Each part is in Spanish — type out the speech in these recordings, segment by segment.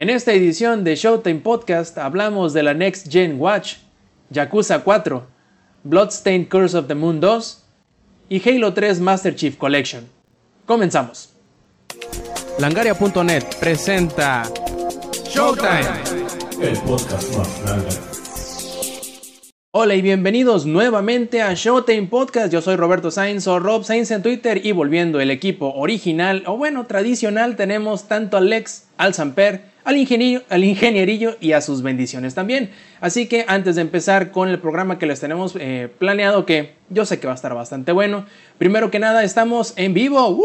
En esta edición de Showtime Podcast hablamos de la Next Gen Watch, Yakuza 4, Bloodstained Curse of the Moon 2 y Halo 3 Master Chief Collection. Comenzamos. Langaria.net presenta Showtime, el podcast más Hola y bienvenidos nuevamente a Showtime Podcast. Yo soy Roberto Sainz o Rob Sainz en Twitter y volviendo el equipo original o bueno, tradicional tenemos tanto a Lex, al Samper, al, al ingenierillo y a sus bendiciones también. Así que antes de empezar con el programa que les tenemos eh, planeado, que yo sé que va a estar bastante bueno, primero que nada estamos en vivo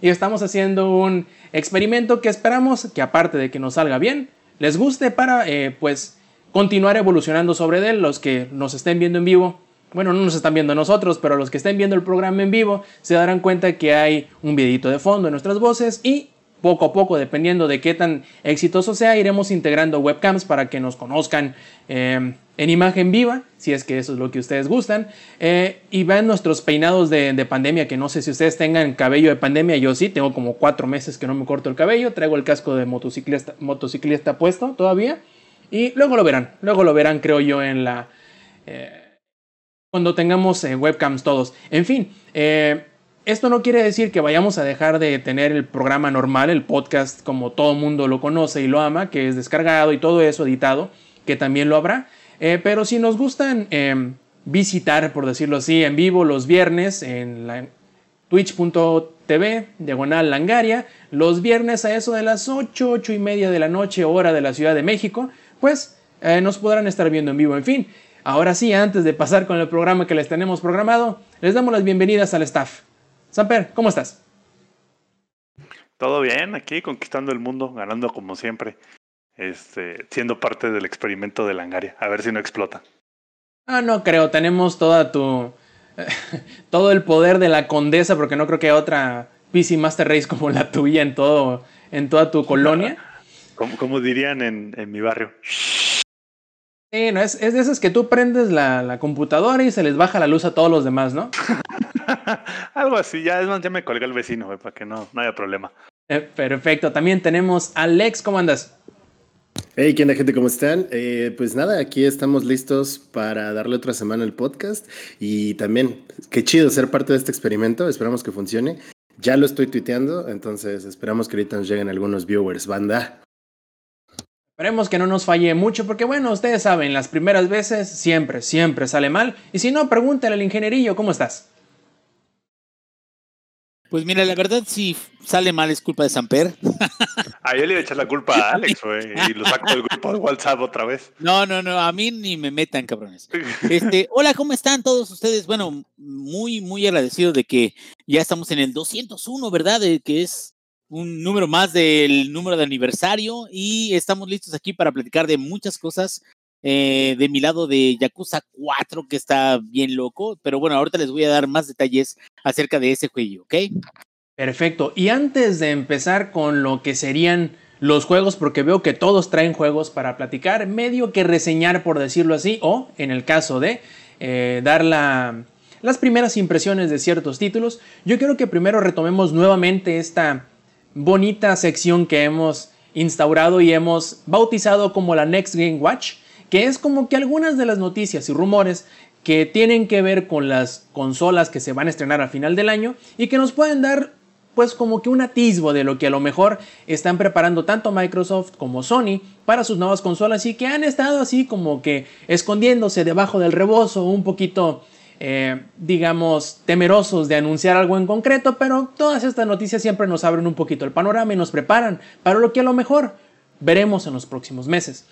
y estamos haciendo un experimento que esperamos que aparte de que nos salga bien, les guste para eh, pues continuar evolucionando sobre él. Los que nos estén viendo en vivo, bueno, no nos están viendo nosotros, pero los que estén viendo el programa en vivo se darán cuenta que hay un videito de fondo en nuestras voces y poco a poco, dependiendo de qué tan exitoso sea, iremos integrando webcams para que nos conozcan em, en imagen viva, si es que eso es lo que ustedes gustan, eh, y vean nuestros peinados de, de, pandemia, que no sé si ustedes tengan cabello de pandemia, yo sí, tengo como cuatro meses que no me corto el cabello, traigo el casco de motociclista, motociclista puesto todavía. Y luego lo verán, luego lo verán creo yo en la... Eh, cuando tengamos eh, webcams todos. En fin, eh, esto no quiere decir que vayamos a dejar de tener el programa normal, el podcast como todo mundo lo conoce y lo ama, que es descargado y todo eso editado, que también lo habrá. pero si nos gustan visitar, por decirlo así, en vivo los viernes en twitch.tv, diagonal langaria, los viernes a eso de las 8, 8 y media de la noche, hora de la Ciudad de México pues eh, nos podrán estar viendo en vivo. En fin, ahora sí, antes de pasar con el programa que les tenemos programado, les damos las bienvenidas al staff. Samper, ¿cómo estás? Todo bien, aquí conquistando el mundo, ganando como siempre, este, siendo parte del experimento de Langaria, a ver si no explota. Ah, no creo, tenemos toda tu todo el poder de la condesa, porque no creo que haya otra PC Master Race como la tuya en todo en toda tu colonia. Como, dirían en, mi barrio. Sí, no, es, de esas que tú prendes la, computadora y se les baja la luz a todos los demás, ¿no? Algo así, ya es más, ya me colgué el vecino, para que no, no haya problema. Eh, perfecto, también tenemos a Alex, ¿cómo andas? Hey, ¿qué onda gente? ¿Cómo están? Eh, pues nada, aquí estamos listos para darle otra semana al podcast y también, qué chido ser parte de este experimento, esperamos que funcione. Ya lo estoy tuiteando, entonces esperamos que ahorita nos lleguen algunos viewers, banda. Esperemos que no nos falle mucho porque bueno, ustedes saben, las primeras veces siempre, siempre sale mal. Y si no, pregúntale al ingenierillo, ¿cómo estás? Pues mira, la verdad si sale mal es culpa de Samper. A él le iba a echar la culpa a Alex, güey, y lo saco del grupo de WhatsApp otra vez. No, no, no, a mí ni me metan, cabrones. Este, hola, ¿cómo están todos ustedes? Bueno, muy, muy agradecido de que ya estamos en el 201, ¿verdad? De que es un número más del número de aniversario y estamos listos aquí para platicar de muchas cosas. Eh, de mi lado de Yakuza 4, que está bien loco, pero bueno, ahorita les voy a dar más detalles acerca de ese juego, ¿ok? Perfecto. Y antes de empezar con lo que serían los juegos, porque veo que todos traen juegos para platicar, medio que reseñar, por decirlo así, o en el caso de eh, dar la, las primeras impresiones de ciertos títulos, yo quiero que primero retomemos nuevamente esta bonita sección que hemos instaurado y hemos bautizado como la Next Game Watch, que es como que algunas de las noticias y rumores que tienen que ver con las consolas que se van a estrenar a final del año y que nos pueden dar pues como que un atisbo de lo que a lo mejor están preparando tanto Microsoft como Sony para sus nuevas consolas y que han estado así como que escondiéndose debajo del rebozo un poquito eh, digamos, temerosos de anunciar algo en concreto, pero todas estas noticias siempre nos abren un poquito el panorama y nos preparan para lo que a lo mejor veremos en los próximos meses.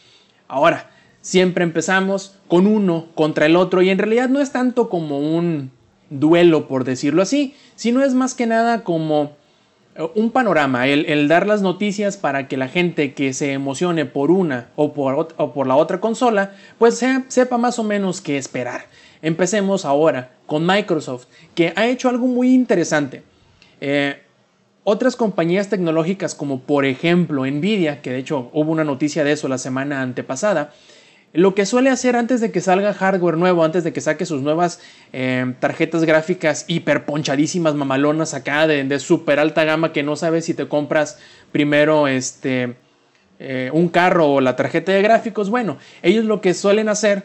Ahora, siempre empezamos con uno contra el otro y en realidad no es tanto como un duelo, por decirlo así, sino es más que nada como eh, un panorama, el, dar las noticias para que la gente que se emocione por una o por, la otra consola, pues sepa más o menos qué esperar. Empecemos ahora con Microsoft, que ha hecho algo muy interesante. Eh, otras compañías tecnológicas como por ejemplo Nvidia, que de hecho hubo una noticia de eso la semana antepasada, lo que suele hacer antes de que salga hardware nuevo, antes de que saque sus nuevas eh, tarjetas gráficas hiper ponchadísimas, mamalonas acá de, de super alta gama que no sabes si te compras primero este eh, un carro o la tarjeta de gráficos, bueno, ellos lo que suelen hacer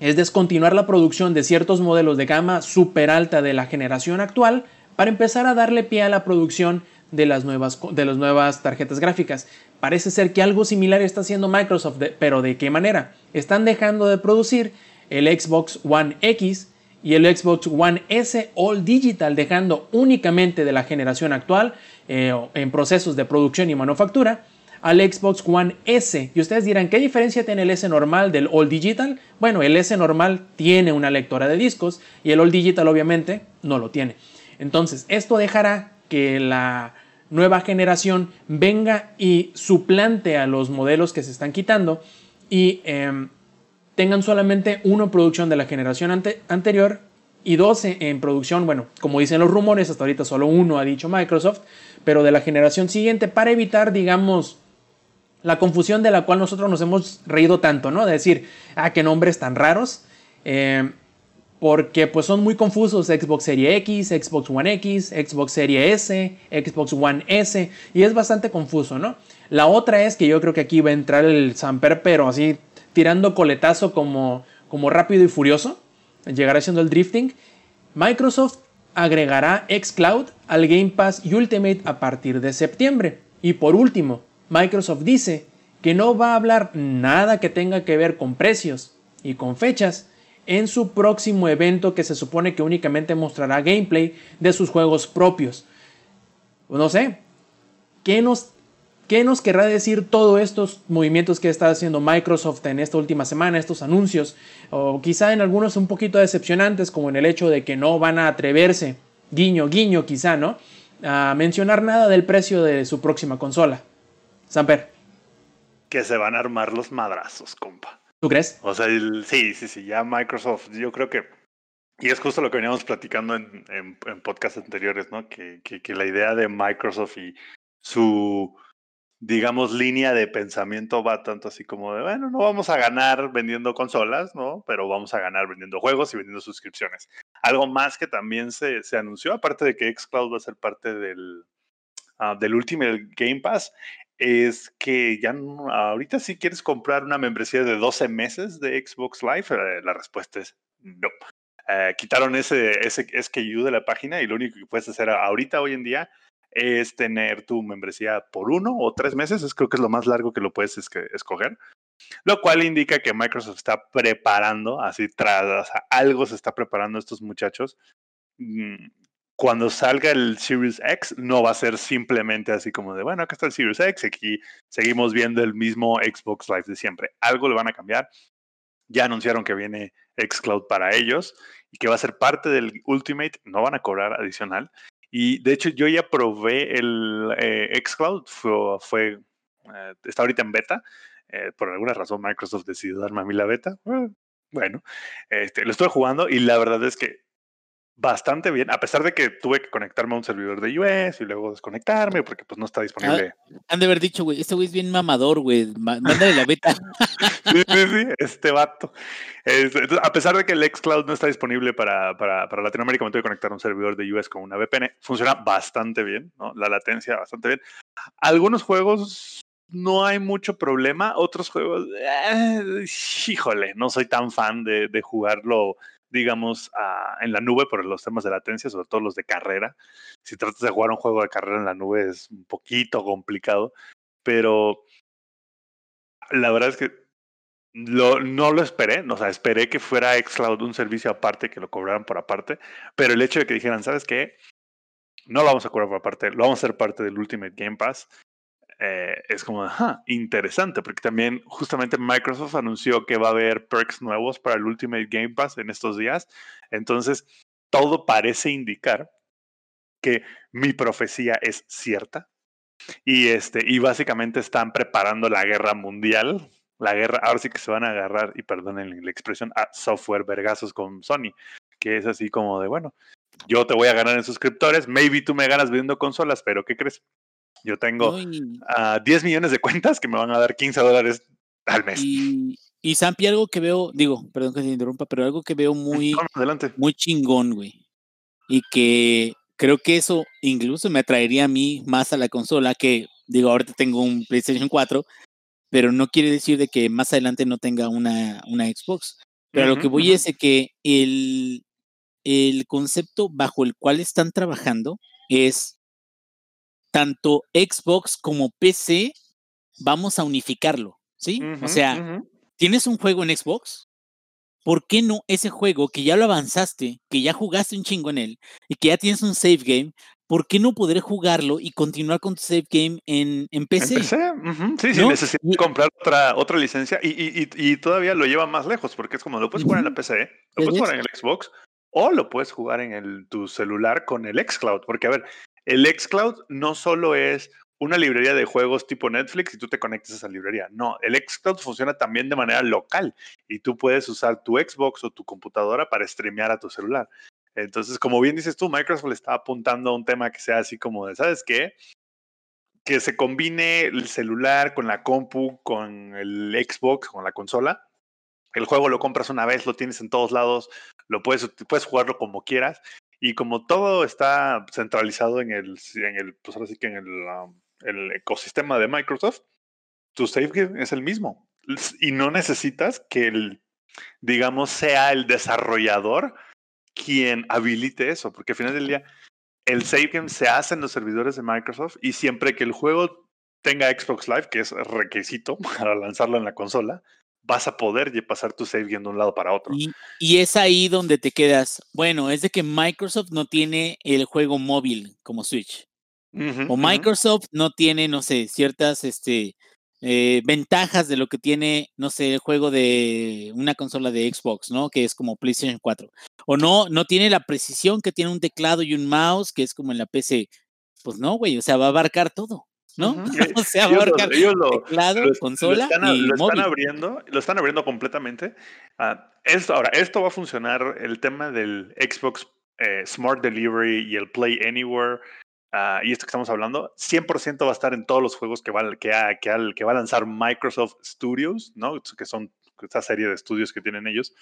es descontinuar la producción de ciertos modelos de gama super alta de la generación actual para empezar a darle pie a la producción de las nuevas, de las nuevas tarjetas gráficas. Parece ser que algo similar está haciendo Microsoft, pero ¿de qué manera? Están dejando de producir el Xbox One X y el Xbox One S All Digital, dejando únicamente de la generación actual eh, en procesos de producción y manufactura al Xbox One S. Y ustedes dirán, ¿qué diferencia tiene el S normal del All Digital? Bueno, el S normal tiene una lectora de discos y el All Digital obviamente no lo tiene. Entonces, esto dejará que la nueva generación venga y suplante a los modelos que se están quitando y em, tengan solamente uno en producción de la generación anterior y 12 en producción, bueno, como dicen los rumores, hasta ahorita solo uno ha dicho Microsoft, pero de la generación siguiente para evitar, digamos, la confusión de la cual nosotros nos hemos reído tanto, ¿no? De decir, ah, qué nombres tan raros. Eh, porque pues son muy confusos Xbox Series X, Xbox One X, Xbox Series S, Xbox One S y es bastante confuso, ¿no? La otra es que yo creo que aquí va a entrar el Samper pero así tirando coletazo como, como rápido y furioso, llegará siendo el drifting. Microsoft agregará xCloud al Game Pass Ultimate a partir de septiembre. Y por último, Microsoft dice que no va a hablar nada que tenga que ver con precios y con fechas en su próximo evento que se supone que únicamente mostrará gameplay de sus juegos propios. No sé, ¿qué nos, qué nos querrá decir todos estos movimientos que está haciendo Microsoft en esta última semana, estos anuncios? O quizá en algunos un poquito decepcionantes, como en el hecho de que no van a atreverse, guiño, guiño quizá, ¿no? A mencionar nada del precio de su próxima consola. Samper. Que se van a armar los madrazos, compa. ¿Tú crees? O sea, sí, sí, sí, ya Microsoft, yo creo que, y es justo lo que veníamos platicando en, en, podcasts anteriores, ¿no? Que, que, que, la idea de Microsoft y su, digamos, línea de pensamiento va tanto así como de, bueno, no vamos a ganar vendiendo consolas, ¿no? Pero vamos a ganar vendiendo juegos y vendiendo suscripciones. Algo más que también se, se anunció, aparte de que Xcloud va a ser parte del, uh, del Ultimate Game Pass, es que ya ahorita si quieres comprar una membresía de 12 meses de Xbox Live, eh, la respuesta es no. Eh, quitaron ese, ese SKU de la página y lo único que puedes hacer ahorita, hoy en día, es tener tu membresía por uno o tres meses. Es, creo que es lo más largo que lo puedes escoger. Lo cual indica que Microsoft está preparando, así tras algo se está preparando estos muchachos mm, cuando salga el Series X no va a ser simplemente así como de, bueno, acá está el Series X, aquí seguimos viendo el mismo Xbox Live de siempre. Algo le van a cambiar. Ya anunciaron que viene xCloud para ellos y que va a ser parte del Ultimate, no van a cobrar adicional. Y de hecho yo ya probé el eh, xCloud, fue, eh, está ahorita en beta. Eh, por alguna razón Microsoft decidió darme a mí la beta. bueno, este, lo estoy jugando y la verdad es que bastante bien, a pesar de que tuve que conectarme a un servidor de US y luego desconectarme porque pues no está disponible. han de haber dicho, güey, este güey es bien mamador, güey, mándale la beta. sí, sí, sí, este vato. a pesar de que el xCloud no está disponible para, para, para, Latinoamérica, me tuve que conectar a un servidor de US con una VPN. Funciona bastante bien, ¿no? La latencia bastante bien. Algunos juegos no hay mucho problema, otros juegos, eh, híjole, no soy tan fan de, de jugarlo digamos, en la nube por los temas de latencia, sobre todo los de carrera. Si tratas de jugar un juego de carrera en la nube es un poquito complicado, pero la verdad es que lo, no lo esperé, o sea, esperé que fuera Xcloud un servicio aparte, que lo cobraran por aparte, pero el hecho de que dijeran, ¿sabes qué? No lo vamos a cobrar por aparte, lo vamos a hacer parte del Ultimate Game Pass eh, es como, interesante, porque también justamente Microsoft anunció que va a haber perks nuevos para el Ultimate Game Pass en estos días. Entonces, todo parece indicar que mi profecía es cierta. Y, este, y básicamente están preparando la guerra mundial. La guerra, ahora sí que se van a agarrar, y perdonen la expresión, a software vergazos con Sony. Que es así como de, bueno, yo te voy a ganar en suscriptores, maybe tú me ganas viendo consolas, pero ¿qué crees? Yo tengo 10 ah, millones de cuentas que me van a dar 15 dólares al mes. Y, y Sampi, algo que veo, digo, perdón que se interrumpa, pero algo que veo muy, muy chingón, güey. Y que creo que eso incluso me atraería a mí más a la consola, que digo, ahorita tengo un PlayStation 4, pero no quiere decir de que más adelante no tenga una, una Xbox. Pero lo que voy es que el, el concepto bajo el cual están trabajando es tanto Xbox como PC, vamos a unificarlo, ¿sí? o sea, tienes un juego en Xbox, ¿por qué no ese juego que ya lo avanzaste, que ya jugaste un chingo en él y que ya tienes un save game, ¿por qué no poder jugarlo y continuar con tu save game en, en PC? En PC, sí, sí, necesitas comprar otra, otra licencia y, y, y, todavía lo lleva más lejos porque es como lo puedes jugar en la PC, lo puedes jugar en el Xbox o lo puedes jugar en el, tu celular con el xCloud, porque a ver, el xCloud no solo es una librería de juegos tipo Netflix y tú te conectas a esa librería. No, el xCloud funciona también de manera local y tú puedes usar tu Xbox o tu computadora para streamear a tu celular. Entonces, como bien dices tú, Microsoft le está apuntando a un tema que sea así como de, ¿sabes qué? Que se combine el celular con la compu, con el Xbox, con la consola. El juego lo compras una vez, lo tienes en todos lados, lo puedes, puedes jugarlo como quieras. Y como todo está centralizado en el, en el pues ahora sí que en el, um, el ecosistema de Microsoft, tu save game es el mismo. Y no necesitas que el, digamos, sea el desarrollador quien habilite eso, porque al final del día el save game se hace en los servidores de Microsoft y siempre que el juego tenga Xbox Live, que es requisito para lanzarlo en la consola, vas a poder pasar tu save game de un lado para otro. Y, es ahí donde te quedas. Bueno, es de que Microsoft no tiene el juego móvil como Switch. o Microsoft no tiene, no sé, ciertas este, eh, ventajas de lo que tiene, no sé, el juego de una consola de Xbox, ¿no? Que es como PlayStation 4. O no, no tiene la precisión que tiene un teclado y un mouse, que es como en la PC. Pues no, güey, o sea, va a abarcar todo. ¿No? o sea, abarcar teclado, consola lo y lo están abriendo, lo están abriendo completamente. Ah, esto, ahora, esto va a funcionar, el tema del Xbox eh, Smart Delivery y el Play Anywhere Ah, y esto que estamos hablando, 100% va a estar en todos los juegos que va, que, que, que va a lanzar Microsoft Studios, ¿no? Que son esta serie de estudios que tienen ellos.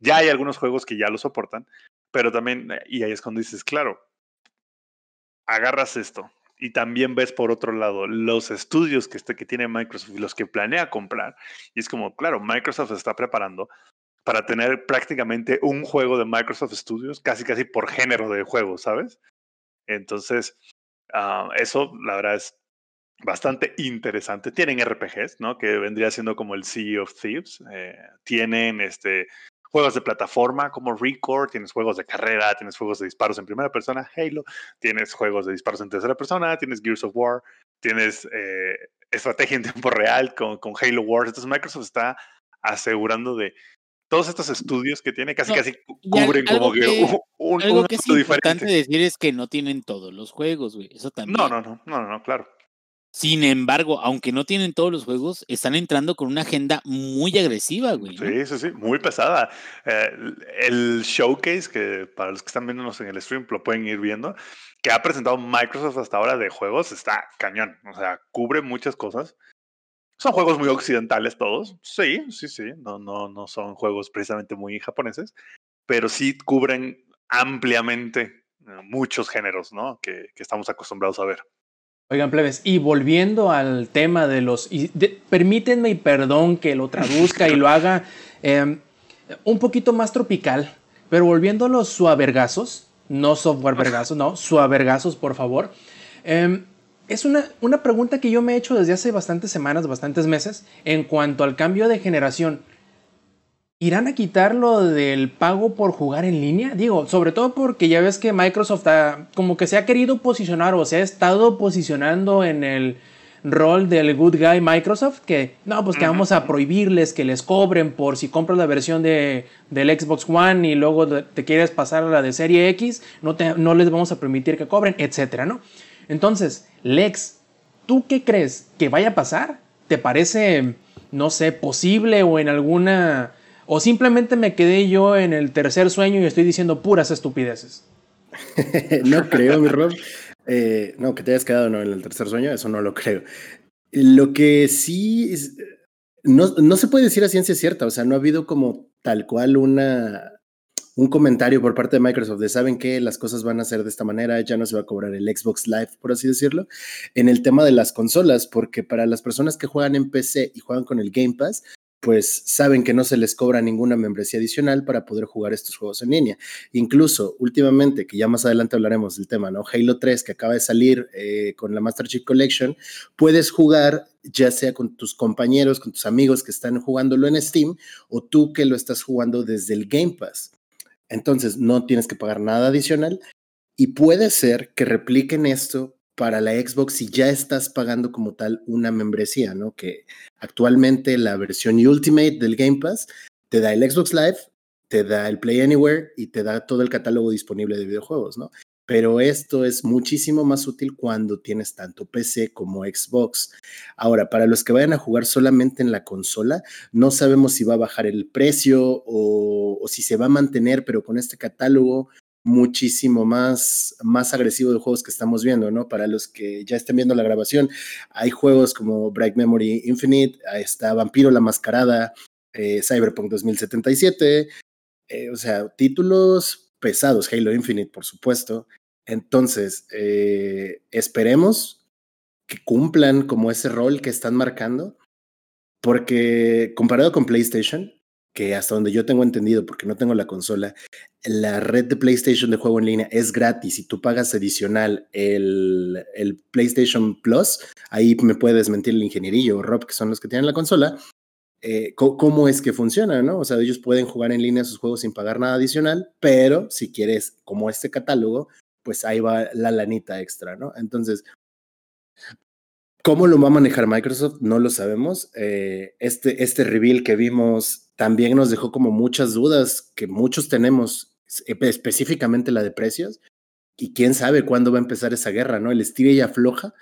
Ya hay algunos juegos que ya lo soportan, pero también, eh, y ahí es cuando dices, claro, agarras esto y también ves por otro lado los estudios que, este, que tiene Microsoft y los que planea comprar. Y es como, claro, Microsoft se está preparando para tener prácticamente un juego de Microsoft Studios, casi casi por género de juego, ¿sabes? Entonces, ah, eso la verdad es bastante interesante. Tienen RPGs, ¿no? Que vendría siendo como el Sea of Thieves. Eh, tienen este, juegos de plataforma como Record, tienes juegos de carrera, tienes juegos de disparos en primera persona, Halo, tienes juegos de disparos en tercera persona, tienes Gears of War, tienes eh, estrategia en tiempo real con, con Halo Wars. Entonces Microsoft está asegurando de todos estos estudios que tiene casi casi cubren como que, un, algo que es importante decir es que no tienen todos los juegos, güey. Eso también. No, no, no, no, no, claro. Sin embargo, aunque no tienen todos los juegos, están entrando con una agenda muy agresiva, güey. Sí, sí, sí, muy pesada. Eh, el showcase, que para los que están viéndonos en el stream lo pueden ir viendo, que ha presentado Microsoft hasta ahora de juegos, está cañón. O sea, cubre muchas cosas. Son juegos muy occidentales todos. Sí, sí, sí. No, no, no son juegos precisamente muy japoneses, pero sí cubren ampliamente eh, muchos géneros, ¿no? Que, estamos acostumbrados a ver. Oigan, plebes, y volviendo al tema de los. permítanme y perdón que lo traduzca y lo haga em, un poquito más tropical, pero volviendo a los suavergazos, no software vergazos, no, suavergazos, por favor. Eh, es una, una pregunta que yo me he hecho desde hace bastantes semanas, bastantes meses, en cuanto al cambio de generación. ¿Irán a quitar lo del pago por jugar en línea? Digo, sobre todo porque ya ves que Microsoft como que se ha querido posicionar o se ha estado posicionando en el rol del good guy Microsoft, que no, pues que vamos a prohibirles que les cobren por si compras la versión de, del Xbox One y luego te quieres pasar a la de serie X, no, te, no les vamos a permitir que cobren, etcétera, ¿no? Entonces, Lex, ¿tú qué crees que vaya a pasar? ¿Te parece, no sé, posible o en alguna... o simplemente me quedé yo en el tercer sueño y estoy diciendo puras estupideces? no creo, mi Rob. Eh, no, que te hayas quedado en el tercer sueño, eso no lo creo. Lo que sí no, no se puede decir a ciencia cierta, o sea, no ha habido como tal cual una un comentario por parte de Microsoft de saben que las cosas van a ser de esta manera, ya no se va a cobrar el Xbox Live, por así decirlo, en el tema de las consolas, porque para las personas que juegan en PC y juegan con el Game Pass, pues saben que no se les cobra ninguna membresía adicional para poder jugar estos juegos en línea. Incluso últimamente, que ya más adelante hablaremos del tema, ¿no? Halo 3, que acaba de salir eh, con la Master Chief Collection, puedes jugar ya sea con tus compañeros, con tus amigos que están jugándolo en Steam, o tú que lo estás jugando desde el Game Pass. Entonces, no tienes que pagar nada adicional y puede ser que repliquen esto para la Xbox si ya estás pagando como tal una membresía, ¿no? Que actualmente la versión Ultimate del Game Pass te da el Xbox Live, te da el Play Anywhere y te da todo el catálogo disponible de videojuegos, ¿no? Pero esto es muchísimo más útil cuando tienes tanto PC como Xbox. Ahora, para los que vayan a jugar solamente en la consola, no sabemos si va a bajar el precio o, o si se va a mantener, pero con este catálogo muchísimo más, más agresivo de juegos que estamos viendo, ¿no? Para los que ya estén viendo la grabación, hay juegos como Bright Memory Infinite, ahí está Vampiro la Mascarada, eh, Cyberpunk 2077, eh, o sea, títulos pesados, Halo Infinite, por supuesto. Entonces, eh, esperemos que cumplan como ese rol que están marcando, porque comparado con PlayStation, que hasta donde yo tengo entendido, porque no tengo la consola, la red de PlayStation de juego en línea es gratis y tú pagas adicional el, el PlayStation Plus, ahí me puede desmentir el ingenierillo o Rob, que son los que tienen la consola, eh, cómo es que funciona, ¿no? O sea, ellos pueden jugar en línea sus juegos sin pagar nada adicional, pero si quieres, como este catálogo, pues ahí va la lanita extra, ¿no? Entonces, ¿Cómo lo va a manejar Microsoft? No lo sabemos. Eh, este, este reveal que vimos también nos dejó como muchas dudas que muchos tenemos, específicamente la de precios. Y quién sabe cuándo va a empezar esa guerra, ¿no? El estira y afloja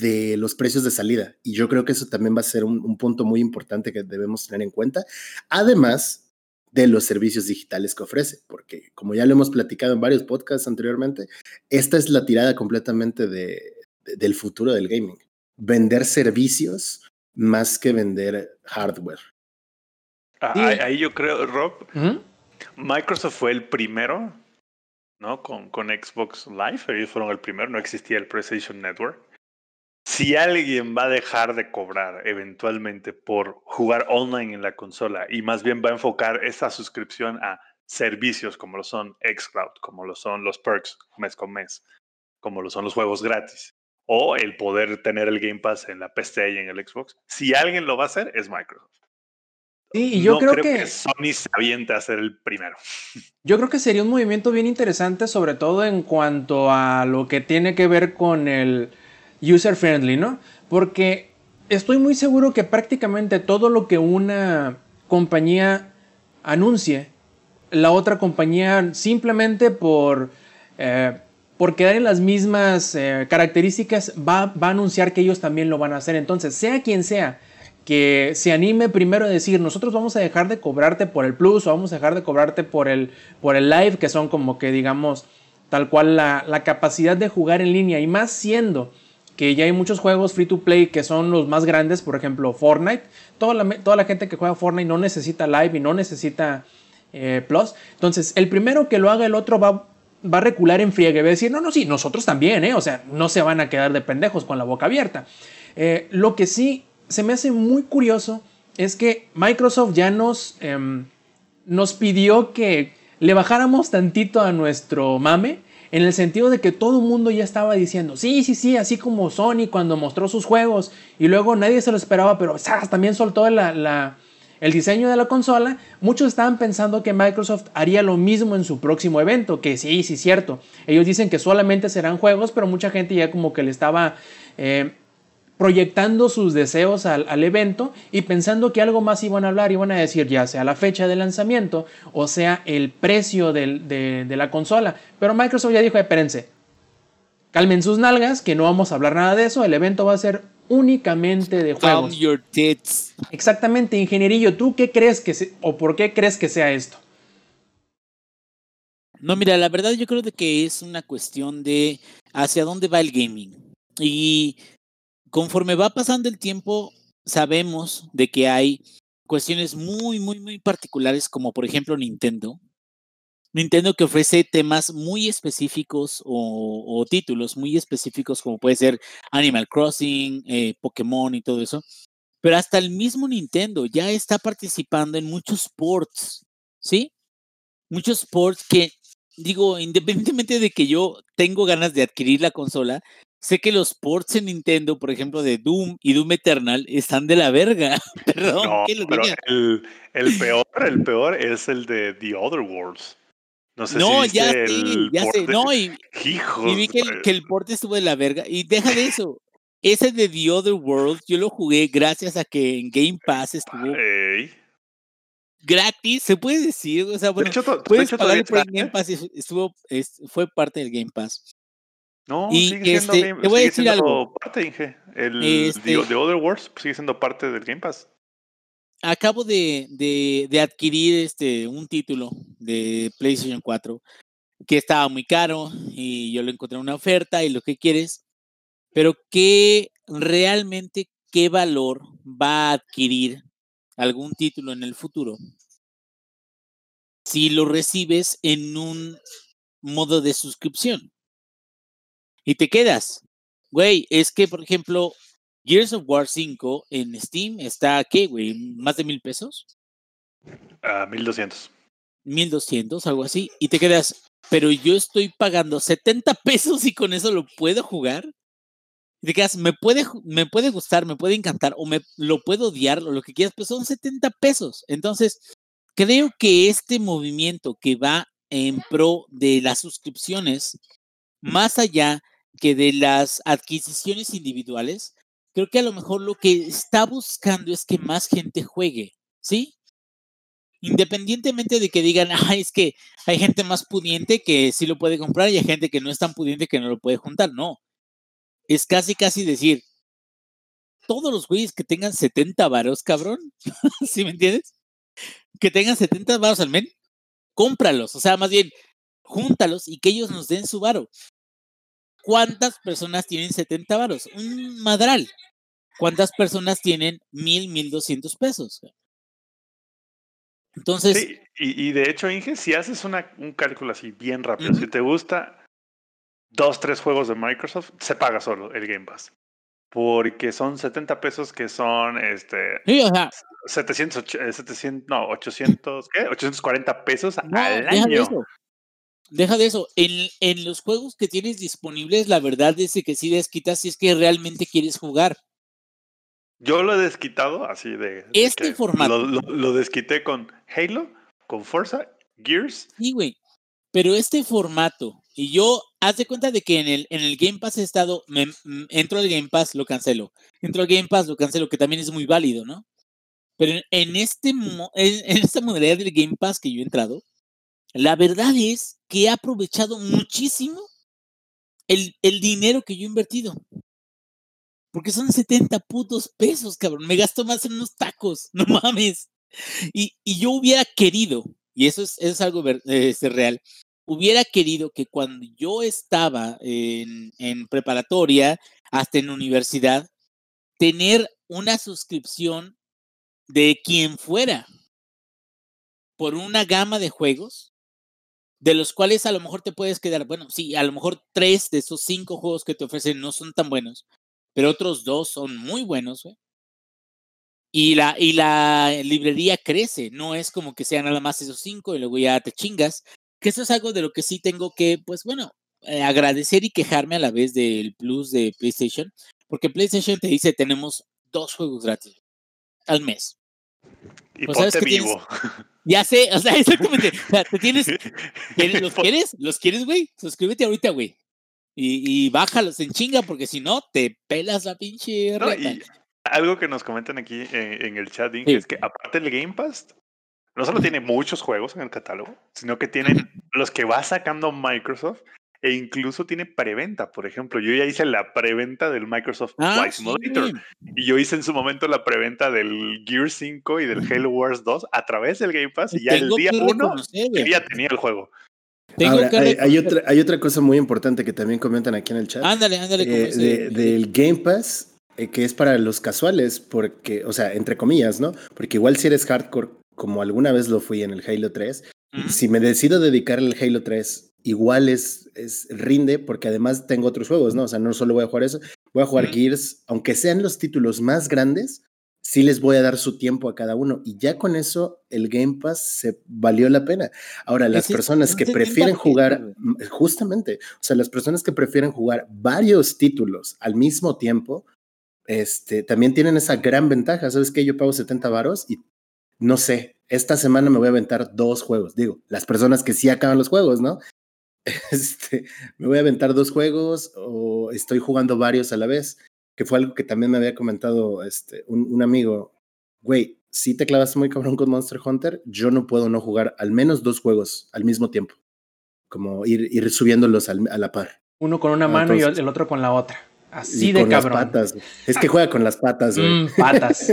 de los precios de salida. Y yo creo que eso también va a ser un, un punto muy importante que debemos tener en cuenta. Además de los servicios digitales que ofrece, porque como ya lo hemos platicado en varios podcasts anteriormente, esta es la tirada completamente de, del futuro del gaming. Vender servicios más que vender hardware. Ah, ahí, yo creo, Rob, Microsoft fue el primero, ¿no? Con, con Xbox Live, ellos fueron el primero, no existía el PlayStation Network. Si alguien va a dejar de cobrar eventualmente por jugar online en la consola y más bien va a enfocar esa suscripción a servicios como lo son Xcloud, como lo son los perks mes con mes, como lo son los juegos gratis, o el poder tener el Game Pass en la PC y en el Xbox. Si alguien lo va a hacer, es Microsoft. Sí, y yo creo, que, Sony se avienta a ser el primero. Yo creo que sería un movimiento bien interesante, sobre todo en cuanto a lo que tiene que ver con el user friendly, ¿no? Porque estoy muy seguro que prácticamente todo lo que una compañía anuncie, la otra compañía simplemente por eh, por quedar en las mismas eh, características, va, va, a anunciar que ellos también lo van a hacer. Entonces, sea quien sea que se anime primero a decir, nosotros vamos a dejar de cobrarte por el plus o vamos a dejar de cobrarte por el, por el live, que son como que digamos tal cual la, la capacidad de jugar en línea y más siendo que ya hay muchos juegos free to play que son los más grandes, por ejemplo Fortnite, toda la, toda la gente que juega Fortnite no necesita live y no necesita eh, plus, entonces el primero que lo haga el otro va va a recular en friegue, va a decir, no, no, sí, nosotros también, ¿eh? O sea, no se van a quedar de pendejos con la boca abierta. Eh, lo que sí se me hace muy curioso es que Microsoft ya nos, em, nos pidió que le bajáramos tantito a nuestro mame, en el sentido de que todo el mundo ya estaba diciendo, sí, sí, sí, así como Sony cuando mostró sus juegos y luego nadie se lo esperaba, pero también soltó el diseño de la consola, muchos estaban pensando que Microsoft haría lo mismo en su próximo evento, que sí, sí, cierto. Ellos dicen que solamente serán juegos, pero mucha gente ya como que le estaba eh, proyectando sus deseos al, evento y pensando que algo más iban a hablar, iban a decir ya sea la fecha de lanzamiento o sea el precio de, la consola. Pero Microsoft ya dijo, espérense, calmen sus nalgas, que no vamos a hablar nada de eso, el evento va a ser únicamente de juegos. your tits. Exactamente, ingenierillo, ¿tú qué crees que se, o por qué crees que sea esto? No, mira, la verdad yo creo de que es una cuestión de hacia dónde va el gaming. Y conforme va pasando el tiempo, sabemos de que hay cuestiones muy, muy, muy particulares, como por ejemplo Nintendo, Nintendo que ofrece temas muy específicos o, títulos muy específicos como puede ser Animal Crossing, eh, Pokémon y todo eso. Pero hasta el mismo Nintendo ya está participando en muchos ports, ¿sí? Muchos ports que, digo, independientemente de que yo tengo ganas de adquirir la consola, sé que los ports en Nintendo, por ejemplo, de Doom y Doom Eternal, están de la verga. Perdón, No, que pero el, el peor, el peor es el de The Other Worlds. No sé No, si ya sé, el ya sé. de- No, y, Hijos, y vi que el, que el port estuvo de la verga. Y deja de eso. Ese de The Other World, yo lo jugué gracias a que en Game Pass estuvo Ey. gratis, se puede decir. O sea, De bueno, hecho, de puedes hecho, pagar todavía por Game ¿eh? Pass y estuvo, es- fue parte del Game Pass. No, Y, sigue siendo, este, Game- te voy a sigue decir algo. parte, Inge. El Este- The, The Other Worlds sigue siendo parte del Game Pass. Acabo de, de, de adquirir este, un título de PlayStation 4 que estaba muy caro y yo lo encontré en una oferta y lo que quieres, pero que realmente qué valor va a adquirir algún título en el futuro si lo recibes en un modo de suscripción y te quedas. Güey, es que, por ejemplo, Gears of War 5 en Steam está, ¿qué, güey? ¿Más de mil pesos? A 1200. 1200, algo así, y te quedas, pero yo estoy pagando 70 pesos y con eso lo puedo jugar. Y te quedas, me puede, me puede gustar, me puede encantar, o me lo puedo odiar, o lo que quieras, pues son 70 pesos. Entonces, creo que este movimiento que va en pro de las suscripciones, más allá que de las adquisiciones individuales, creo que a lo mejor lo que está buscando es que más gente juegue, ¿sí? Independientemente de que digan, ah, es que hay gente más pudiente que sí lo puede comprar y hay gente que no es tan pudiente que no lo puede juntar. No. Es casi, casi decir, todos los güeyes que tengan 70 varos, cabrón, ¿sí me entiendes? Que tengan 70 varos al mes, cómpralos. O sea, más bien, júntalos y que ellos nos den su varo. ¿Cuántas personas tienen 70 varos? Un madral. ¿Cuántas personas tienen mil, mil doscientos pesos? Entonces, Sí, y, y de hecho, Inge, si haces una, un cálculo así bien rápido, si te gusta dos, tres juegos de Microsoft, se paga solo el Game Pass. Porque son 70 pesos que son este sí, o sea, 700, och- eh, 700, no, 800, ¿qué? 840 pesos no, al año. eso. Deja de eso. En, en los juegos que tienes disponibles, la verdad es que sí desquitas si es que realmente quieres jugar. Yo lo he desquitado así de. Este formato. Lo, lo- lo desquité con Halo, con Forza, Gears. Sí, güey. Pero este formato, y yo, haz de cuenta de que en el, en el Game Pass he estado, me, entro al Game Pass, lo cancelo. Entro al Game Pass, lo cancelo, que también es muy válido, ¿no? Pero en, este, en esta modalidad del Game Pass que yo he entrado, la verdad es que he aprovechado muchísimo el, el dinero que yo he invertido. Porque son 70 putos pesos, cabrón. Me gasto más en unos tacos, no mames. Y, y yo hubiera querido, y eso es, eso es algo eh, este, real, hubiera querido que cuando yo estaba en, en preparatoria, hasta en universidad, tener una suscripción de quien fuera por una gama de juegos, de los cuales a lo mejor te puedes quedar, bueno, sí, a lo mejor tres de esos cinco juegos que te ofrecen no son tan buenos, pero otros dos son muy buenos. Y la, y la librería crece, no es como que sean nada más esos cinco y luego ya te chingas. Que eso es algo de lo que sí tengo que, pues bueno, eh, agradecer y quejarme a la vez del plus de PlayStation, porque PlayStation te dice tenemos dos juegos gratis al mes. Y Pues, ¿sabes ponte tienes? vivo. Ya sé, o sea, exactamente. O sea, te tienes, ¿quieres- ¿los quieres? ¿Los quieres, güey? Suscríbete ahorita, güey. Y, y bájalos en chinga, porque si no, te pelas la pinche No, y algo que nos comentan aquí en, en el chat, Inge, Sí. es que aparte el Game Pass, no solo tiene muchos juegos en el catálogo, sino que tienen los que va sacando Microsoft e incluso tiene preventa. Por ejemplo, yo ya hice la preventa del Microsoft Ah, Flight Simulator. Y yo hice en su momento la preventa del Gear 5 y del Halo Wars 2 a través del Game Pass. Y ya el día que 1 reconocer, güey. yo ya tenía el juego. Tengo Ahora, que hay, hay otra, hay otra cosa muy importante que también comentan aquí en el chat. Ándale, ándale. eh, de- del Game Pass, eh, que es para los casuales, porque, o sea, entre comillas, ¿no? Porque igual si eres hardcore, como alguna vez lo fui en el Halo 3, Si me decido dedicar al Halo 3, igual es, es, rinde, porque además tengo otros juegos, ¿no? O sea, no solo voy a jugar eso, voy a jugar Gears, aunque sean los títulos más grandes, sí les voy a dar su tiempo a cada uno. Y ya con eso el Game Pass se valió la pena. Ahora, las personas que prefieren jugar, justamente, o sea, las personas que prefieren jugar varios títulos al mismo tiempo, este, también tienen esa gran ventaja. ¿Sabes qué? Yo pago 70 varos y no sé, esta semana me voy a aventar dos juegos. Digo, las personas que sí acaban los juegos, ¿no? Este, me voy a aventar dos juegos o estoy jugando varios a la vez que fue algo que también me había comentado este, un, amigo, güey, si te clavas muy cabrón con Monster Hunter, yo no puedo no jugar al menos dos juegos al mismo tiempo, como ir, ir subiéndolos a la par. Uno con una mano y el otro con la otra. Así de cabrón. patas. Es que juega con las patas, güey. Mm, patas.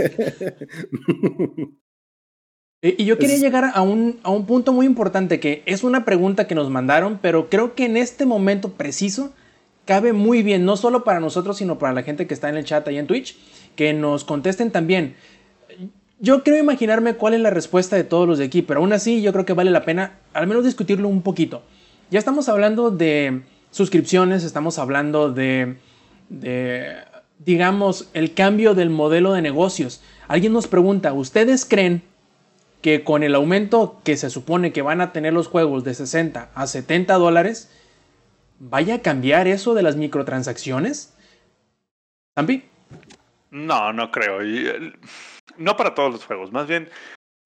y yo quería llegar a un, a un punto muy importante que es una pregunta que nos mandaron, pero creo que en este momento preciso cabe muy bien, no solo para nosotros, sino para la gente que está en el chat ahí en Twitch, que nos contesten también. Yo creo imaginarme cuál es la respuesta de todos los de aquí, pero aún así yo creo que vale la pena al menos discutirlo un poquito. Ya estamos hablando de suscripciones, estamos hablando de, de digamos, el cambio del modelo de negocios. Alguien nos pregunta, ¿ustedes creen que con el aumento que se supone que van a tener los juegos de 60 a 70 dólares, vaya a cambiar eso de las microtransacciones? ¿Tampi? No, no creo. No para todos los juegos. Más bien,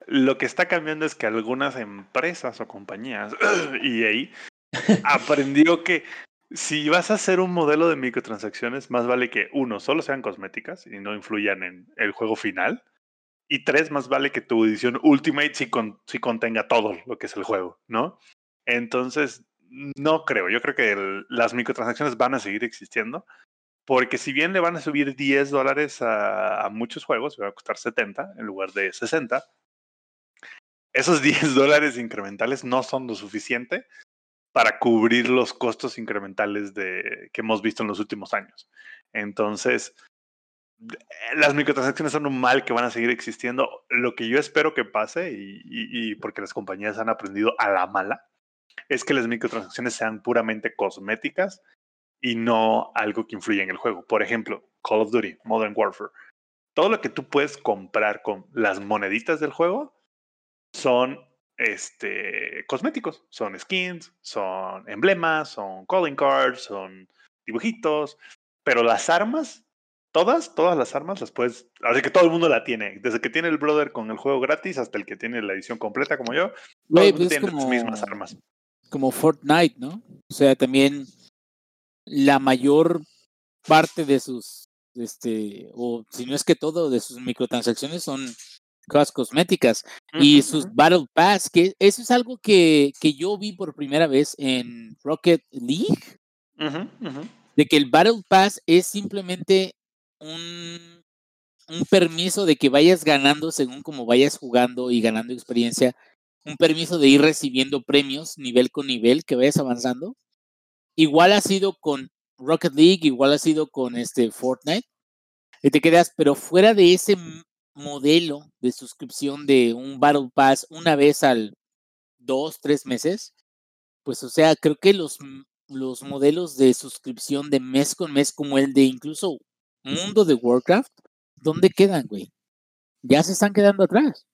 lo que está cambiando es que algunas empresas o compañías, EA, aprendió que si vas a hacer un modelo de microtransacciones, más vale que uno, solo sean cosméticas y no influyan en el juego final. Y tres, más vale que tu edición Ultimate sí, contenga todo lo que es el juego, ¿no? Entonces, no creo. Yo creo que las microtransacciones van a seguir existiendo. Porque si bien le van a subir 10 dólares a, muchos juegos, va a costar 70 en lugar de 60, esos 10 dólares incrementales no son lo suficiente para cubrir los costos incrementales de, que hemos visto en los últimos años. Entonces, las microtransacciones son un mal que van a seguir existiendo. Lo que yo espero que pase, y porque las compañías han aprendido a la mala, es que las microtransacciones sean puramente cosméticas y no algo que influya en el juego. Por ejemplo, Call of Duty, Modern Warfare. Todo lo que tú puedes comprar con las moneditas del juego son este, cosméticos. Son skins, son emblemas, son calling cards, son dibujitos. Pero las armas, todas, todas las armas las puedes. Así que todo el mundo la tiene. Desde que tiene el brother con el juego gratis hasta el que tiene la edición completa como yo. Todos pues tienen las mismas armas como Fortnite, ¿no? O sea, también la mayor parte de sus, este, o si no es que todo, de sus microtransacciones son cosas cosméticas. y sus Battle Pass, que eso es algo que, que, yo vi por primera vez en Rocket League. De que el Battle Pass es simplemente un, un permiso de que vayas ganando según como vayas jugando y ganando experiencia un permiso de ir recibiendo premios nivel con nivel que vayas avanzando. Igual ha sido con Rocket League, igual ha sido con este Fortnite. Y te quedas, pero fuera de ese modelo de suscripción de un Battle Pass una vez al dos, tres meses, pues o sea, creo que los, los modelos de suscripción de mes con mes, como el de incluso Mundo de Warcraft, ¿dónde quedan, güey? Ya se están quedando atrás.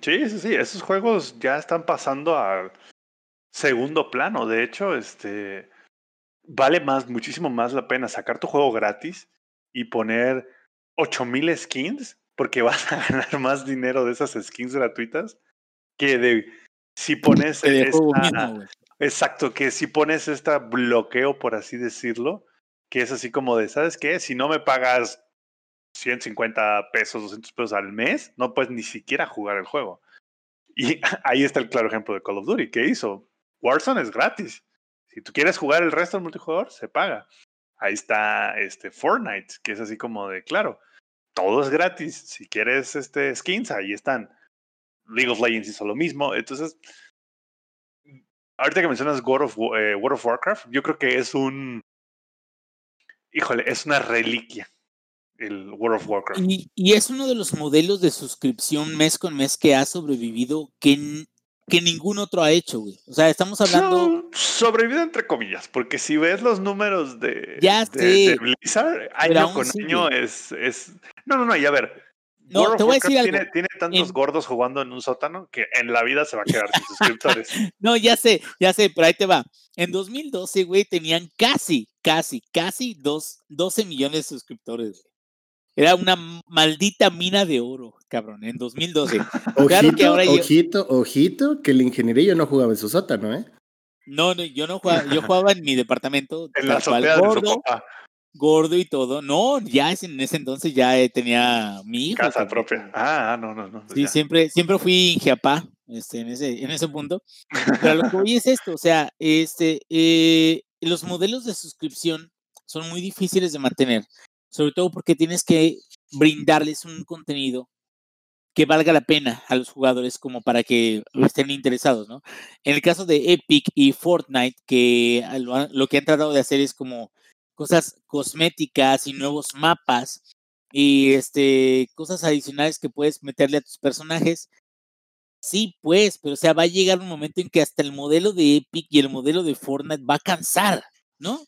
Sí, sí, sí. Esos juegos ya están pasando al segundo plano. De hecho, este vale más, muchísimo más la pena sacar tu juego gratis y poner 8000 skins, porque vas a ganar más dinero de esas skins gratuitas que de si pones esta, exacto, que si pones este bloqueo, por así decirlo, que es así como de, ¿sabes qué? Si no me pagas 150 pesos, 200 pesos al mes, no puedes ni siquiera jugar el juego. Y ahí está el claro ejemplo de Call of Duty. ¿Qué hizo? Warzone es gratis. Si tú quieres jugar el resto del multijugador, se paga. Ahí está este Fortnite, que es así como de, claro, todo es gratis. Si quieres este skins, ahí están. League of Legends hizo lo mismo. Entonces, ahorita que mencionas eh, World of Warcraft, yo creo que es un, híjole, es una reliquia el World of Warcraft. Y, es uno de los modelos de suscripción mes con mes que ha sobrevivido, que que ningún otro ha hecho, güey. O sea, estamos hablando. No, sobrevivido entre comillas, porque si ves los números de, Ya de, de Blizzard, año con sigue. año es, es. No, no, no, y a ver. No, World te voy a decir algo. Tiene, tiene tantos En- gordos jugando en un sótano que en la vida se va a quedar sin suscriptores. No, ya sé, ya sé, pero ahí te va. En 2012, güey, tenían casi, casi, casi dos, 12 millones de suscriptores. güey. Era una maldita mina de oro, cabrón, en 2012. Ojito, Claro que ahora yo- ojito, ojito, que el ingenierillo no jugaba en su sótano, ¿eh? No, no, yo no jugaba, yo jugaba en mi departamento, En la azotea de su papá, gordo y todo. No, ya es- en ese entonces ya eh, tenía mi hijo. casa cabrón. propia. Ah, no, no, no. pues Sí, ya. siempre, siempre fui ingeapá este, en, ese, en ese punto. Pero lo que voy es esto, o sea, este, eh, los modelos de suscripción son muy difíciles de mantener, sobre todo porque tienes que brindarles un contenido que valga la pena a los jugadores como para que estén interesados, ¿no? En el caso de Epic y Fortnite, que lo, han- lo que han tratado de hacer es como cosas cosméticas y nuevos mapas y este cosas adicionales que puedes meterle a tus personajes. Sí, pues, pero o sea, va a llegar un momento en que hasta el modelo de Epic y el modelo de Fortnite va a cansar, ¿no?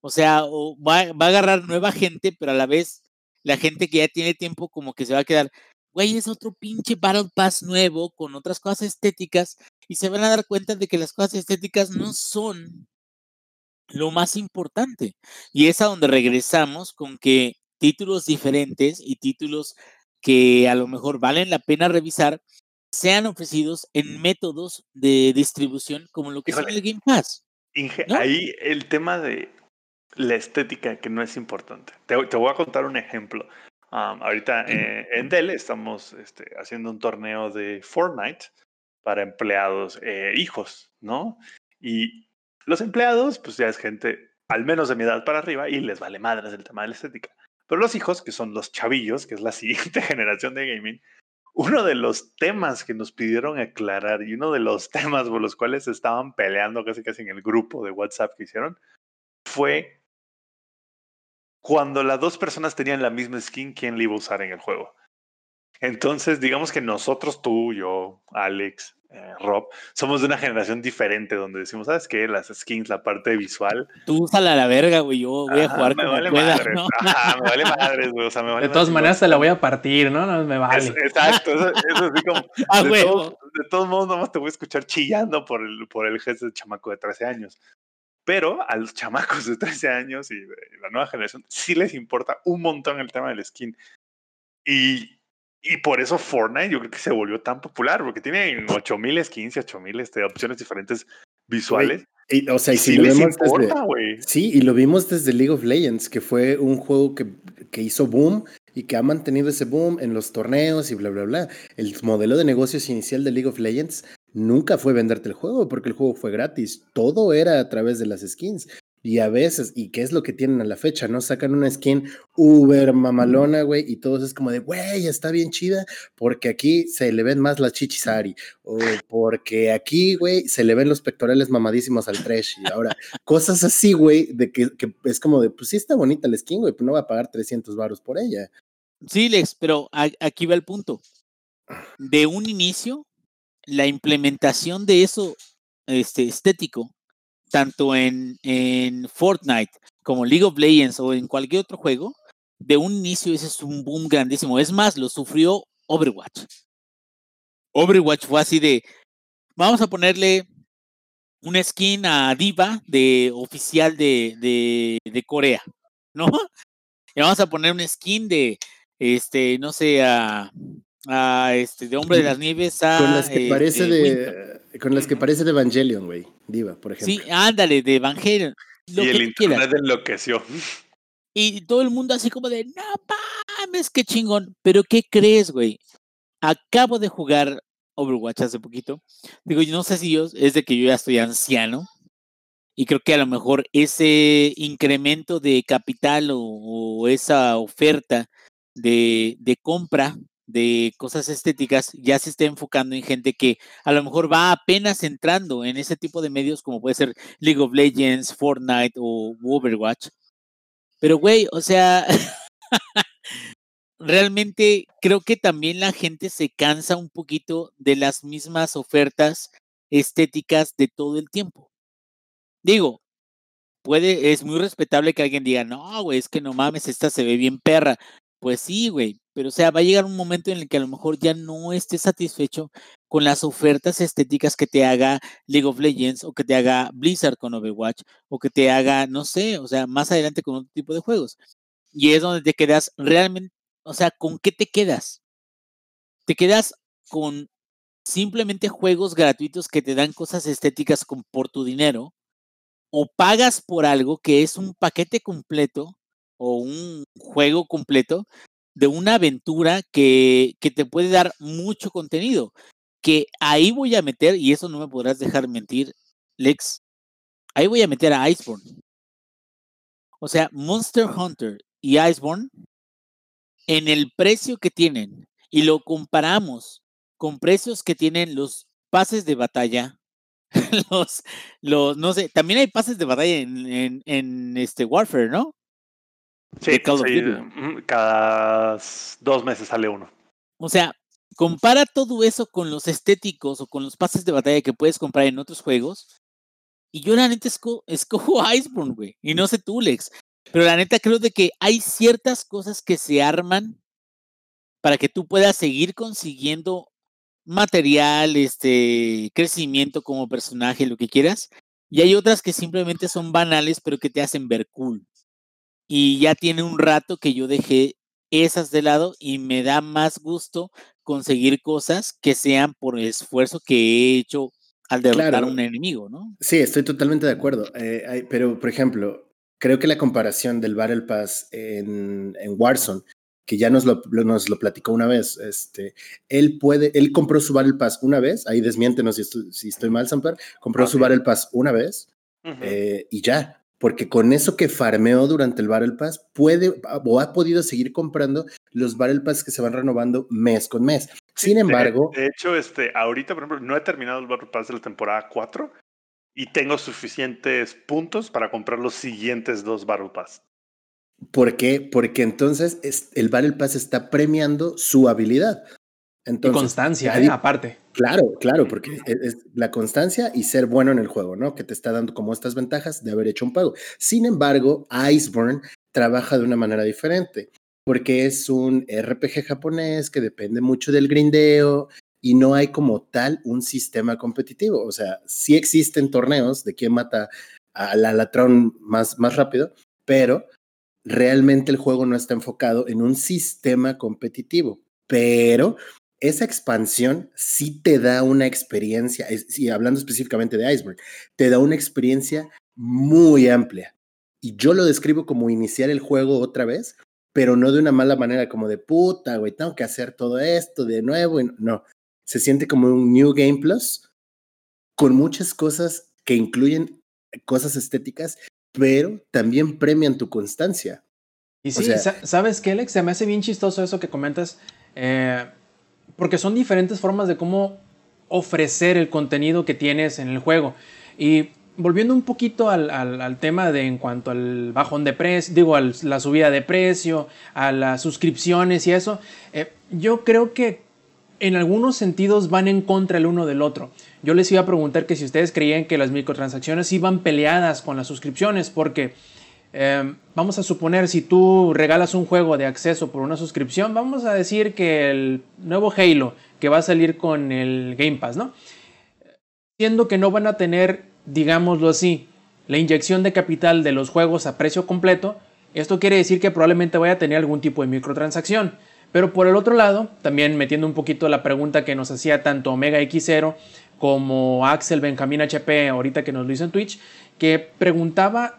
O sea, va, va a agarrar nueva gente, pero a la vez la gente que ya tiene tiempo como que se va a quedar, güey, es otro pinche Battle Pass nuevo con otras cosas estéticas y se van a dar cuenta de que las cosas estéticas no son lo más importante. Y es a donde regresamos con que títulos diferentes y títulos que a lo mejor valen la pena revisar sean ofrecidos en métodos de distribución como lo que Híjole. el Game Pass. Inge- ¿no? Ahí el tema de la estética que no es importante. Te, te voy a contar un ejemplo. Ahorita eh, en Dell estamos este, haciendo un torneo de Fortnite para empleados eh, hijos, ¿no? Y los empleados, pues ya es gente al menos de mi edad para arriba y les vale madres el tema de la estética. Pero los hijos, que son los chavillos, que es la siguiente generación de gaming, uno de los temas que nos pidieron aclarar y uno de los temas por los cuales estaban peleando casi casi en el grupo de WhatsApp que hicieron fue cuando las dos personas tenían la misma skin, ¿quién la iba a usar en el juego? Entonces, digamos que nosotros, tú, yo, Alex, eh, Rob, somos de una generación diferente donde decimos, ¿sabes qué? Las skins, la parte visual. Tú úsala a la verga, güey. Yo voy a ajá, jugar me como vale pueda, madres, ¿no? ajá, me vale madres, güey. O sea, me vale De todas madres, maneras te la voy a partir, ¿no? No me Es- vale. exacto, eso, eso es así como. Ah, de, todos, de todos modos, nomás te voy a escuchar chillando por el, por el gesto de chamaco de 13 años. Pero a los chamacos de 13 años y de la nueva generación sí les importa un montón el tema del skin. Y, y por eso Fortnite yo creo que se volvió tan popular, porque tiene 8000 skins y 8000 este, opciones diferentes visuales. Y, o sea, y si sí lo les vemos desde, importa. Sí, y lo vimos desde League of Legends, que fue un juego que, que hizo boom y que ha mantenido ese boom en los torneos y bla, bla, bla. El modelo de negocios inicial de League of Legends nunca fue venderte el juego, porque el juego fue gratis. Todo era a través de las skins. Y a veces, ¿y qué es lo que tienen a la fecha? ¿No? Sacan una skin uber mamalona, güey, y todos es como de, güey, está bien chida, porque aquí se le ven más las chichis a Ari, o porque aquí, güey, se le ven los pectorales mamadísimos al Trash, y ahora, cosas así, güey, de que, que es como de, pues sí está bonita la skin, güey, pero no va a pagar 300 varos por ella. Sí, Lex, pero aquí va el punto. De un inicio, la implementación de eso este, estético, tanto en, en Fortnite como League of Legends o en cualquier otro juego, de un inicio ese es un boom grandísimo. Es más, lo sufrió Overwatch. Overwatch fue así de, vamos a ponerle una skin a Diva de oficial de, de, de Corea, ¿no? Y vamos a poner una skin de, este, no sé, a, a, este, de Hombre de las Nieves a... Con las que parece Winter. de, con las que parece de Evangelion, güey, Diva, por ejemplo. Sí, ándale, de Evangelion. Lo y que el tú quieras. internet enloqueció. Y todo el mundo así como de, no mames, qué chingón. Pero ¿qué crees, güey? Acabo de jugar Overwatch hace poquito. Digo, yo no sé si yo, es de que yo ya estoy anciano. Y creo que a lo mejor ese incremento de capital o, o esa oferta de, de compra de cosas estéticas ya se está enfocando en gente que a lo mejor va apenas entrando en ese tipo de medios como puede ser League of Legends, Fortnite o Overwatch. Pero, güey, o sea, realmente creo que también la gente se cansa un poquito de las mismas ofertas estéticas de todo el tiempo. Digo, puede, es muy respetable que alguien diga, no, güey, es que no mames, esta se ve bien perra. Pues sí, güey, pero o sea, va a llegar un momento en el que a lo mejor ya no estés satisfecho con las ofertas estéticas que te haga League of Legends o que te haga Blizzard con Overwatch o que te haga, no sé, o sea, más adelante con otro tipo de juegos. Y es donde te quedas realmente, o sea, ¿con qué te quedas? Te quedas con simplemente juegos gratuitos que te dan cosas estéticas con, por tu dinero o pagas por algo que es un paquete completo o un juego completo de una aventura que, que, te puede dar mucho contenido. Que ahí voy a meter, y eso no me podrás dejar mentir, Lex, ahí voy a meter a Iceborne. O sea, Monster Hunter y Iceborne, en el precio que tienen, y lo comparamos con precios que tienen los pases de batalla, los, los, no sé, también hay pases de batalla en, en, en este Warfare, ¿no? Sí, cada dos meses sale uno. O sea, compara todo eso con los estéticos o con los pases de batalla que puedes comprar en otros juegos. Y yo la neta escojo, Iceborne, güey. Y no sé tú, Lex. Pero la neta creo de que hay ciertas cosas que se arman para que tú puedas seguir consiguiendo material, este, crecimiento como personaje, lo que quieras. Y hay otras que simplemente son banales, pero que te hacen ver cool. Y ya tiene un rato que yo dejé esas de lado y me da más gusto conseguir cosas que sean por el esfuerzo que he hecho al derrotar a un enemigo, ¿no? Sí, estoy totalmente de acuerdo. Eh, pero, por ejemplo, creo que la comparación del Battle Pass en, en Warzone que ya nos lo, nos lo platicó una vez. Este, él puede, él compró su Battle Pass una vez, ahí desmiéntenos si estoy, si estoy mal, Samper, compró su Battle Pass una vez eh, y ya, porque con eso que farmeó durante el Battle Pass, puede o ha podido seguir comprando los Battle Pass que se van renovando mes con mes. Sin embargo. De, hecho, este, ahorita, por ejemplo, no he terminado el Battle Pass de la temporada 4 y tengo suficientes puntos para comprar los siguientes dos Battle Pass. ¿Por qué? Porque entonces el Battle Pass está premiando su habilidad. Entonces, y constancia, ¿eh? aparte. Claro, claro, porque es, la constancia y ser bueno en el juego, ¿no? Que te está dando como estas ventajas de haber hecho un pago. Sin embargo, Iceborne trabaja de una manera diferente, porque es un RPG japonés que depende mucho del grindeo y no hay como tal un sistema competitivo. O sea, sí existen torneos de quién mata al alatrón más, más rápido, pero realmente el juego no está enfocado en un sistema competitivo, pero esa expansión sí te da una experiencia, y hablando específicamente de Iceberg, te da una experiencia muy amplia. Y yo lo describo como iniciar el juego otra vez, pero no de una mala manera, como de puta, güey, tengo que hacer todo esto de nuevo. No, se siente como un New Game Plus con muchas cosas que incluyen cosas estéticas pero también premian tu constancia. Y sí, ¿sabes qué, Alex? Se me hace bien chistoso eso que comentas, eh, porque son diferentes formas de cómo ofrecer el contenido que tienes en el juego. Y volviendo un poquito al, tema de en cuanto al bajón de precio, digo, a la subida de precio, a las suscripciones y eso, eh, yo creo que en algunos sentidos van en contra el uno del otro. Yo les iba a preguntar que si ustedes creían que las microtransacciones iban peleadas con las suscripciones, porque eh, vamos a suponer si tú regalas un juego de acceso por una suscripción, vamos a decir que el nuevo Halo que va a salir con el Game Pass, ¿no? Siendo que no van a tener, digámoslo así, la inyección de capital de los juegos a precio completo, esto quiere decir que probablemente vaya a tener algún tipo de microtransacción. Pero por el otro lado, también metiendo un poquito la pregunta que nos hacía tanto Omega X0 como Axel Benjamín HP, ahorita que nos lo hizo en Twitch, que preguntaba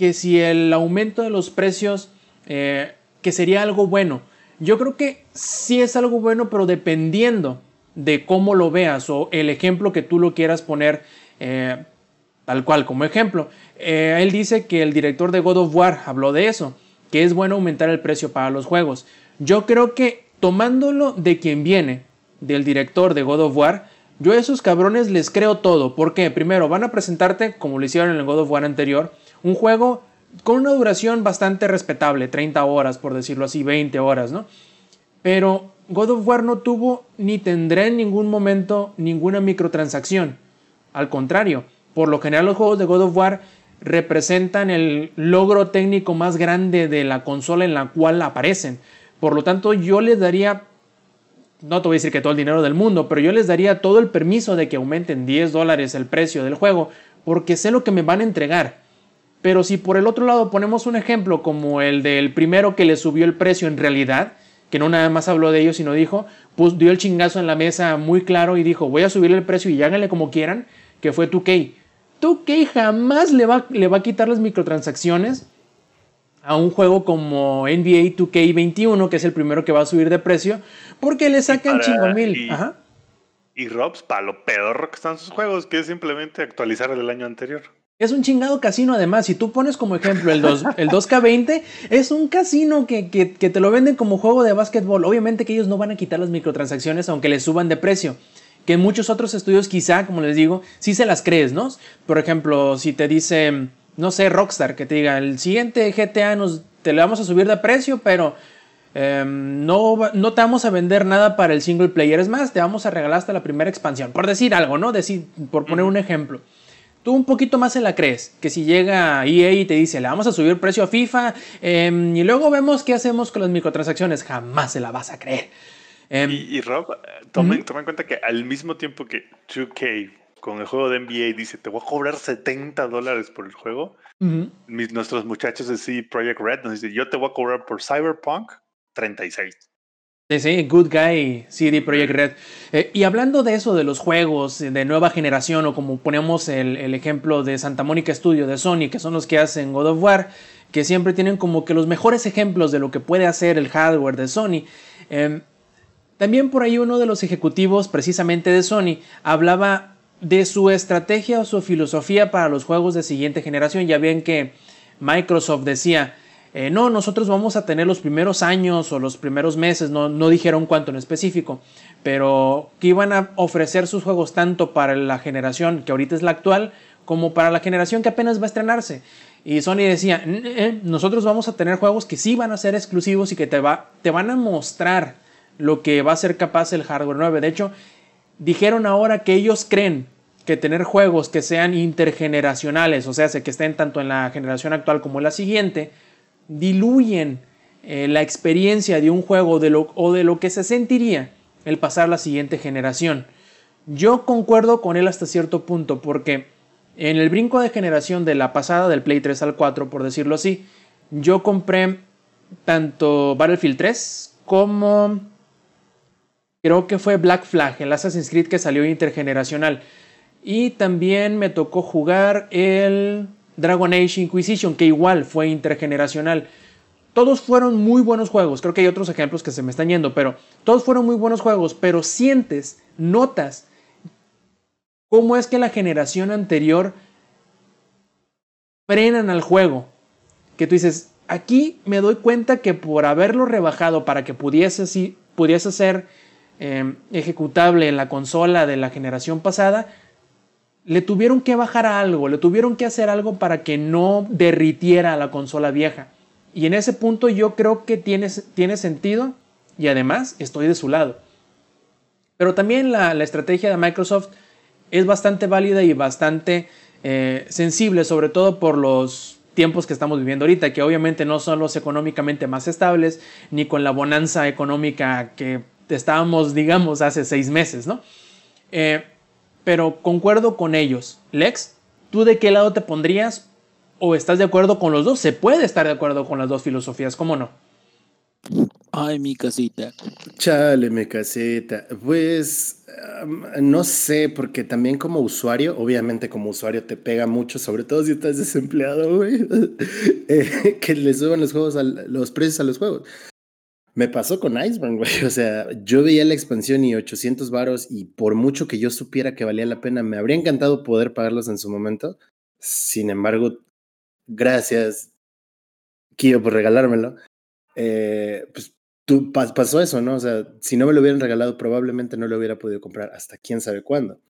que si el aumento de los precios, eh, que sería algo bueno. Yo creo que sí es algo bueno, pero dependiendo de cómo lo veas o el ejemplo que tú lo quieras poner eh, tal cual como ejemplo. Eh, él dice que el director de God of War habló de eso, que es bueno aumentar el precio para los juegos. Yo creo que tomándolo de quien viene, del director de God of War, yo a esos cabrones les creo todo. ¿Por qué? Primero, van a presentarte, como lo hicieron en el God of War anterior, un juego con una duración bastante respetable, 30 horas, por decirlo así, 20 horas, ¿no? Pero God of War no tuvo ni tendrá en ningún momento ninguna microtransacción. Al contrario, por lo general los juegos de God of War representan el logro técnico más grande de la consola en la cual aparecen. Por lo tanto, yo les daría, no te voy a decir que todo el dinero del mundo, pero yo les daría todo el permiso de que aumenten 10 dólares el precio del juego, porque sé lo que me van a entregar. Pero si por el otro lado ponemos un ejemplo como el del primero que le subió el precio en realidad, que no nada más habló de ello, sino dijo, pues dio el chingazo en la mesa muy claro y dijo, voy a subir el precio y háganle como quieran, que fue 2K. 2K jamás le va, le va a quitar las microtransacciones a un juego como NBA 2K21, que es el primero que va a subir de precio, porque le sacan chingo mil. Y, y Robs, para lo peor que están sus juegos, que es simplemente actualizar el año anterior. Es un chingado casino además. Si tú pones como ejemplo el, 2, el 2K20, es un casino que, que, que, te lo venden como juego de básquetbol. Obviamente que ellos no van a quitar las microtransacciones aunque les suban de precio. Que en muchos otros estudios quizá, como les digo, sí se las crees, ¿no? Por ejemplo, si te dice, no sé, Rockstar, que te diga, el siguiente GTA nos, te le vamos a subir de precio, pero eh, no, no te vamos a vender nada para el single player. Es más, te vamos a regalar hasta la primera expansión. Por decir algo, ¿no? Decir, por poner un ejemplo tú un poquito más se la crees. Que si llega EA y te dice, le vamos a subir precio a FIFA eh, y luego vemos qué hacemos con las microtransacciones, jamás se la vas a creer. Eh, y, y, Rob, toma, -huh. toma en cuenta que al mismo tiempo que 2K con el juego de NBA dice, te voy a cobrar 70 dólares por el juego, uh -huh. Mis, nuestros muchachos de CD Projekt Red nos dicen, yo te voy a cobrar por Cyberpunk 36. Sí, Good Guy, CD Projekt Red. Eh, y hablando de eso, de los juegos de nueva generación, o como ponemos el, el, ejemplo de Santa Mónica Studio de Sony, que son los que hacen God of War, que siempre tienen como que los mejores ejemplos de lo que puede hacer el hardware de Sony. Eh, también por ahí uno de los ejecutivos precisamente de Sony hablaba de su estrategia o su filosofía para los juegos de siguiente generación. Ya ven que Microsoft decía, eh, no, nosotros vamos a tener los primeros años o los primeros meses, no, no dijeron cuánto en específico, pero que iban a ofrecer sus juegos tanto para la generación que ahorita es la actual, como para la generación que apenas va a estrenarse. Y Sony decía, nosotros vamos a tener juegos que sí van a ser exclusivos y que te, va, te van a mostrar lo que va a ser capaz el hardware 9. De hecho, dijeron ahora que ellos creen que tener juegos que sean intergeneracionales, o sea, que estén tanto en la generación actual como en la siguiente, diluyen eh, la experiencia de un juego de lo, o de lo que se sentiría el pasar la siguiente generación. Yo concuerdo con él hasta cierto punto porque en el brinco de generación de la pasada del Play 3 al 4, por decirlo así, yo compré tanto Battlefield 3 como creo que fue Black Flag, el Assassin's Creed que salió intergeneracional. Y también me tocó jugar el Dragon Age Inquisition, que igual fue intergeneracional. Todos fueron muy buenos juegos, creo que hay otros ejemplos que se me están yendo, pero todos fueron muy buenos juegos, pero sientes, notas cómo es que la generación anterior frenan al juego. Que tú dices, aquí me doy cuenta que por haberlo rebajado para que pudiese, pudiese ser eh, ejecutable en la consola de la generación pasada, le tuvieron que bajar a algo, le tuvieron que hacer algo para que no derritiera la consola vieja. Y en ese punto yo creo que tiene, tiene sentido y además estoy de su lado. Pero también la, la estrategia de Microsoft es bastante válida y bastante eh, sensible, sobre todo por los tiempos que estamos viviendo ahorita, que obviamente no son los económicamente más estables, ni con la bonanza económica que estábamos, digamos, hace seis meses, ¿no? Eh, pero concuerdo con ellos. Lex, ¿tú de qué lado te pondrías? ¿O estás de acuerdo con los dos? Se puede estar de acuerdo con las dos filosofías, ¿cómo no? Ay, mi casita. Chale, mi casita. Pues um, no sé, porque también como usuario, obviamente como usuario te pega mucho, sobre todo si estás desempleado, güey, eh, que le suban los juegos, a, los precios a los juegos. Me pasó con Iceborne, güey. O sea, yo veía la expansión y 800 varos y por mucho que yo supiera que valía la pena, me habría encantado poder pagarlos en su momento. Sin embargo, gracias, Kio, por regalármelo. Eh, pues tú, pasó eso, ¿no? O sea, si no me lo hubieran regalado, probablemente no lo hubiera podido comprar hasta quién sabe cuándo.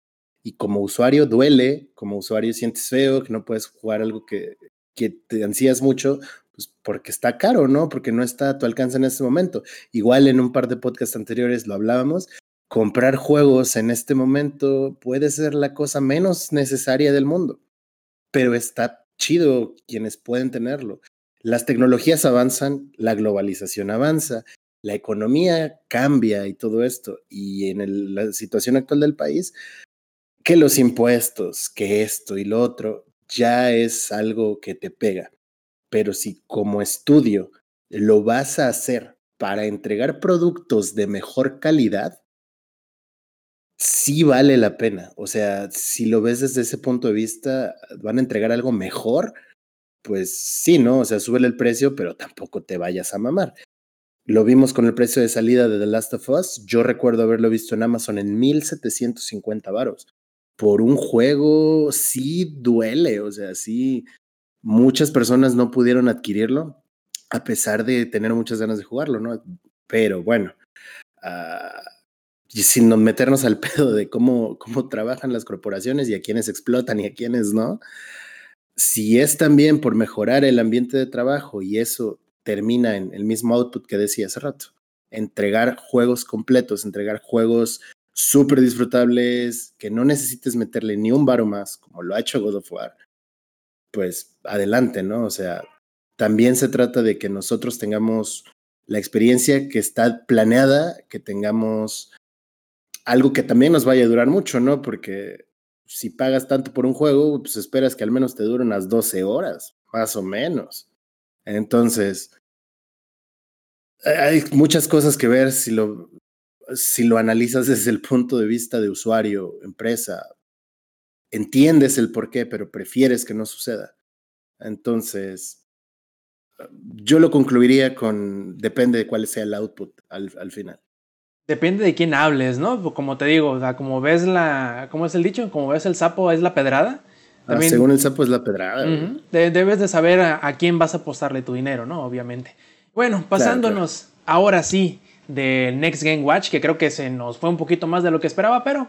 Y como usuario duele, como usuario sientes feo, que no puedes jugar algo que, que te ansías mucho, pues porque está caro, ¿no? Porque no está a tu alcance en este momento. Igual en un par de podcasts anteriores lo hablábamos, comprar juegos en este momento puede ser la cosa menos necesaria del mundo, pero está chido quienes pueden tenerlo. Las tecnologías avanzan, la globalización avanza, la economía cambia y todo esto. Y en la situación actual del país, que los impuestos, que esto y lo otro, ya es algo que te pega. Pero si como estudio lo vas a hacer para entregar productos de mejor calidad, sí vale la pena. O sea, si lo ves desde ese punto de vista, van a entregar algo mejor, pues sí, ¿no? O sea, súbele el precio, pero tampoco te vayas a mamar. Lo vimos con el precio de salida de The Last of Us. Yo recuerdo haberlo visto en Amazon en 1750 varos. Por un juego sí duele, o sea, sí, muchas personas no pudieron adquirirlo a pesar de tener muchas ganas de jugarlo, ¿no? Pero bueno, uh, sin meternos al pedo de cómo, cómo trabajan las corporaciones y a quienes explotan y a quienes no, si es también por mejorar el ambiente de trabajo y eso termina en el mismo output que decía hace rato, entregar juegos completos, entregar juegos súper disfrutables, que no necesites meterle ni un varo más, como lo ha hecho God of War, pues adelante, ¿no? O sea, también se trata de que nosotros tengamos la experiencia que está planeada, que tengamos algo que también nos vaya a durar mucho, ¿no? Porque si pagas tanto por un juego, pues esperas que al menos te dure unas 12 horas, más o menos. Entonces, hay muchas cosas que ver si lo, si lo analizas desde el punto de vista de usuario, empresa. Entiendes el por qué, pero prefieres que no suceda. Entonces, yo lo concluiría con, depende de cuál sea el output al, al final. Depende de quién hables, ¿no? Como te digo, o sea, como ves la, ¿cómo es el dicho? Como ves el sapo es la pedrada. Ah, según el sapo es la pedrada. debes de saber a, quién vas a apostarle tu dinero, ¿no? Obviamente. Bueno, pasándonos ahora sí del Next Game Watch, que creo que se nos fue un poquito más de lo que esperaba, pero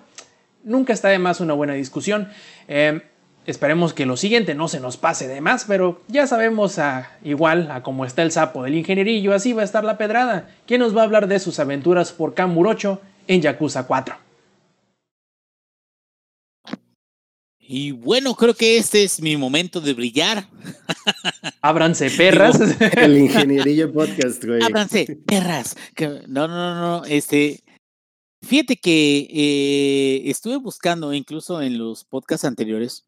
nunca está de más una buena discusión. Eh, Esperemos que lo siguiente no se nos pase de más, pero ya sabemos a, igual a cómo está el sapo del ingenierillo, así va a estar la pedrada. ¿Quién nos va a hablar de sus aventuras por Kamurocho en Yakuza 4? Y bueno, creo que este es mi momento de brillar. Ábranse perras. el ingenierillo podcast, güey. Ábranse perras. No, no, no, este. Fíjate que eh, estuve buscando incluso en los podcasts anteriores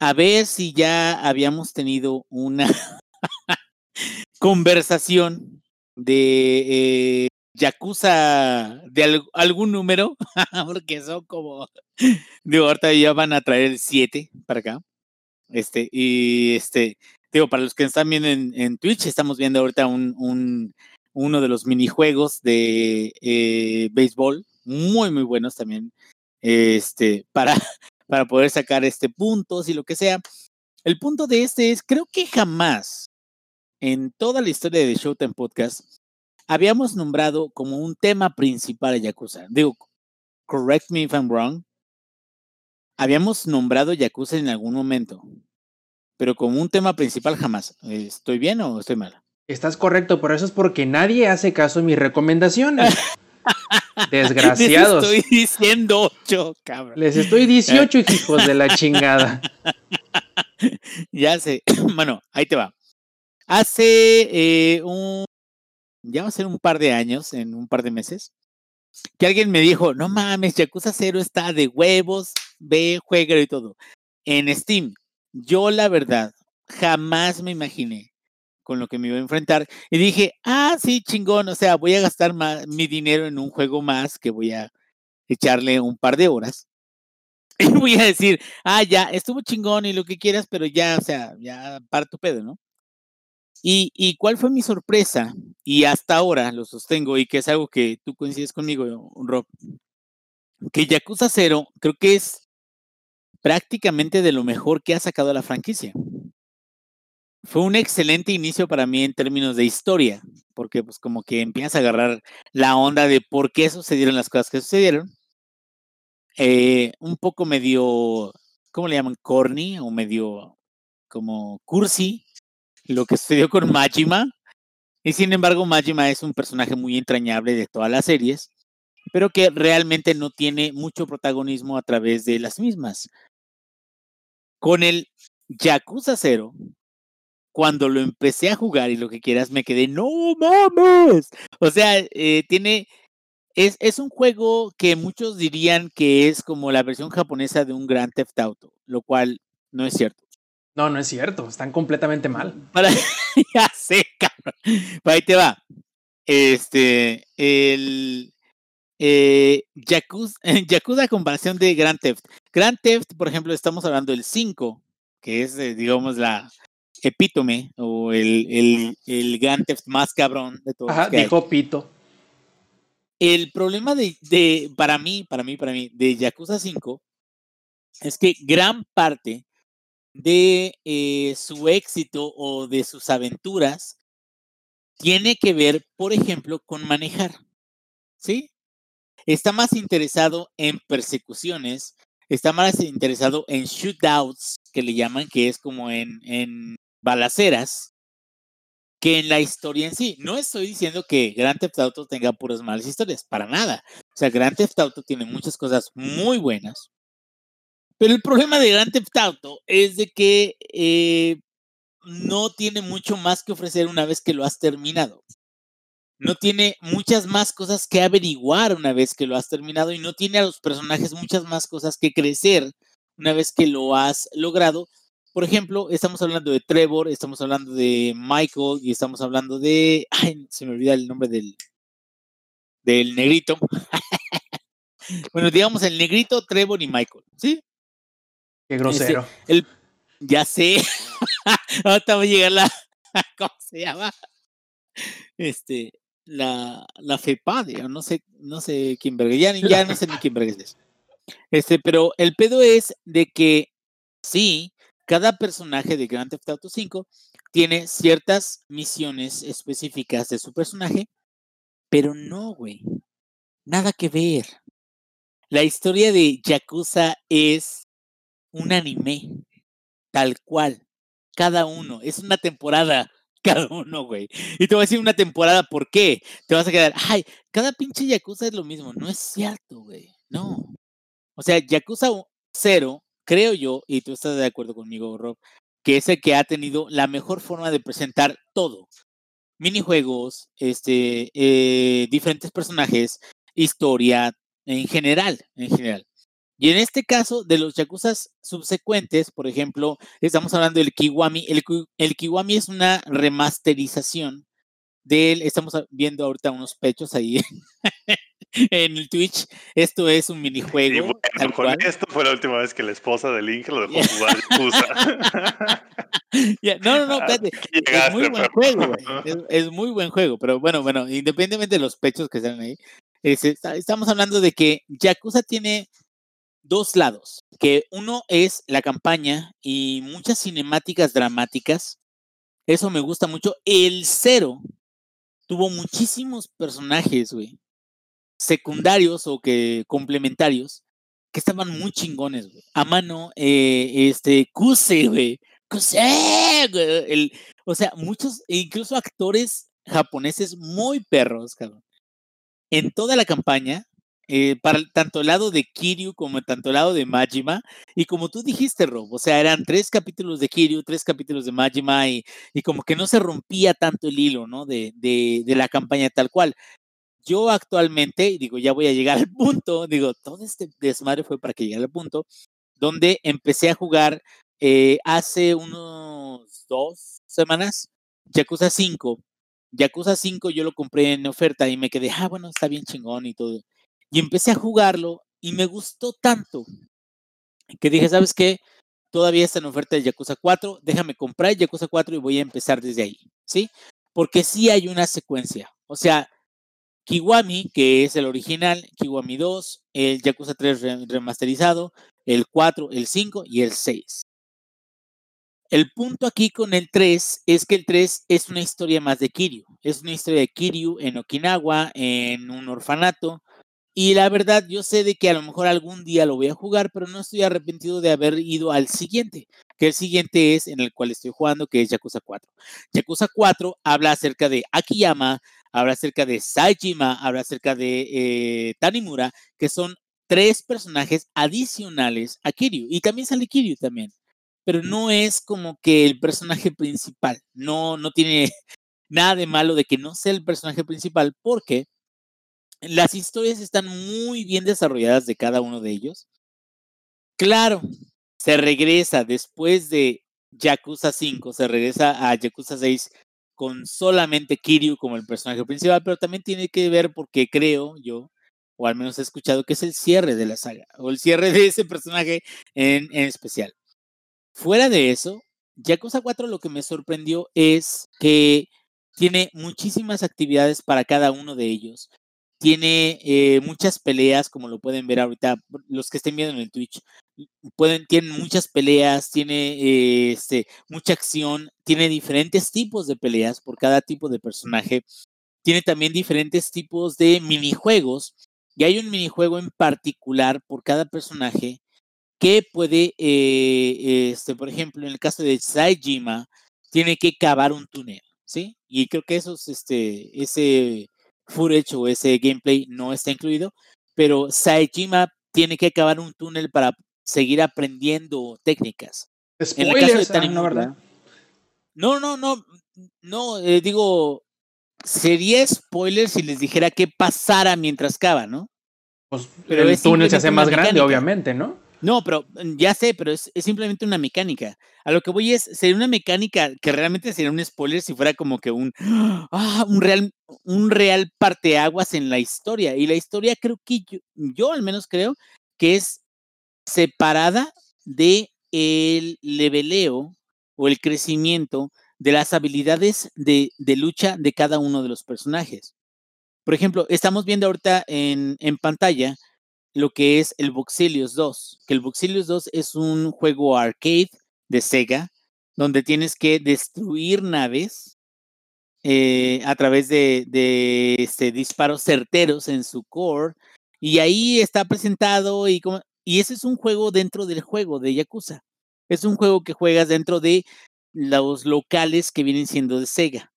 a ver si ya habíamos tenido una conversación de eh, Yakuza de algún número, porque son como, digo, ahorita ya van a traer el 7 para acá. Este, y este, digo, para los que están viendo en, Twitch, estamos viendo ahorita un, un, uno de los minijuegos de eh, béisbol, muy, muy buenos también, este, para, para poder sacar este puntos y lo que sea. El punto de este es, creo que jamás en toda la historia de Showtime Podcast habíamos nombrado como un tema principal a Yakuza. Digo, correct me if I'm wrong. Habíamos nombrado Yakuza en algún momento, pero como un tema principal jamás. ¿Estoy bien o estoy mal? Estás correcto, pero eso es porque nadie hace caso a mis recomendaciones. Desgraciados. Les estoy diciendo 8, cabrón. Les estoy 18, hijos de la chingada. Ya sé. Bueno, ahí te va. Hace eh, un. Ya va a ser un par de años, en un par de meses, que alguien me dijo: No mames, Yakuza 0 está de huevos, ve, juega y todo. En Steam, yo la verdad, jamás me imaginé con lo que me iba a enfrentar. Y dije, ah, sí, chingón, o sea, voy a gastar mi dinero en un juego más que voy a echarle un par de horas. Y voy a decir, ah, ya, estuvo chingón y lo que quieras, pero ya, o sea, ya para tu pedo, ¿no? Y, y, cuál fue mi sorpresa, y hasta ahora lo sostengo, y que es algo que tú coincides conmigo, Rob, que Yakuza 0 creo que es prácticamente de lo mejor que ha sacado la franquicia fue un excelente inicio para mí en términos de historia, porque pues como que empiezas a agarrar la onda de por qué sucedieron las cosas que sucedieron. Eh, un poco medio, ¿cómo le llaman? Corny o medio como cursi lo que sucedió con Majima. Y sin embargo, Majima es un personaje muy entrañable de todas las series, pero que realmente no tiene mucho protagonismo a través de las mismas. Con el Yakuza 0, cuando lo empecé a jugar y lo que quieras, me quedé, no mames. O sea, eh, tiene, es, es, un juego que muchos dirían que es como la versión japonesa de un Grand Theft Auto, lo cual no es cierto. No, no es cierto, están completamente mal. Para, ya sé, cabrón. Ahí te va. Este, el eh, Yakuza, Yakuza a comparación de Grand Theft. Grand Theft, por ejemplo, estamos hablando del 5, que es, eh, digamos, la epítome o el, el, el más cabrón de todos. Ajá, dijo Pito. El problema de, de, para mí, para mí, para mí, de Yakuza 5 es que gran parte de eh, su éxito o de sus aventuras tiene que ver, por ejemplo, con manejar. ¿Sí? Está más interesado en persecuciones, está más interesado en shootouts, que le llaman, que es como en, en balaceras, que en la historia en sí. No estoy diciendo que Grand Theft Auto tenga puras malas historias, para nada. O sea, Grand Theft Auto tiene muchas cosas muy buenas, pero el problema de Grand Theft Auto es de que eh, no tiene mucho más que ofrecer una vez que lo has terminado. No tiene muchas más cosas que averiguar una vez que lo has terminado y no tiene a los personajes muchas más cosas que crecer una vez que lo has logrado. Por ejemplo, estamos hablando de Trevor, estamos hablando de Michael y estamos hablando de... Ay, se me olvida el nombre del, del negrito. bueno, digamos el negrito, Trevor y Michael, ¿sí? Qué grosero. Este, el, ya sé. Ahorita va a llegar la. ¿Cómo se llama? Este. La, la FEPAD, no sé, no sé quién verga, ya, ya no sé ni quién verga es eso. Este, pero el pedo es de que sí, cada personaje de Grand Theft Auto 5 tiene ciertas misiones específicas de su personaje, pero no, güey. Nada que ver. La historia de Yakuza es un anime, tal cual, cada uno, es una temporada, cada uno, güey. Y te voy a decir una temporada, ¿por qué? Te vas a quedar, ay, cada pinche Yakuza es lo mismo, no es cierto, güey, no. O sea, Yakuza 0, creo yo, y tú estás de acuerdo conmigo, Rob, que es el que ha tenido la mejor forma de presentar todo. Minijuegos, este, eh, diferentes personajes, historia, en general, en general. Y en este caso, de los yakuzas subsecuentes, por ejemplo, estamos hablando del Kiwami. El, el Kiwami es una remasterización de él. Estamos viendo ahorita unos pechos ahí en el Twitch. Esto es un minijuego. bueno, esto fue la última vez que la esposa del Inge lo dejó jugar No, no, no, espérate. Es muy buen juego, es, es, muy buen juego. Pero bueno, bueno, independientemente de los pechos que salen ahí, estamos hablando de que Yakuza tiene dos lados, que uno es la campaña y muchas cinemáticas dramáticas. Eso me gusta mucho. El cero tuvo muchísimos personajes, güey, secundarios o que complementarios que estaban muy chingones, güey. A mano, eh, este, Kuse, güey. Kuse, El, o sea, muchos, e incluso actores japoneses muy perros, cabrón. En toda la campaña, eh, para tanto el lado de Kiryu como tanto el lado de Majima. Y como tú dijiste, Rob, o sea, eran tres capítulos de Kiryu, tres capítulos de Majima y, y como que no se rompía tanto el hilo, ¿no? De, de, de, la campaña tal cual. Yo actualmente, digo, ya voy a llegar al punto, digo, todo este desmadre fue para que llegara al punto, donde empecé a jugar eh, hace unos dos semanas, Yakuza 5. Yakuza 5 yo lo compré en oferta y me quedé, ah, bueno, está bien chingón y todo. Y empecé a jugarlo y me gustó tanto que dije, ¿sabes qué? Todavía está en oferta el Yakuza 4, déjame comprar el Yakuza 4 y voy a empezar desde ahí, ¿sí? Porque sí hay una secuencia. O sea, Kiwami, que es el original, Kiwami 2, el Yakuza 3 remasterizado, el 4, el 5 y el 6. El punto aquí con el 3 es que el 3 es una historia más de Kiryu. Es una historia de Kiryu en Okinawa, en un orfanato, Y la verdad, yo sé de que a lo mejor algún día lo voy a jugar, pero no estoy arrepentido de haber ido al siguiente, que el siguiente es en el cual estoy jugando, que es Yakuza 4. Yakuza 4 habla acerca de Akiyama, habla acerca de Saijima, habla acerca de eh, Tanimura, que son tres personajes adicionales a Kiryu. Y también sale Kiryu también. Pero no es como que el personaje principal. No, no tiene nada de malo de que no sea el personaje principal porque las historias están muy bien desarrolladas de cada uno de ellos. Claro, se regresa después de Yakuza 5, se regresa a Yakuza 6 con solamente Kiryu como el personaje principal, pero también tiene que ver porque creo yo, o al menos he escuchado, que es el cierre de la saga, o el cierre de ese personaje en, en especial. Fuera de eso, Yakuza 4 lo que me sorprendió es que tiene muchísimas actividades para cada uno de ellos. Tiene eh, muchas peleas, como lo pueden ver ahorita, los que estén viendo en el Twitch, pueden, tienen muchas peleas, tiene eh, este, mucha acción, tiene diferentes tipos de peleas por cada tipo de personaje, tiene también diferentes tipos de minijuegos, y hay un minijuego en particular por cada personaje que puede, eh, este, por ejemplo, en el caso de Saijima, tiene que cavar un túnel, ¿sí? Y creo que eso es, este, ese footage o ese gameplay no está incluido, pero Saejima tiene que cavar un túnel para seguir aprendiendo técnicas. en el caso de Tanimura, ¿verdad? No, no, no, no, eh, digo, sería spoiler si les dijera qué pasara mientras cava, ¿no? Pues pero el túnel se hace más grande, obviamente, ¿no? No, pero mm, ya sé, pero es, simplemente una mecánica. A lo que voy es, sería una mecánica que realmente sería un spoiler si fuera como que un, ah, un real, un real parteaguas en la historia. Y la historia creo que yo, al menos creo que es separada de el leveleo o el crecimiento de las habilidades de, de, lucha de cada uno de los personajes. Por ejemplo, estamos viendo ahorita en, en pantalla lo que es el Buxilius 2, que el Buxilius 2 es un juego arcade de Sega, donde tienes que destruir naves eh, a través de, de este, disparos certeros en su core, y ahí está presentado y, como, y ese es un juego dentro del juego de Yakuza. Es un juego que juegas dentro de los locales que vienen siendo de Sega.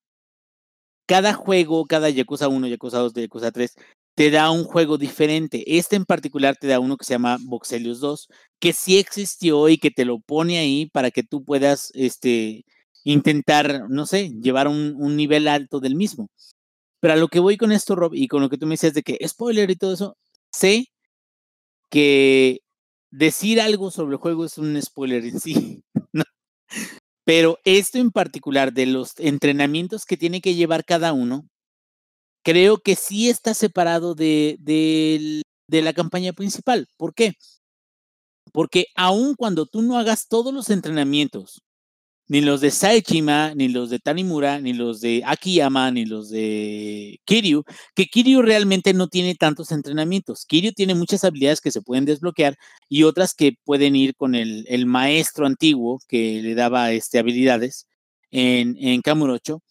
Cada juego, cada Yakuza 1, Yakuza 2, Yakuza 3, te da un juego diferente. Este en particular te da uno que se llama Voxelius 2, que sí existió y que te lo pone ahí para que tú puedas este, intentar, no sé, llevar un, un nivel alto del mismo. Pero a lo que voy con esto, Rob, y con lo que tú me decías de que spoiler y todo eso, sé que decir algo sobre el juego es un spoiler en sí. Pero esto en particular de los entrenamientos que tiene que llevar cada uno, creo que sí está separado de, de, la campaña principal. ¿Por qué? Porque aun cuando tú no hagas todos los entrenamientos, ni los de Saechima, ni los de Tanimura, ni los de Akiyama, ni los de Kiryu, que Kiryu realmente no tiene tantos entrenamientos. Kiryu tiene muchas habilidades que se pueden desbloquear y otras que pueden ir con el, el maestro antiguo que le daba este, habilidades en, en Kamurocho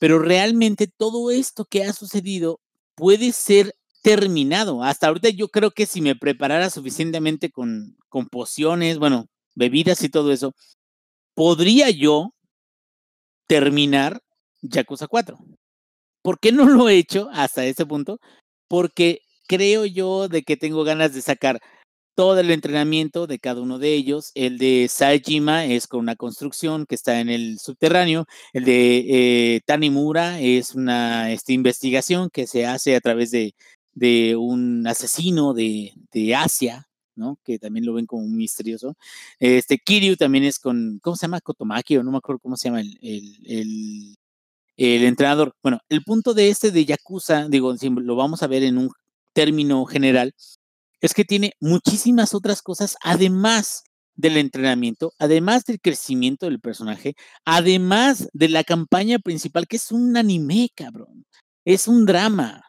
pero realmente todo esto que ha sucedido puede ser terminado. Hasta ahorita yo creo que si me preparara suficientemente con, con pociones, bueno, bebidas y todo eso, podría yo terminar Yakuza 4. ¿Por qué no lo he hecho hasta ese punto? Porque creo yo de que tengo ganas de sacar todo el entrenamiento de cada uno de ellos. El de Saejima es con una construcción que está en el subterráneo. El de eh, Tanimura es una esta investigación que se hace a través de, de un asesino de, de, Asia, Que también lo ven como un misterioso. Este Kiryu también es con, ¿cómo se llama? Kotomaki o no me acuerdo cómo se llama el, el, entrenador. Bueno, el punto de este de Yakuza, digo, lo vamos a ver en un término general, es que tiene muchísimas otras cosas además del entrenamiento, además del crecimiento del personaje, además de la campaña principal, que es un anime, cabrón. Es un drama.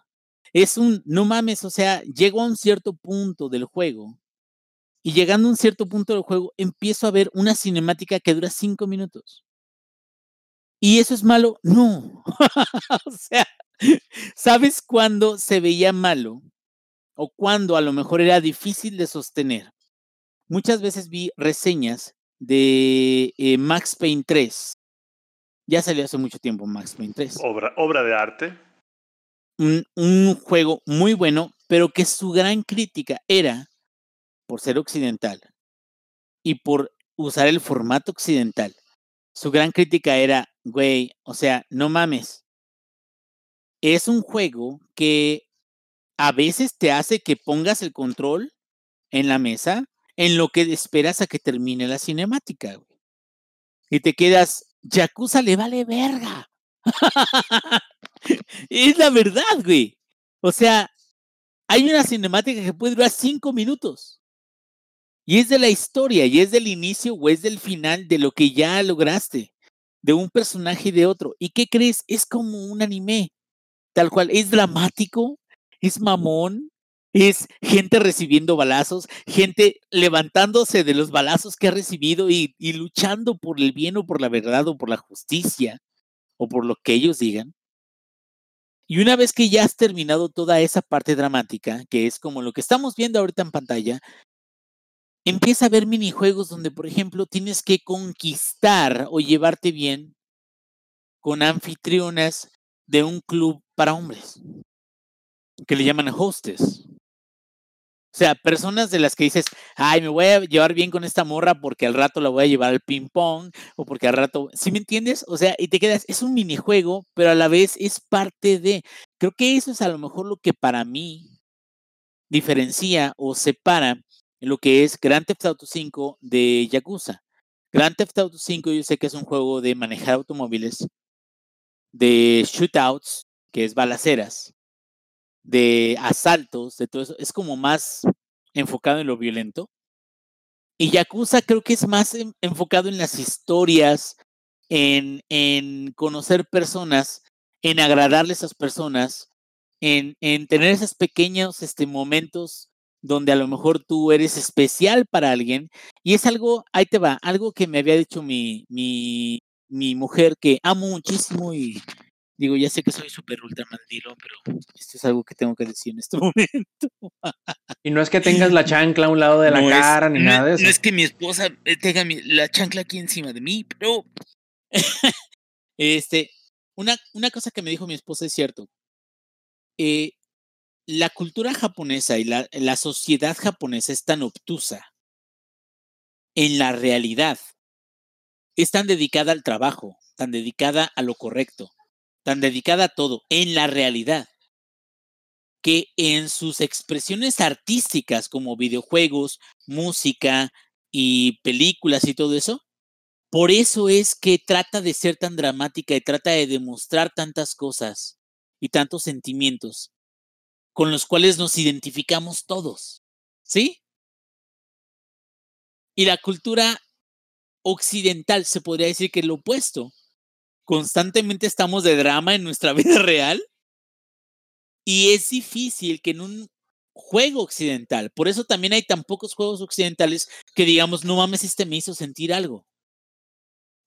Es un, no mames, o sea, llego a un cierto punto del juego y llegando a un cierto punto del juego empiezo a ver una cinemática que dura cinco minutos. ¿Y eso es malo? No. o sea, ¿sabes cuándo se veía malo? o cuando a lo mejor era difícil de sostener. Muchas veces vi reseñas de eh, Max Payne 3. Ya salió hace mucho tiempo Max Payne 3. Obra, obra de arte. Un, un juego muy bueno, pero que su gran crítica era, por ser occidental y por usar el formato occidental, su gran crítica era, güey, o sea, no mames. Es un juego que a veces te hace que pongas el control en la mesa en lo que esperas a que termine la cinemática, güey. Y te quedas, Yakuza le vale verga. es la verdad, güey. O sea, hay una cinemática que puede durar cinco minutos. Y es de la historia, y es del inicio o es del final de lo que ya lograste, de un personaje y de otro. ¿Y qué crees? Es como un anime, tal cual. Es dramático, es mamón, es gente recibiendo balazos, gente levantándose de los balazos que ha recibido y, y, luchando por el bien o por la verdad o por la justicia o por lo que ellos digan. Y una vez que ya has terminado toda esa parte dramática, que es como lo que estamos viendo ahorita en pantalla, empieza a haber minijuegos donde, por ejemplo, tienes que conquistar o llevarte bien con anfitrionas de un club para hombres, que le llaman hostes. O sea, personas de las que dices, ay, me voy a llevar bien con esta morra porque al rato la voy a llevar al ping pong o porque al rato, ¿sí me entiendes? O sea, y te quedas, es un minijuego, pero a la vez es parte de, creo que eso es a lo mejor lo que para mí diferencia o separa lo que es Grand Theft Auto 5 de Yakuza. Grand Theft Auto 5 yo sé que es un juego de manejar automóviles, de shootouts, que es balaceras, de asaltos, de todo eso. Es como más enfocado en lo violento. Y Yakuza creo que es más enfocado en las historias, en, en conocer personas, en agradarle a esas personas, en, en tener esos pequeños este, momentos donde a lo mejor tú eres especial para alguien. Y es algo, ahí te va, algo que me había dicho mi, mi, mi mujer que amo muchísimo y digo, ya sé que soy súper ultra mandilo, pero esto es algo que tengo que decir en este momento. y no es que tengas la chancla a un lado de la es- cara ni no- nada de eso. No es que mi esposa eh, tenga mi- la chancla aquí encima de mí, pero este, una, una cosa que me dijo mi esposa es cierto. Eh, la cultura japonesa y la, sociedad japonesa es tan obtusa en la realidad. Es tan dedicada al trabajo, tan dedicada a lo correcto, tan dedicada a todo, en la realidad, que en sus expresiones artísticas como videojuegos, música y películas y todo eso, por eso es que trata de ser tan dramática y trata de demostrar tantas cosas y tantos sentimientos con los cuales nos identificamos todos. ¿Sí? Y la cultura occidental se podría decir que es lo opuesto. Constantemente estamos de drama en nuestra vida real y es difícil que en un juego occidental, por eso también hay tan pocos juegos occidentales que digamos, no mames, este me hizo sentir algo.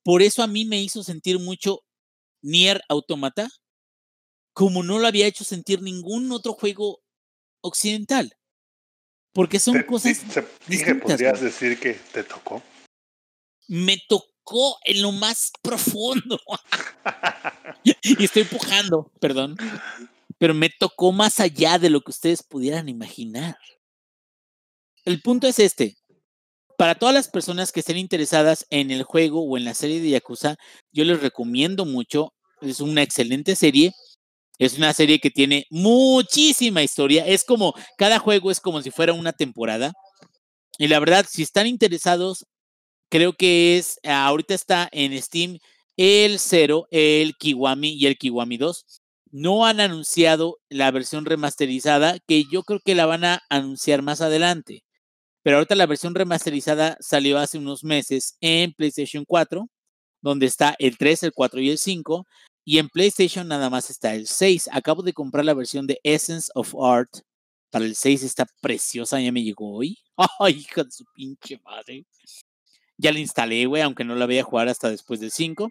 Por eso a mí me hizo sentir mucho Nier Automata, como no lo había hecho sentir ningún otro juego occidental. Porque son Te- cosas se- dije, podrías decir que te tocó. me tocó en lo más profundo. y estoy pujando, perdón. Pero me tocó más allá de lo que ustedes pudieran imaginar. El punto es este. Para todas las personas que estén interesadas en el juego o en la serie de Yakuza, yo les recomiendo mucho. Es una excelente serie. Es una serie que tiene muchísima historia. Es como, cada juego es como si fuera una temporada. Y la verdad, si están interesados, creo que es, ahorita está en Steam el 0, el Kiwami y el Kiwami 2. No han anunciado la versión remasterizada, que yo creo que la van a anunciar más adelante. Pero ahorita la versión remasterizada salió hace unos meses en PlayStation 4, donde está el 3, el 4 y el 5. Y en PlayStation nada más está el 6. Acabo de comprar la versión de Essence of Art. Para el 6 está preciosa, ya me llegó hoy. Ay, hija de su pinche madre. Ya la instalé, güey, aunque no la voy a jugar hasta después del 5.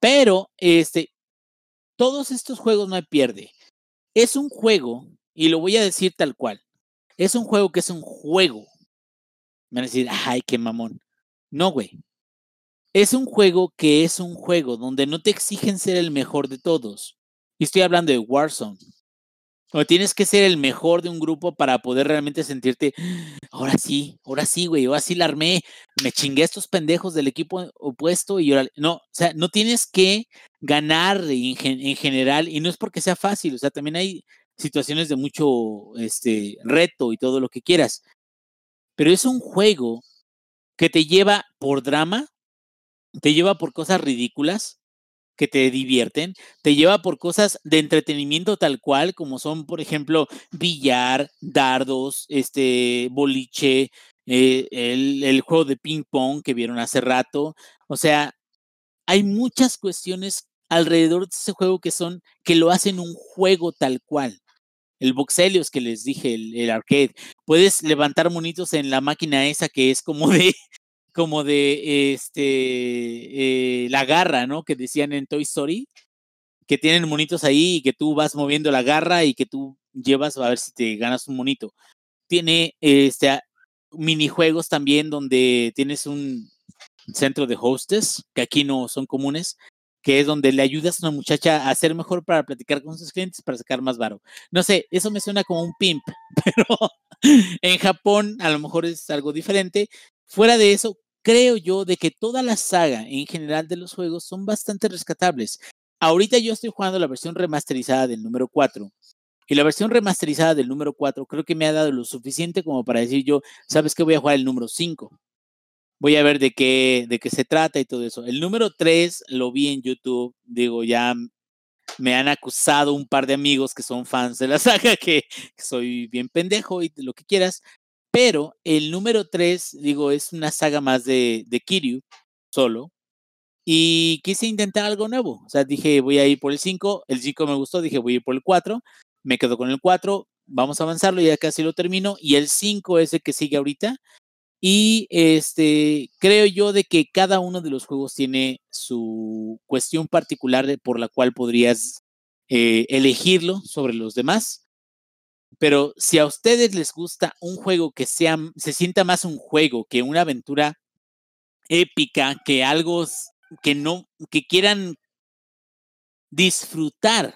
Pero, este, todos estos juegos no hay pierde. Es un juego, y lo voy a decir tal cual, es un juego que es un juego. Me van a decir, ay, qué mamón. No, güey. Es un juego que es un juego donde no te exigen ser el mejor de todos. Y estoy hablando de Warzone. O tienes que ser el mejor de un grupo para poder realmente sentirte, ahora sí, ahora sí, güey, ahora sí la armé, me chingué a estos pendejos del equipo opuesto y ahora, no, o sea, no tienes que ganar en, en, general y no es porque sea fácil, o sea, también hay situaciones de mucho este, reto y todo lo que quieras, pero es un juego que te lleva por drama, te lleva por cosas ridículas, que te divierten, te lleva por cosas de entretenimiento tal cual, como son, por ejemplo, billar, dardos, este, boliche, eh, el, juego de ping pong que vieron hace rato. O sea, hay muchas cuestiones alrededor de ese juego que son, que lo hacen un juego tal cual. El Boxelios que les dije, el, el, arcade. Puedes levantar monitos en la máquina esa que es como de, como de este, eh, la garra, ¿no? Que decían en Toy Story, que tienen monitos ahí y que tú vas moviendo la garra y que tú llevas a ver si te ganas un monito. Tiene este, minijuegos también donde tienes un centro de hostess, que aquí no son comunes, que es donde le ayudas a una muchacha a ser mejor para platicar con sus clientes para sacar más varo. No sé, eso me suena como un pimp, pero en Japón a lo mejor es algo diferente. Fuera de eso, creo yo de que toda la saga en general de los juegos son bastante rescatables. Ahorita yo estoy jugando la versión remasterizada del número 4. Y la versión remasterizada del número 4 creo que me ha dado lo suficiente como para decir yo, ¿sabes qué? Voy a jugar el número 5. Voy a ver de qué, de qué se trata y todo eso. El número 3 lo vi en YouTube. Digo, ya me han acusado un par de amigos que son fans de la saga, que soy bien pendejo y lo que quieras. Pero el número 3, digo, es una saga más de, de Kiryu, solo. Y quise intentar algo nuevo. O sea, dije, voy a ir por el 5. El 5 me gustó, dije, voy a ir por el 4. Me quedo con el 4. Vamos a avanzarlo, ya casi lo termino. Y el 5 es el que sigue ahorita. Y este, creo yo de que cada uno de los juegos tiene su cuestión particular por la cual podrías eh, elegirlo sobre los demás. Pero si a ustedes les gusta un juego que sea, se sienta más un juego que una aventura épica, que algo que no, que quieran disfrutar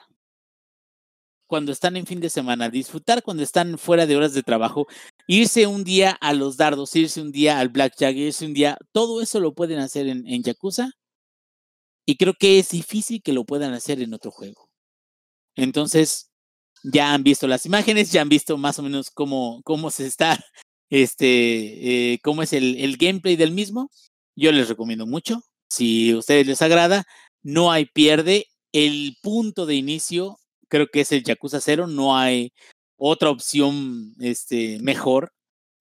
cuando están en fin de semana, disfrutar cuando están fuera de horas de trabajo, irse un día a los dardos, irse un día al blackjack, irse un día, todo eso lo pueden hacer en, en Yakuza y creo que es difícil que lo puedan hacer en otro juego. Entonces, ya han visto las imágenes, ya han visto más o menos cómo, cómo se está, este, eh, cómo es el, el, gameplay del mismo. Yo les recomiendo mucho. Si a ustedes les agrada, no hay pierde. El punto de inicio creo que es el Yakuza 0, no hay otra opción este, mejor.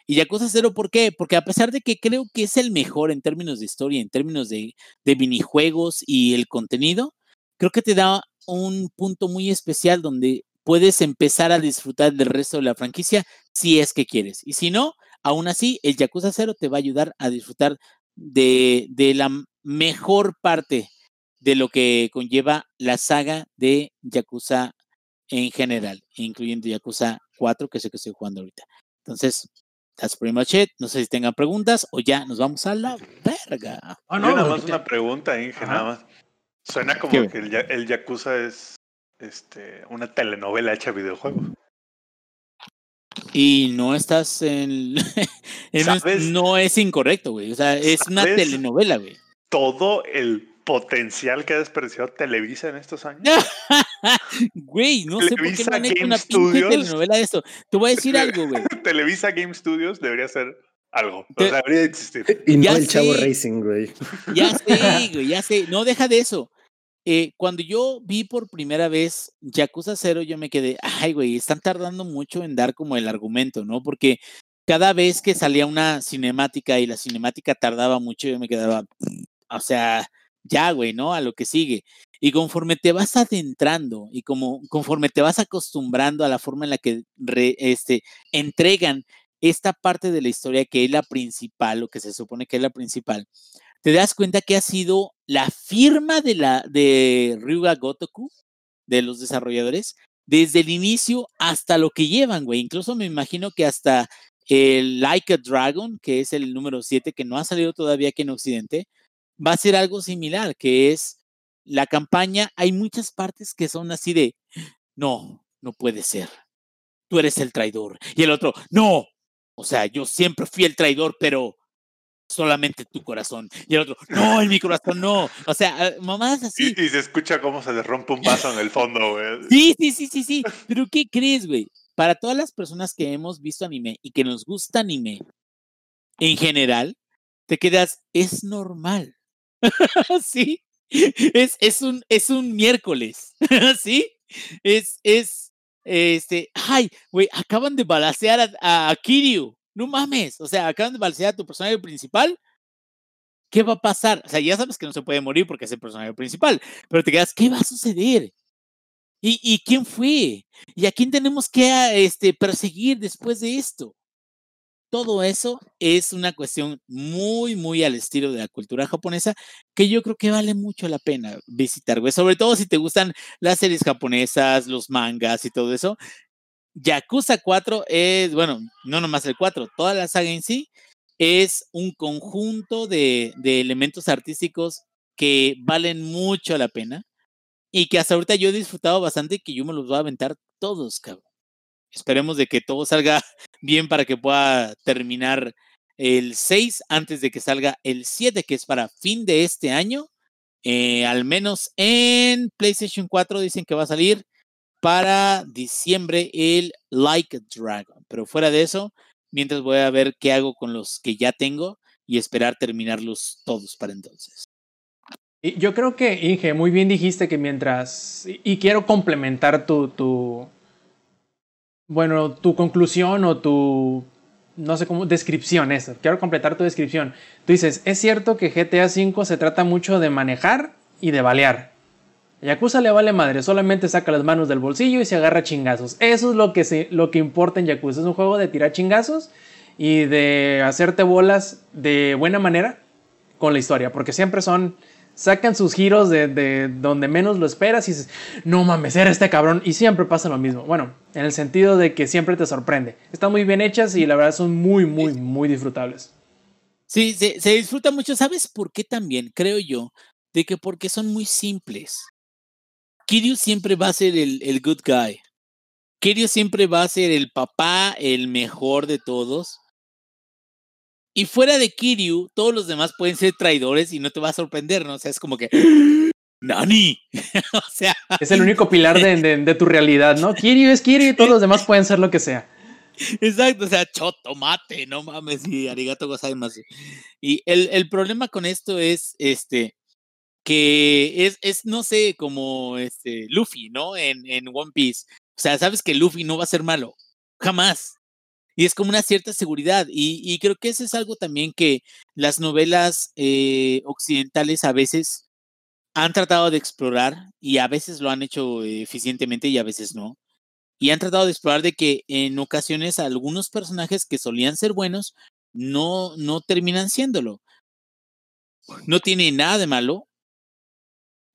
Y Yakuza 0, ¿por qué? Porque a pesar de que creo que es el mejor en términos de historia, en términos de, de minijuegos y el contenido, creo que te da un punto muy especial donde puedes empezar a disfrutar del resto de la franquicia si es que quieres. Y si no, aún así, el Yakuza 0 te va a ayudar a disfrutar de, de la mejor parte de lo que conlleva la saga de Yakuza en general, incluyendo Yakuza 4, que es el que estoy jugando ahorita. Entonces, that's pretty much it. No sé si tengan preguntas o ya nos vamos a la verga. Oh, no, nada más una pregunta, Inge, nada más. Suena como que el, el Yakuza es este, una telenovela hecha videojuego. Y no estás en. no es incorrecto, güey. O sea, es una telenovela, güey. Todo el potencial que ha desperdiciado Televisa en estos años. güey, no sé por qué no han hecho una pinche telenovela de esto. Te voy a decir algo, güey. Televisa Game Studios debería ser algo. O sea, debería existir. Y no el Chavo Racing, güey. Ya sé, güey, ya sé. No deja de eso. Eh, cuando yo vi por primera vez Yakuza 0, yo me quedé, ay, güey, están tardando mucho en dar como el argumento, ¿no? Porque cada vez que salía una cinemática y la cinemática tardaba mucho, yo me quedaba, o sea, ya, güey, ¿no? A lo que sigue. Y conforme te vas adentrando y como conforme te vas acostumbrando a la forma en la que este, entregan esta parte de la historia que es la principal, lo que se supone que es la principal, te das cuenta que ha sido la firma de, la, de Ryuga Gotoku, de los desarrolladores, desde el inicio hasta lo que llevan, güey. Incluso me imagino que hasta el Like a Dragon, que es el número 7, que no ha salido todavía aquí en Occidente, va a ser algo similar, que es la campaña. Hay muchas partes que son así de, no, no puede ser. Tú eres el traidor. Y el otro, no. O sea, yo siempre fui el traidor, pero solamente tu corazón. Y el otro, no, en mi corazón no. O sea, mamás así. Y, se escucha cómo se derrumpe un vaso en el fondo, güey. Sí, sí, sí, sí, sí. Pero ¿qué crees, güey? Para todas las personas que hemos visto anime y que nos gusta anime, en general, te quedas, es normal. sí. Es, es, un, es un miércoles. ¿Sí? Es, es, este, ay, güey, acaban de balasear a, a Kiryu no mames, o sea, acaban de balsear a tu personaje principal. ¿Qué va a pasar? O sea, ya sabes que no se puede morir porque es el personaje principal, pero te quedas, ¿qué va a suceder? ¿Y, quién fue? ¿Y a quién tenemos que este, perseguir después de esto? Todo eso es una cuestión muy, muy al estilo de la cultura japonesa que yo creo que vale mucho la pena visitar, güey. Sobre todo si te gustan las series japonesas, los mangas y todo eso. Yakuza 4 es, bueno, no nomás el 4, toda la saga en sí es un conjunto de, elementos artísticos que valen mucho la pena y que hasta ahorita yo he disfrutado bastante y que yo me los voy a aventar todos, cabrón. Esperemos de que todo salga bien para que pueda terminar el 6 antes de que salga el 7, que es para fin de este año. Eh, al menos en PlayStation 4 dicen que va a salir para diciembre el Like a Dragon. Pero fuera de eso, mientras voy a ver qué hago con los que ya tengo y esperar terminarlos todos para entonces. Yo creo que, Inge, muy bien dijiste que mientras, y quiero complementar tu, tu, bueno, tu conclusión o tu, no sé cómo, descripción, eso, quiero completar tu descripción. Tú dices, es cierto que GTA V se trata mucho de manejar y de balear. Yakuza le vale madre, solamente saca las manos del bolsillo y se agarra chingazos. Eso es lo que, se, lo que importa en Yakuza. Es un juego de tirar chingazos y de hacerte bolas de buena manera con la historia, porque siempre son sacan sus giros de, donde menos lo esperas y dices, no mames, era este cabrón. Y siempre pasa lo mismo. Bueno, en el sentido de que siempre te sorprende. Están muy bien hechas y la verdad son muy, muy, muy disfrutables. Sí, se, se disfruta mucho. ¿Sabes por qué también? Creo yo, de que porque son muy simples. Kiryu siempre va a ser el, el good guy. Kiryu siempre va a ser el papá, el mejor de todos. Y fuera de Kiryu, todos los demás pueden ser traidores y no te va a sorprender, ¿no? O sea, es como que. ¡Nani! o sea. Es el único pilar de, tu realidad, ¿no? Kiryu es Kiryu y todos los demás pueden ser lo que sea. Exacto, o sea, choto, mate, no mames, y arigato gozaimasu. Y el, el problema con esto es, este, que es, es, no sé, como este Luffy, ¿no? En, en One Piece. O sea, sabes que Luffy no va a ser malo, jamás. Y es como una cierta seguridad. Y, creo que eso es algo también que las novelas eh, occidentales a veces han tratado de explorar y a veces lo han hecho eficientemente y a veces no. Y han tratado de explorar de que en ocasiones algunos personajes que solían ser buenos no, no terminan siéndolo. No tiene nada de malo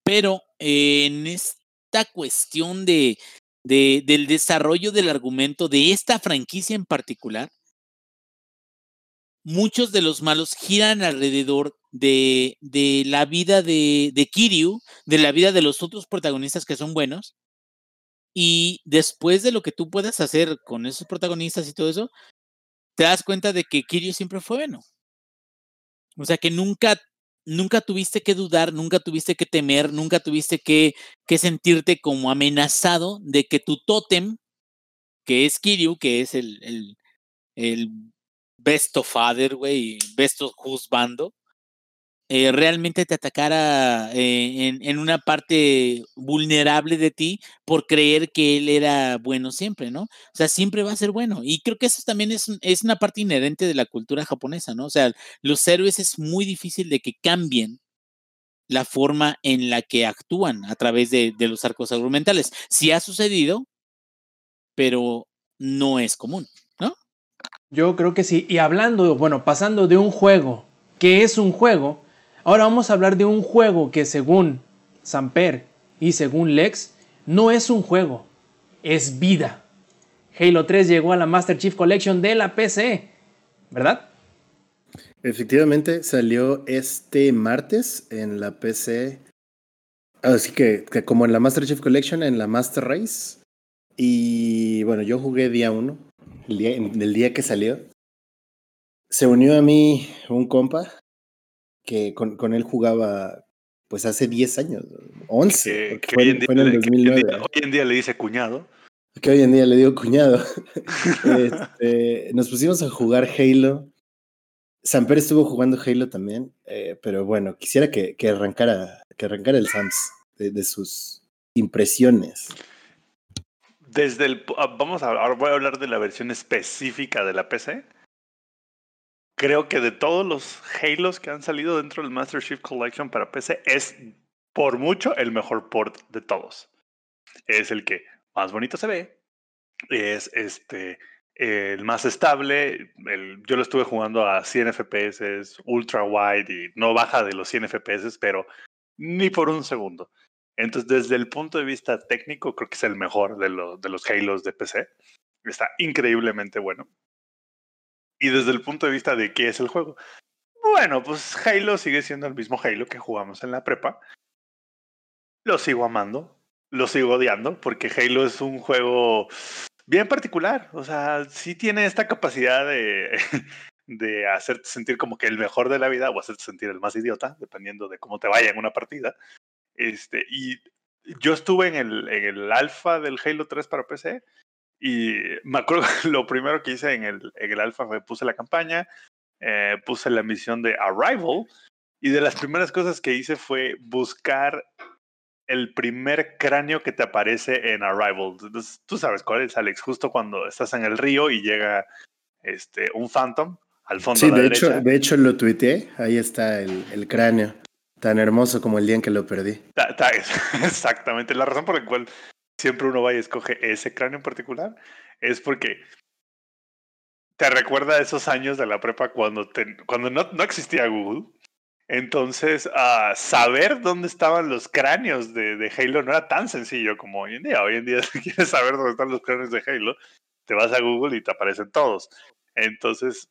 pero en esta cuestión de, del desarrollo del argumento de esta franquicia en particular, muchos de los malos giran alrededor de, de la vida de, de, Kiryu, de la vida de los otros protagonistas que son buenos. Y después de lo que tú puedas hacer con esos protagonistas y todo eso, te das cuenta de que Kiryu siempre fue bueno. O sea que nunca nunca tuviste que dudar, nunca tuviste que temer, nunca tuviste que, que sentirte como amenazado de que tu tótem, que es Kiryu, que es el, el, el best of father, güey, best of husbando, eh, realmente te atacara eh, en, en, una parte vulnerable de ti por creer que él era bueno siempre, ¿no? O sea, siempre va a ser bueno. Y creo que eso también es, es una parte inherente de la cultura japonesa, ¿no? O sea, los héroes es muy difícil de que cambien la forma en la que actúan a través de, de los arcos argumentales. Sí ha sucedido, pero no es común, ¿no? Yo creo que sí. Y hablando, bueno, pasando de un juego que es un juego, Ahora vamos a hablar de un juego que según Samper y según Lex no es un juego, es vida. Halo 3 llegó a la Master Chief Collection de la PC, ¿verdad? Efectivamente, salió este martes en la PC. Así que, como en la Master Chief Collection, en la Master Race. Y bueno, yo jugué día uno, el día, el día que salió. Se unió a mí un compa que con, con él jugaba pues hace 10 años, 11. Que, hoy, en día, hoy, en día, le dice cuñado. Que hoy en día le digo cuñado. este, nos pusimos a jugar Halo. Samper estuvo jugando Halo también, eh, pero bueno, quisiera que, que, arrancara, que arrancara el Sams de, de sus impresiones. Desde el. Ah, vamos a. Ahora voy a hablar de la versión específica de la PC. Creo que de todos los Halos que han salido dentro del Master Chief Collection para PC, es por mucho el mejor port de todos. Es el que más bonito se ve. Es este el más estable. El, yo lo estuve jugando a 100 FPS, ultra wide y no baja de los 100 FPS, pero ni por un segundo. Entonces, desde el punto de vista técnico, creo que es el mejor de, de los Halos de PC. Está increíblemente bueno. Y desde el punto de vista de qué es el juego. Bueno, pues Halo sigue siendo el mismo Halo que jugamos en la prepa. Lo sigo amando, lo sigo odiando, porque Halo es un juego bien particular. O sea, sí tiene esta capacidad de, de hacerte sentir como que el mejor de la vida o hacerte sentir el más idiota, dependiendo de cómo te vaya en una partida. Este, y yo estuve en el, en el alfa del Halo 3 para PC y me acuerdo lo primero que hice en el, en el alfa fue puse la campaña, eh, puse la misión de Arrival y de las primeras cosas que hice fue buscar el primer cráneo que te aparece en Arrival. Entonces, tú sabes cuál es, Alex, justo cuando estás en el río y llega este, un Phantom al fondo. Sí, de, la de hecho, de hecho lo tuiteé, ahí está el, el cráneo. Tan hermoso como el día en que lo perdí. Ta, ta, exactamente. La razón por la cual siempre uno va y escoge ese cráneo en particular es porque te recuerda esos años de la prepa cuando, cuando no, no, existía Google. Entonces, uh, saber dónde estaban los cráneos de, de, Halo no era tan sencillo como hoy en día. Hoy en día, si quieres saber dónde están los cráneos de Halo, te vas a Google y te aparecen todos. Entonces,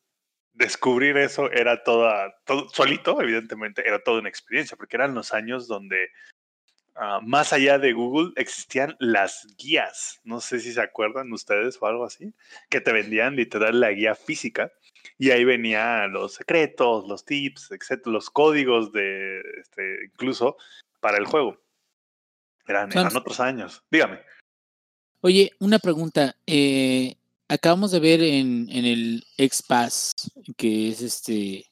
descubrir eso era toda, todo, solito, evidentemente, era toda una experiencia, porque eran los años donde uh, más allá de Google existían las guías, no sé si se acuerdan ustedes o algo así, que te vendían literal la guía física y ahí venían los secretos, los tips, etcétera, los códigos de, este, incluso para el juego. Eran, eran otros años. Dígame. Oye, una pregunta. Eh, acabamos de ver en, en el X-Pass, que es este,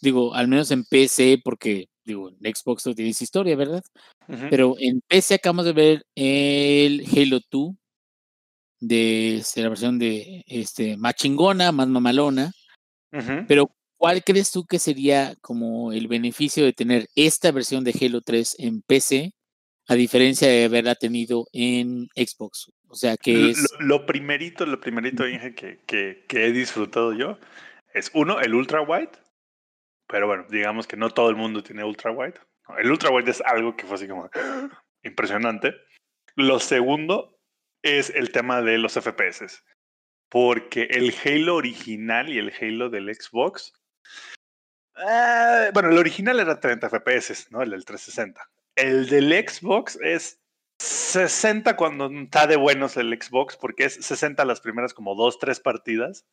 digo, al menos en PC, porque digo, en Xbox no tienes historia, ¿verdad? Uh -huh. Pero en PC acabamos de ver el Halo 2 de este, la versión de este más chingona, más mamalona. Uh -huh. Pero ¿cuál crees tú que sería como el beneficio de tener esta versión de Halo 3 en PC a diferencia de haberla tenido en Xbox? O sea, que es... Lo, lo primerito, lo primerito, dije que, que, que, he disfrutado yo es uno, el ultra wide. Pero bueno, digamos que no todo el mundo tiene ultra wide. El ultra wide es algo que fue así como impresionante. Lo segundo es el tema de los FPS. Porque el Halo original y el Halo del Xbox. Eh, bueno, el original era 30 FPS, ¿no? El del 360. El del Xbox es 60 cuando está de buenos el Xbox, porque es 60 las primeras como 2, 3 partidas.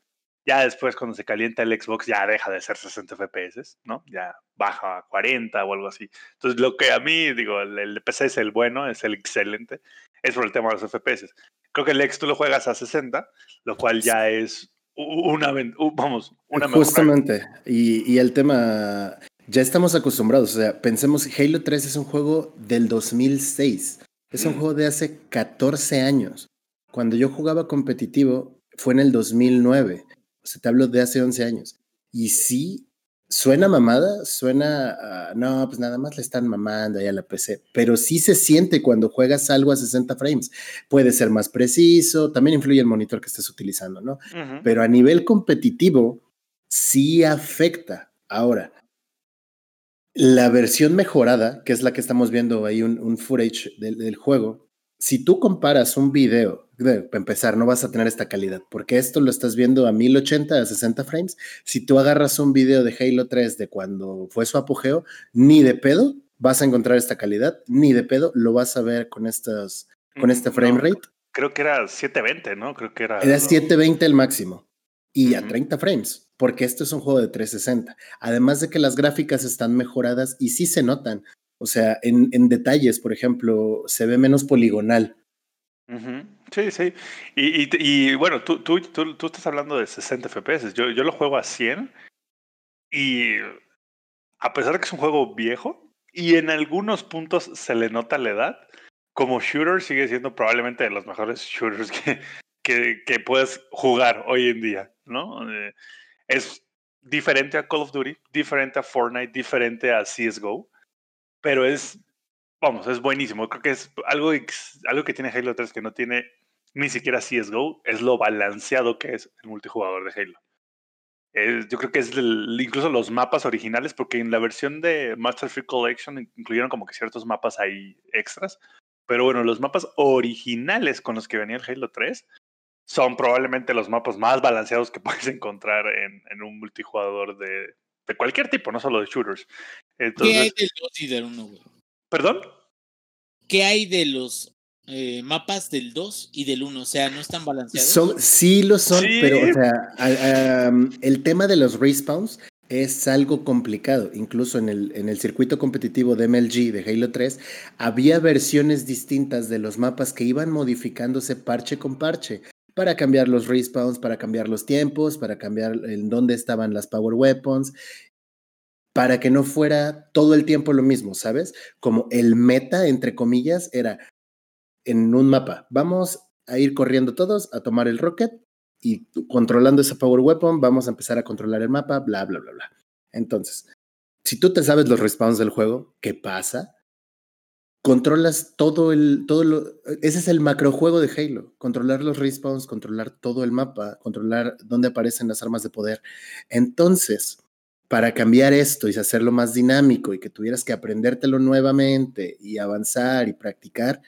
Ya después, cuando se calienta el Xbox, ya deja de ser 60 FPS, ¿no? Ya baja a 40 o algo así. Entonces, lo que a mí, digo, el, el PC es el bueno, es el excelente, es por el tema de los FPS. Creo que el X tú lo juegas a 60, lo cual ya es una, vamos, una Justamente. Y, y el tema, ya estamos acostumbrados. O sea, pensemos, Halo 3 es un juego del 2006. Es un mm. juego de hace 14 años. Cuando yo jugaba competitivo fue en el 2009. O sea, te hablo de hace 11 años. Y sí, suena mamada, suena, uh, no, pues nada más le están mamando ahí a la PC, pero sí se siente cuando juegas algo a 60 frames. Puede ser más preciso, también influye el monitor que estés utilizando, ¿no? Uh -huh. Pero a nivel competitivo, sí afecta. Ahora, la versión mejorada, que es la que estamos viendo ahí, un, un footage del, del juego, si tú comparas un video, para empezar, no vas a tener esta calidad, porque esto lo estás viendo a 1080, a 60 frames. Si tú agarras un video de Halo 3 de cuando fue su apogeo, ni de pedo vas a encontrar esta calidad, ni de pedo lo vas a ver con estas, con este mm, frame rate. Creo que era 720, ¿no? Creo que era. Era 720 el máximo y a 30 frames, porque esto es un juego de 360. Además de que las gráficas están mejoradas y sí se notan. O sea, en, detalles, por ejemplo, se ve menos poligonal. Sí, sí. Y, bueno, tú, estás hablando de 60 FPS. Yo, lo juego a 100 y a pesar de que es un juego viejo y en algunos puntos se le nota la edad, como shooter sigue siendo probablemente de los mejores shooters que puedes jugar hoy en día, ¿no? Eh, es diferente a Call of Duty, diferente a Fortnite, diferente a CSGO pero es, vamos, es buenísimo. Creo que es algo, algo que tiene Halo 3 que no tiene ni siquiera CSGO, es lo balanceado que es el multijugador de Halo. yo creo que es incluso los mapas originales, porque en la versión de Master Free Collection incluyeron como que ciertos mapas ahí extras. Pero bueno, los mapas originales con los que venía el Halo 3 son probablemente los mapas más balanceados que puedes encontrar en, en un multijugador de, de cualquier tipo, no solo de shooters. ¿Qué hay del 2 y del 1, ¿Perdón? ¿Qué hay de los eh, mapas del 2 y del 1? O sea, ¿no están balanceados? Son, sí lo son, pero o sea, el tema de los respawns es algo complicado. Incluso en el, en el circuito competitivo de MLG de Halo 3, había versiones distintas de los mapas que iban modificándose parche con parche para cambiar los respawns, para cambiar los tiempos, para cambiar en dónde estaban las power weapons, para que no fuera todo el tiempo lo mismo, ¿sabes? Como el meta, entre comillas, era en un mapa. Vamos a ir corriendo todos a tomar el rocket y controlando esa power weapon vamos a empezar a controlar el mapa, bla, bla, bla, bla. Entonces, si tú te sabes los respawns del juego, ¿qué pasa? controlas todo el, todo lo, ese es el macrojuego de Halo, controlar los respawns, controlar todo el mapa, controlar dónde aparecen las armas de poder. Entonces, para cambiar esto y hacerlo más dinámico y que tuvieras que aprendértelo nuevamente y avanzar y practicar,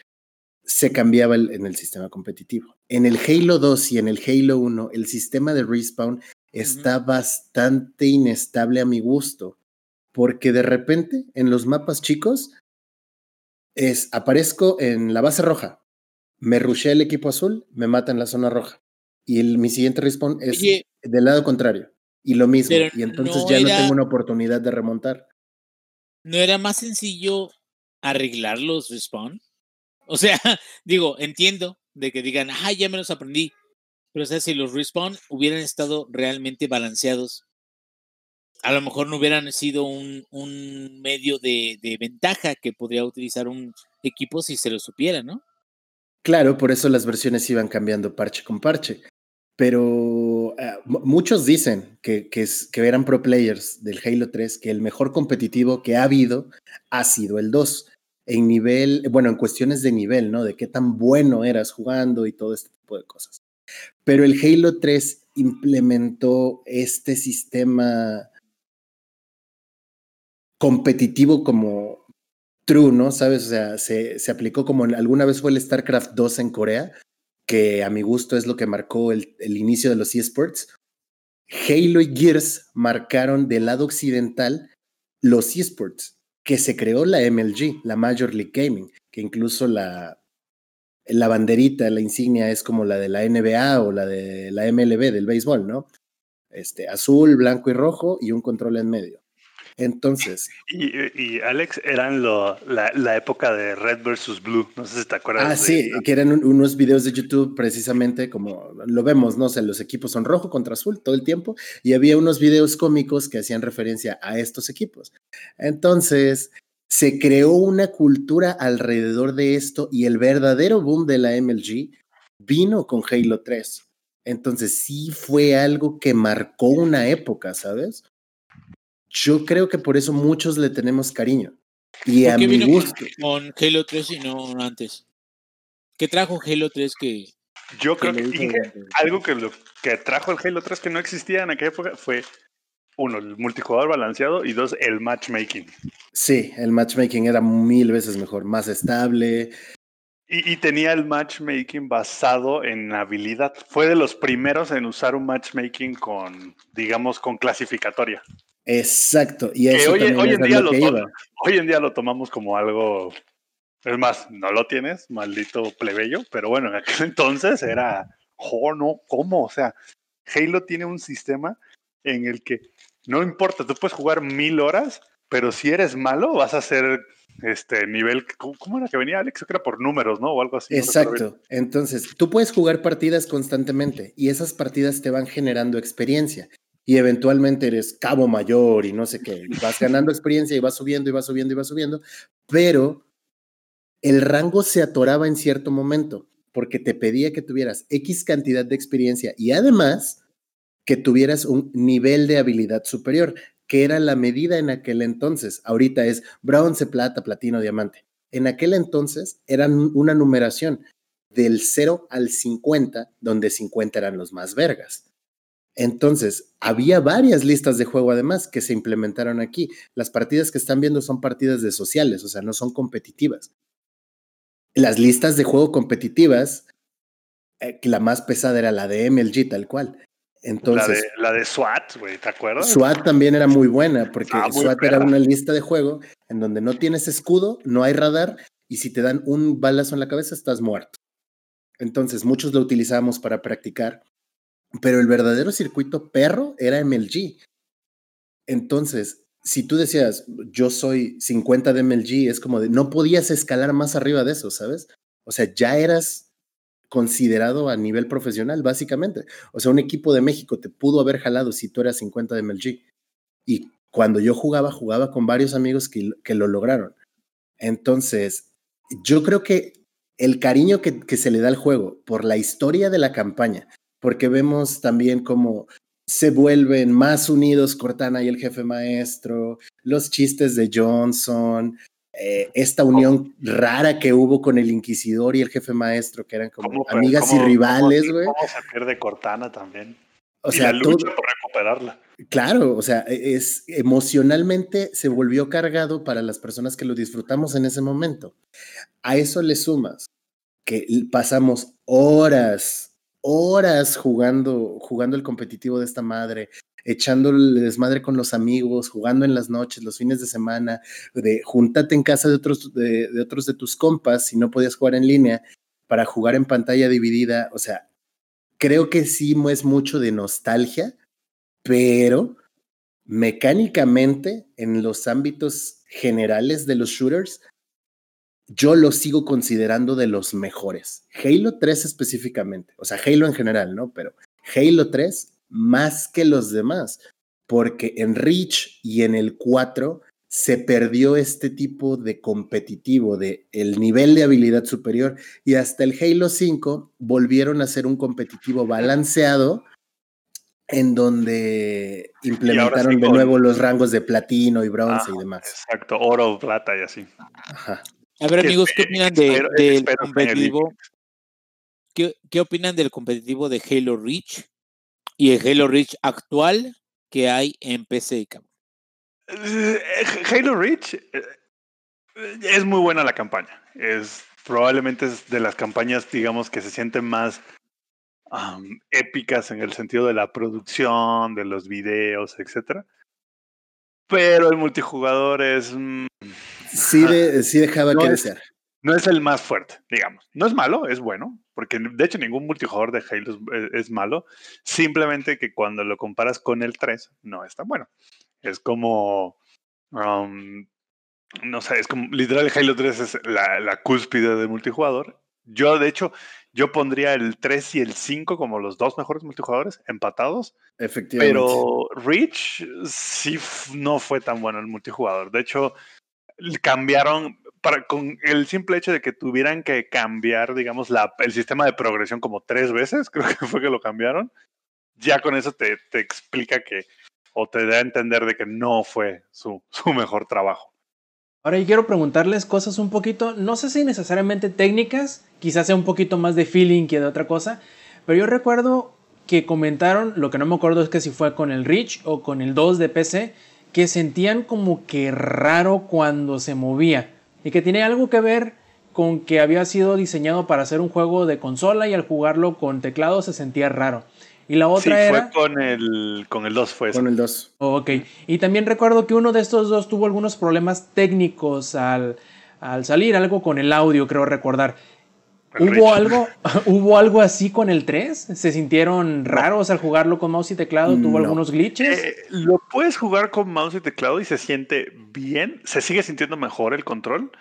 se cambiaba en el sistema competitivo. En el Halo 2 y en el Halo 1, el sistema de respawn está bastante inestable a mi gusto, porque de repente en los mapas chicos es, aparezco en la base roja, me rushé el equipo azul, me mata en la zona roja. Y el, mi siguiente respawn es del lado contrario. Y lo mismo. Y entonces ya no tengo una oportunidad de remontar. ¿No era más sencillo arreglar los respawn? O sea, digo, entiendo de que digan, ah, ya me los aprendí. Pero o sea, si los respawn hubieran estado realmente balanceados, a lo mejor no hubieran sido un, un medio de, de, ventaja que podría utilizar un equipo si se lo supiera, ¿no? Claro, por eso las versiones iban cambiando parche con parche. Pero eh, muchos dicen que, eran pro players del Halo 3, que el mejor competitivo que ha habido ha sido el 2. En nivel, bueno, en cuestiones de nivel, ¿no? De qué tan bueno eras jugando y todo este tipo de cosas. Pero el Halo 3 implementó este sistema competitivo como true, ¿no? ¿Sabes? O sea, se, se aplicó como alguna vez fue el StarCraft 2 en Corea, que a mi gusto es lo que marcó el, el inicio de los esports. Halo y Gears marcaron del lado occidental los esports, que se creó la MLG, la Major League Gaming, que incluso la, la banderita, la insignia es como la de la NBA o la de la MLB del béisbol, ¿no? Este, azul, blanco y rojo y un control en medio. Entonces. Y, Alex, eran lo, la, época de Red versus Blue. No sé si te acuerdas. Ah, sí, que eran unos videos de YouTube precisamente como lo vemos, ¿no? O sea, los equipos son rojo contra azul todo el tiempo. Y había unos videos cómicos que hacían referencia a estos equipos. Entonces, se creó una cultura alrededor de esto y el verdadero boom de la MLG vino con Halo 3. Entonces sí fue algo que marcó una época, ¿sabes? Yo creo que por eso muchos le tenemos cariño. Y a mi gusto. Con Halo 3 y no antes. ¿Qué trajo Halo 3 que.? Yo creo que, algo que, lo, que trajo el Halo 3 que no existía en aquella época fue uno, el multijugador balanceado y dos, el matchmaking. Sí, el matchmaking era mil veces mejor, más estable. Y, tenía el matchmaking basado en habilidad. Fue de los primeros en usar un matchmaking con, digamos, con clasificatoria. Exacto. Y eso hoy, hoy, en día lo hoy en día lo tomamos como algo. Es más, no lo tienes, maldito plebeyo, pero bueno, en aquel entonces era, oh, no, ¿cómo? O sea, Halo tiene un sistema en el que no importa, tú puedes jugar mil horas, pero si eres malo, vas a ser este nivel, ¿cómo, era que venía Alex? Creo que era por números, ¿no? O algo así. Exacto. Entonces, tú puedes jugar partidas constantemente y esas partidas te van generando experiencia y eventualmente eres cabo mayor y no sé qué, vas ganando experiencia y vas subiendo y vas subiendo y vas subiendo, pero el rango se atoraba en cierto momento porque te pedía que tuvieras X cantidad de experiencia y además que tuvieras un nivel de habilidad superior que era la medida en aquel entonces. Ahorita es bronce, plata, platino, diamante. En aquel entonces eran una numeración del 0 al 50, donde 50 eran los más vergas. Entonces, había varias listas de juego además que se implementaron aquí. Las partidas que están viendo son partidas de sociales, o sea, no son competitivas. Las listas de juego competitivas, eh, la más pesada era la de MLG tal cual. Entonces, la de, SWAT, güey, ¿te acuerdas? SWAT también era muy buena, porque ah, SWAT era una lista de juego en donde no tienes escudo, no hay radar, y si te dan un balazo en la cabeza, estás muerto. Entonces, muchos lo utilizábamos para practicar, pero el verdadero circuito perro era MLG. Entonces, si tú decías, yo soy 50 de MLG, es como de, no podías escalar más arriba de eso, ¿sabes? O sea, ya eras considerado a nivel profesional, básicamente. O sea, un equipo de México te pudo haber jalado si tú eras 50 de MLG. Y cuando yo jugaba, jugaba con varios amigos que, que lo lograron. Entonces, yo creo que el cariño que, que, se le da al juego por la historia de la campaña, porque vemos también cómo se vuelven más unidos Cortana y el jefe maestro, los chistes de Johnson, eh, esta unión rara que hubo con el inquisidor y el jefe maestro, que eran como amigas y rivales, güey. ¿Cómo se pierde Cortana también? O sea, la lucha por recuperarla. Claro, o sea, e, es emocionalmente se volvió cargado para las personas que lo disfrutamos en ese momento. A eso le sumas que pasamos horas, horas jugando, jugando el competitivo de esta madre, echando el desmadre con los amigos, jugando en las noches, los fines de semana, de júntate en casa de otros de, otros de tus compas si no podías jugar en línea para jugar en pantalla dividida. O sea, creo que sí es mucho de nostalgia, pero mecánicamente en los ámbitos generales de los shooters, yo lo sigo considerando de los mejores. Halo 3 específicamente, o sea, Halo en general, ¿no? Pero Halo 3 más que los demás, porque en Reach y en el 4 se perdió este tipo de competitivo, de el nivel de habilidad superior, y hasta el Halo 5 volvieron a ser un competitivo balanceado en donde implementaron de nuevo los rangos de platino y bronce y demás. Exacto, oro, plata y así. A ver, amigos, ¿qué opinan del competitivo? ¿Qué, ¿Qué opinan del competitivo de Halo Reach? y el Halo Reach actual que hay en PC. Eh, Halo Reach eh, es muy buena la campaña. Es probablemente es de las campañas, digamos, que se sienten más épicas en el sentido de la producción, de los videos, etcétera. Pero el multijugador es. Mm, sí, sí dejaba que desear no es el más fuerte, digamos. No es malo, es bueno, porque de hecho ningún multijugador de Halo es, malo, simplemente que cuando lo comparas con el 3, no es tan bueno. Es como, um, no sé, es como, literal Halo 3 es la, la cúspide de multijugador. Yo, de hecho, yo pondría el 3 y el 5 como los dos mejores multijugadores empatados. Efectivamente. Pero Reach sí no fue tan bueno el multijugador. De hecho, cambiaron con el simple hecho de que tuvieran que cambiar, digamos, la, el sistema de progresión como tres veces, creo que fue que lo cambiaron, ya con eso te, te explica que, o te da a entender de que no fue su, su mejor trabajo. Ahora yo quiero preguntarles cosas un poquito, no sé si necesariamente técnicas, quizás sea un poquito más de feeling que de otra cosa, pero yo recuerdo que comentaron, lo que no me acuerdo es que si fue con el Reach o con el 2 de PC, que sentían como que raro cuando se movía y que tiene algo que ver con que había sido diseñado para hacer un juego de consola y al jugarlo con teclado se sentía raro. Y la otra sí, era. fue con el, con el 2, fue eso. Con el 2. ok. Y también recuerdo que uno de estos dos tuvo algunos problemas técnicos al, al salir, algo con el audio, creo recordar. ¿Hubo algo, ¿Hubo algo así con el 3? ¿Se sintieron raros al jugarlo con mouse y teclado? ¿Tuvo No. algunos glitches? Eh, lo puedes jugar con mouse y teclado y se siente bien. Se sigue sintiendo mejor el control.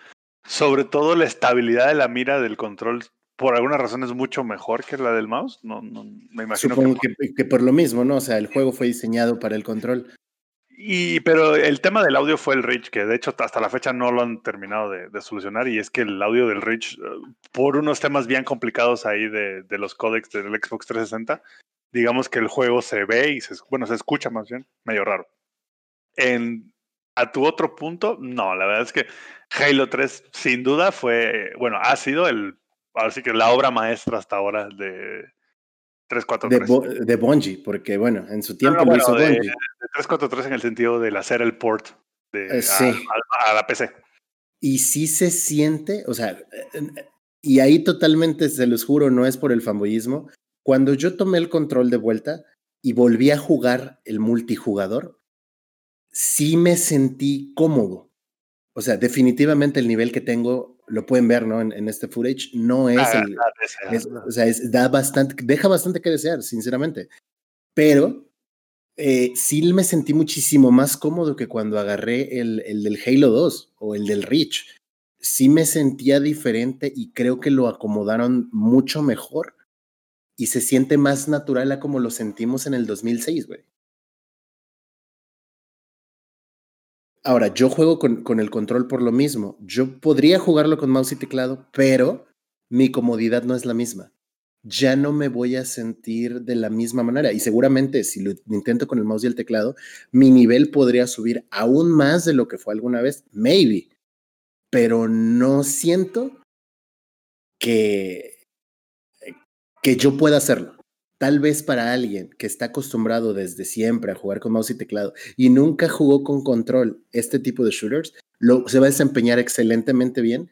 Sobre todo la estabilidad de la mira del control, por alguna razón, es mucho mejor que la del mouse. No, no me imagino Supongo que. que, que por lo mismo, ¿no? O sea, el juego fue diseñado para el control. Y, pero el tema del audio fue el Rich, que de hecho hasta la fecha no lo han terminado de, solucionar. Y es que el audio del Rich, eh, por unos temas bien complicados ahí de, de los códecs del Xbox 360, digamos que el juego se ve y se, bueno, se escucha más bien, medio raro. En, a tu otro punto, no, la verdad es que Halo 3 sin duda fue, bueno, ha sido el, así que la obra maestra hasta ahora de De, 343. Bo- de Bungie, porque bueno, en su No, tiempo no, lo bueno, hizo de, Bungie. de 343 en el sentido del hacer el port de, Eh, sí. a, a- a la PC. Y sí se siente, o sea, y ahí totalmente, se los juro, no es por el fanboyismo. Cuando yo tomé el control de vuelta y volví a jugar el multijugador, sí me sentí cómodo. O sea, definitivamente el nivel que tengo, lo pueden ver, ¿no? En, en este footage, no es Ah, el, ah, ese, es- o sea, es- da bastante, deja bastante que desear, sinceramente. Pero eh, sí me sentí muchísimo más cómodo que cuando agarré el, el del Halo 2 o el del Reach. Sí me sentía diferente y creo que lo acomodaron mucho mejor y se siente más natural a como lo sentimos en el 2006, güey. Ahora, yo juego con, con el control por lo mismo. Yo podría jugarlo con mouse y teclado, pero mi comodidad no es la misma. Ya no me voy a sentir de la misma manera. Y seguramente si lo intento con el mouse y el teclado, mi nivel podría subir aún más de lo que fue alguna vez. Maybe. Pero no siento que, que yo pueda hacerlo. Tal vez para alguien que está acostumbrado desde siempre a jugar con mouse y teclado y nunca jugó con control este tipo de shooters, lo, se va a desempeñar excelentemente bien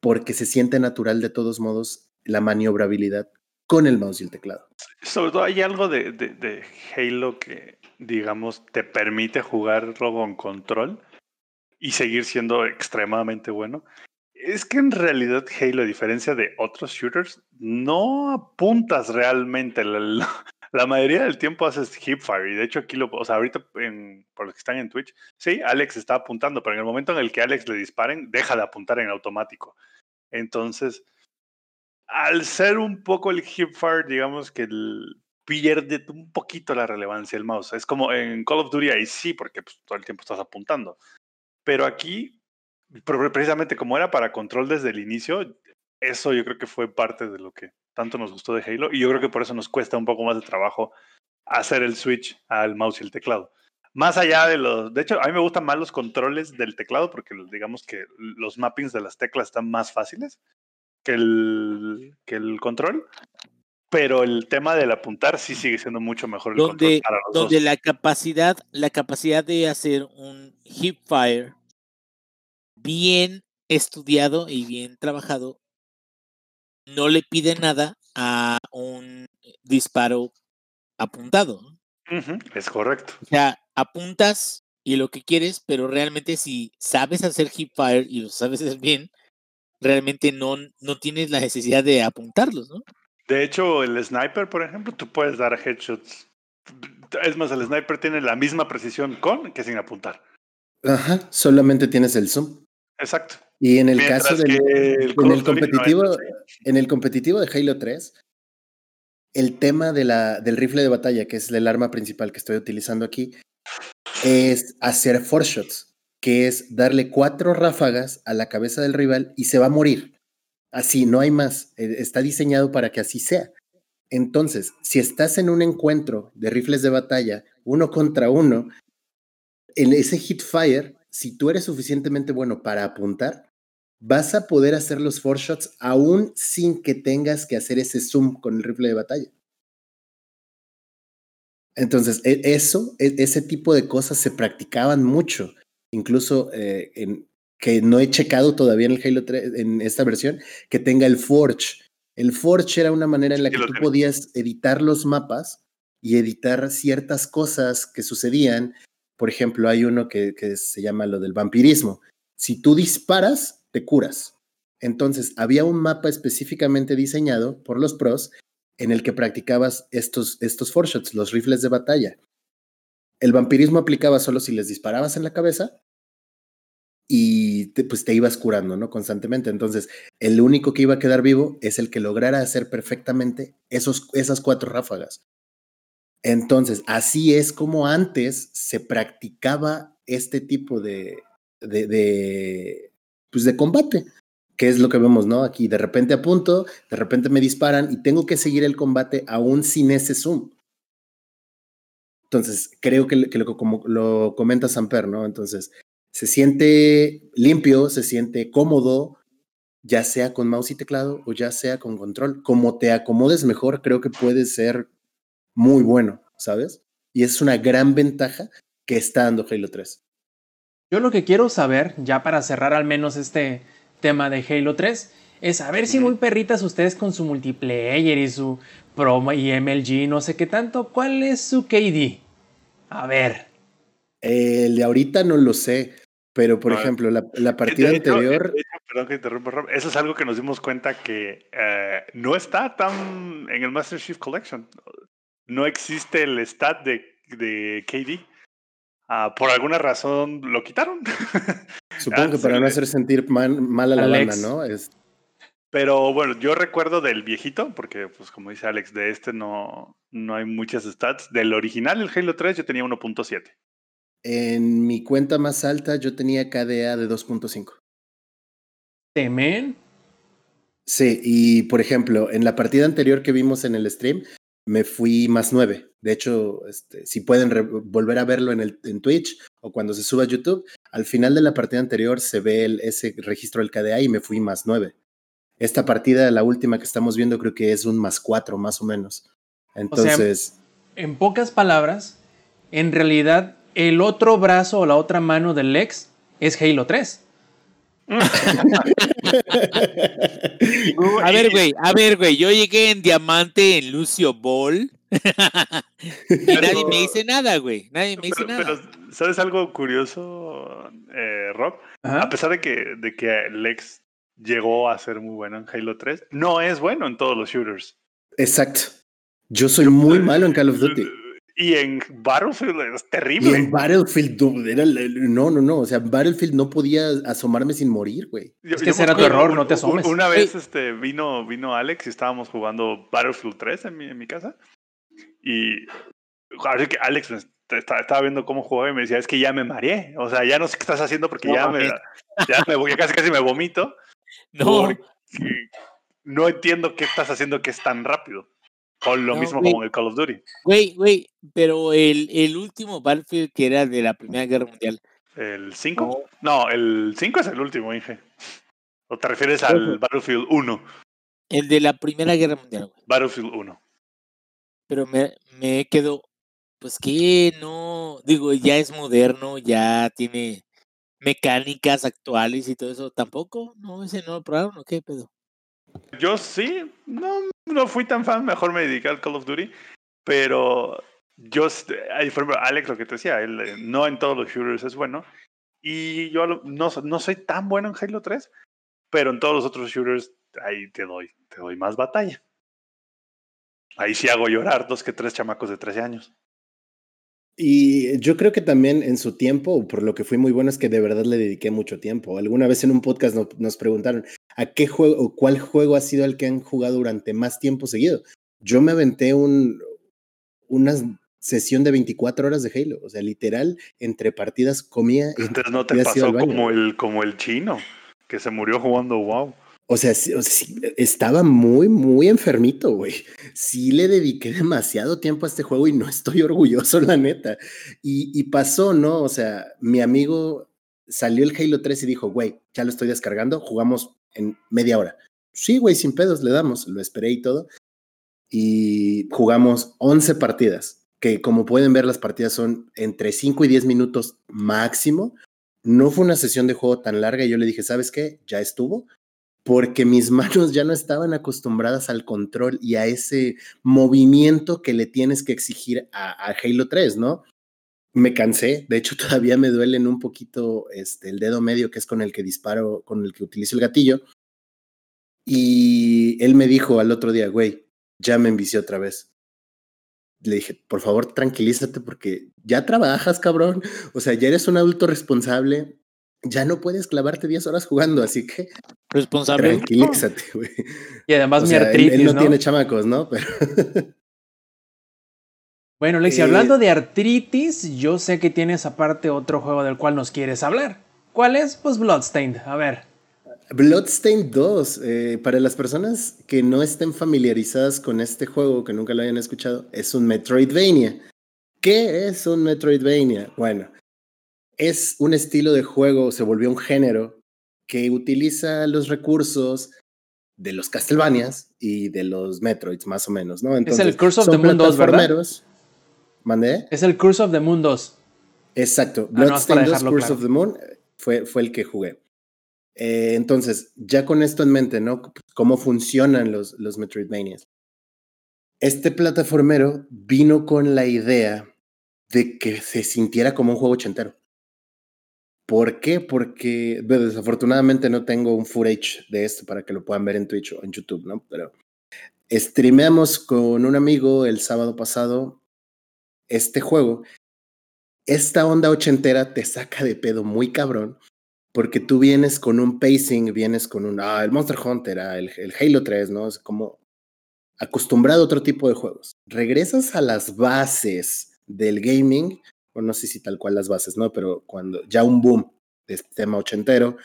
porque se siente natural de todos modos la maniobrabilidad con el mouse y el teclado. Sobre todo hay algo de, de, de Halo que, digamos, te permite jugarlo con control y seguir siendo extremadamente bueno. Es que en realidad Halo, a diferencia de otros shooters, no apuntas realmente. La, mayoría del tiempo haces hipfire. Y de hecho aquí lo, o sea, ahorita por los que están en Twitch, sí, Alex está apuntando, pero en el momento en el que Alex le disparen, deja de apuntar en automático. Entonces, al ser un poco el hipfire, digamos que pierde un poquito la relevancia el mouse. Es como en Call of Duty ahí sí, porque pues, todo el tiempo estás apuntando. Pero aquí, precisamente como era para control desde el inicio, eso yo creo que fue parte de lo que tanto nos gustó de Halo y yo creo que por eso nos cuesta un poco más de trabajo hacer el switch al mouse y el teclado. Más allá de los, de hecho, a mí me gustan más los controles del teclado porque digamos que los mappings de las teclas están más fáciles que el, que el control, pero el tema del apuntar sí sigue siendo mucho mejor el donde, control para los donde dos. la capacidad, la capacidad de hacer un hip fire bien estudiado y bien trabajado no le pide nada a un disparo apuntado. Uh -huh, es correcto. O sea, apuntas y lo que quieres, pero realmente si sabes hacer hip fire y lo sabes hacer bien, realmente no, no tienes la necesidad de apuntarlos, ¿no? De hecho, el sniper, por ejemplo, tú puedes dar headshots. Es más, el sniper tiene la misma precisión con que sin apuntar. Ajá, solamente tienes el zoom. Exacto. Y en el Mientras caso del el en el competitivo, no en el competitivo de Halo 3, el tema de la, del rifle de batalla, que es el arma principal que estoy utilizando aquí, es hacer four shots, que es darle cuatro ráfagas a la cabeza del rival y se va a morir. Así, no hay más. Eh, Está diseñado para que así sea. Entonces, si estás en un encuentro de rifles de batalla, uno contra uno, en ese hit fire, si tú eres suficientemente bueno para apuntar, vas a poder hacer los four shots aún sin que tengas que hacer ese zoom con el rifle de batalla. Entonces, eso, ese tipo de cosas se practicaban mucho. Incluso eh, en, que no he checado todavía en el Halo 3, en esta versión, que tenga el Forge. El Forge era una manera en la que tú podías editar los mapas y editar ciertas cosas que sucedían. Por ejemplo, hay uno que, se llama lo del vampirismo. Si tú disparas, te curas. Entonces, había un mapa específicamente diseñado por los pros en el que practicabas estos, estos shots, los rifles de batalla. El vampirismo aplicaba solo si les disparabas en la cabeza y te, pues te ibas curando, ¿no? Constantemente. Entonces, el único que iba a quedar vivo es el que lograra hacer perfectamente esos, esas cuatro ráfagas. Entonces, así es como antes se practicaba este tipo de, pues de combate, que es lo que vemos, ¿no? Aquí de repente apunto, de repente me disparan y tengo que seguir el combate aún sin ese zoom. Entonces, creo que, que lo, como lo comenta Samper, ¿no? Entonces, se siente limpio, se siente cómodo, ya sea con mouse y teclado o ya sea con control. Como te acomodes mejor, creo que puede ser muy bueno, ¿sabes? Y es una gran ventaja que está dando Halo 3. Yo lo que quiero saber, ya para cerrar al menos este tema de Halo 3, es saber si muy perritas ustedes con su multiplayer y su promo y MLG, no sé qué tanto, ¿cuál es su KD? A ver. El de ahorita no lo sé. Pero, por ejemplo, la, partida anterior. perdón que interrumpa, Rob. Eso es algo que nos dimos cuenta que eh, no está tan en el Master Chief Collection. No existe el stat de, de KD. Ah, por alguna razón lo quitaron. Supongo que para no hacer sentir mal, a la banda, ¿no? Es... Pero bueno, yo recuerdo del viejito, porque pues como dice Alex, de este no, no hay muchas stats. Del original, el Halo 3, yo tenía 1.7. En mi cuenta más alta yo tenía KDA de 2.5. ¿Temen? Sí, y por ejemplo, en la partida anterior que vimos en el stream, me fui más 9. De hecho, este, si pueden volver a verlo en, el, en Twitch o cuando se suba a YouTube, al final de la partida anterior se ve el, ese registro del KDA y me fui más 9. Esta partida, la última que estamos viendo, creo que es un más 4 más o menos. Entonces... en pocas palabras, en realidad el otro brazo o la otra mano del Lex es Halo 3. A ver, güey, a ver, güey, yo llegué en diamante en Lucio Ball. y nadie me dice nada, güey. Nadie me dice nada. Pero, ¿sabes algo curioso, eh, Rob? A pesar de que, de que Lex llegó a ser muy bueno en Halo 3, no es bueno en todos los shooters. Exacto. Yo soy muy malo en Call of Duty. Y en Battlefield es terrible. Y en Battlefield, no, no, no. O sea, en Battlefield no podía asomarme sin morir, güey. Es que ese era tu error, no te asomes. Una vez este, vino, vino Alex y estábamos jugando Battlefield 3 en mi, en mi casa. Y que Alex estaba viendo cómo jugaba y me decía, es que ya me mareé. O sea, ya no sé qué estás haciendo porque ya, me, ya me voy, casi casi me vomito. No. no entiendo qué estás haciendo que es tan rápido. Con lo mismo como en el Call of Duty. Güey, güey, pero el, el último Battlefield que era de la Primera Guerra Mundial. ¿El 5? No. el 5 es el último, Inge. ¿O te refieres al Battlefield 1? El de la Primera Guerra Mundial, güey. Battlefield 1. Pero me, me quedo, pues que no, digo, ya es moderno, ya tiene mecánicas actuales y todo eso. ¿Tampoco? ¿No? ¿Ese no lo probaron o qué pedo? Yo sí, no, no fui tan fan, mejor me dediqué al Call of Duty, pero yo, por ejemplo, Alex, lo que te decía, eh, no en todos los shooters es bueno, y yo no, no soy tan bueno en Halo 3, pero en todos los otros shooters ahí te doy, te doy más batalla. Ahí sí hago llorar dos que tres chamacos de 13 años. Y yo creo que también en su tiempo, por lo que fui muy bueno, es que de verdad le dediqué mucho tiempo. Alguna vez en un podcast nos preguntaron, ¿a qué juego o cuál juego ha sido el que han jugado durante más tiempo seguido? Yo me aventé un, una sesión de 24 horas de Halo, o sea, literal, entre partidas comía. Entonces no te pasó como el, como el chino, que se murió jugando WoW. O sea, estaba muy, muy enfermito, güey. Sí le dediqué demasiado tiempo a este juego y no estoy orgulloso, la neta. Y, y pasó, ¿no? O sea, mi amigo salió el Halo 3 y dijo, güey, ya lo estoy descargando, jugamos en media hora. Sí, güey, sin pedos, le damos, lo esperé y todo. Y jugamos 11 partidas, que como pueden ver las partidas son entre 5 y 10 minutos máximo, no fue una sesión de juego tan larga y yo le dije, ¿sabes qué? Ya estuvo, porque mis manos ya no estaban acostumbradas al control y a ese movimiento que le tienes que exigir a, Halo 3, ¿no? Me cansé, de hecho todavía me duelen un poquito este, el dedo medio, que es con el que disparo, con el que utilizo el gatillo. Y él me dijo al otro día, güey, ya me envicié otra vez. Le dije, por favor, tranquilízate porque ya trabajas, cabrón. O sea, ya eres un adulto responsable ya no puedes clavarte 10 horas jugando, así que responsable. Tranquilízate, güey. Y además mi artritis. Él, no, tiene chamacos, ¿no? Pero bueno, Lexi, eh, hablando de artritis, yo sé que tienes aparte otro juego del cual nos quieres hablar. ¿Cuál es? Pues Bloodstained. A ver. Bloodstained 2, eh, para las personas que no estén familiarizadas con este juego, que nunca lo hayan escuchado, es un Metroidvania. ¿Qué es un Metroidvania? Bueno, es un estilo de juego, se volvió un género que utiliza los recursos de los Castlevanias y de los Metroids, más o menos, ¿no? es el Curse of the Moon 2, ¿verdad? ¿Mandé? Es el Curse of the Moon 2. Exacto. Ah, Bloodstained 2 Curse of the Moon fue, fue el que jugué. Eh, entonces, ya con esto en mente, ¿no? Cómo funcionan los, los Metroidvanias. Este plataformero vino con la idea de que se sintiera como un juego ochentero. ¿Por qué? Porque desafortunadamente no tengo un footage de esto para que lo puedan ver en Twitch o en YouTube, ¿no? Pero streameamos con un amigo el sábado pasado este juego. Esta onda ochentera te saca de pedo muy cabrón porque tú vienes con un pacing, vienes con un, ah, el Monster Hunter, ah, el, Halo 3, ¿no? Es como acostumbrado a otro tipo de juegos. Regresas a las bases del gaming o no sé si tal cual las bases, ¿no? Pero cuando ya un boom de este tema ochentero,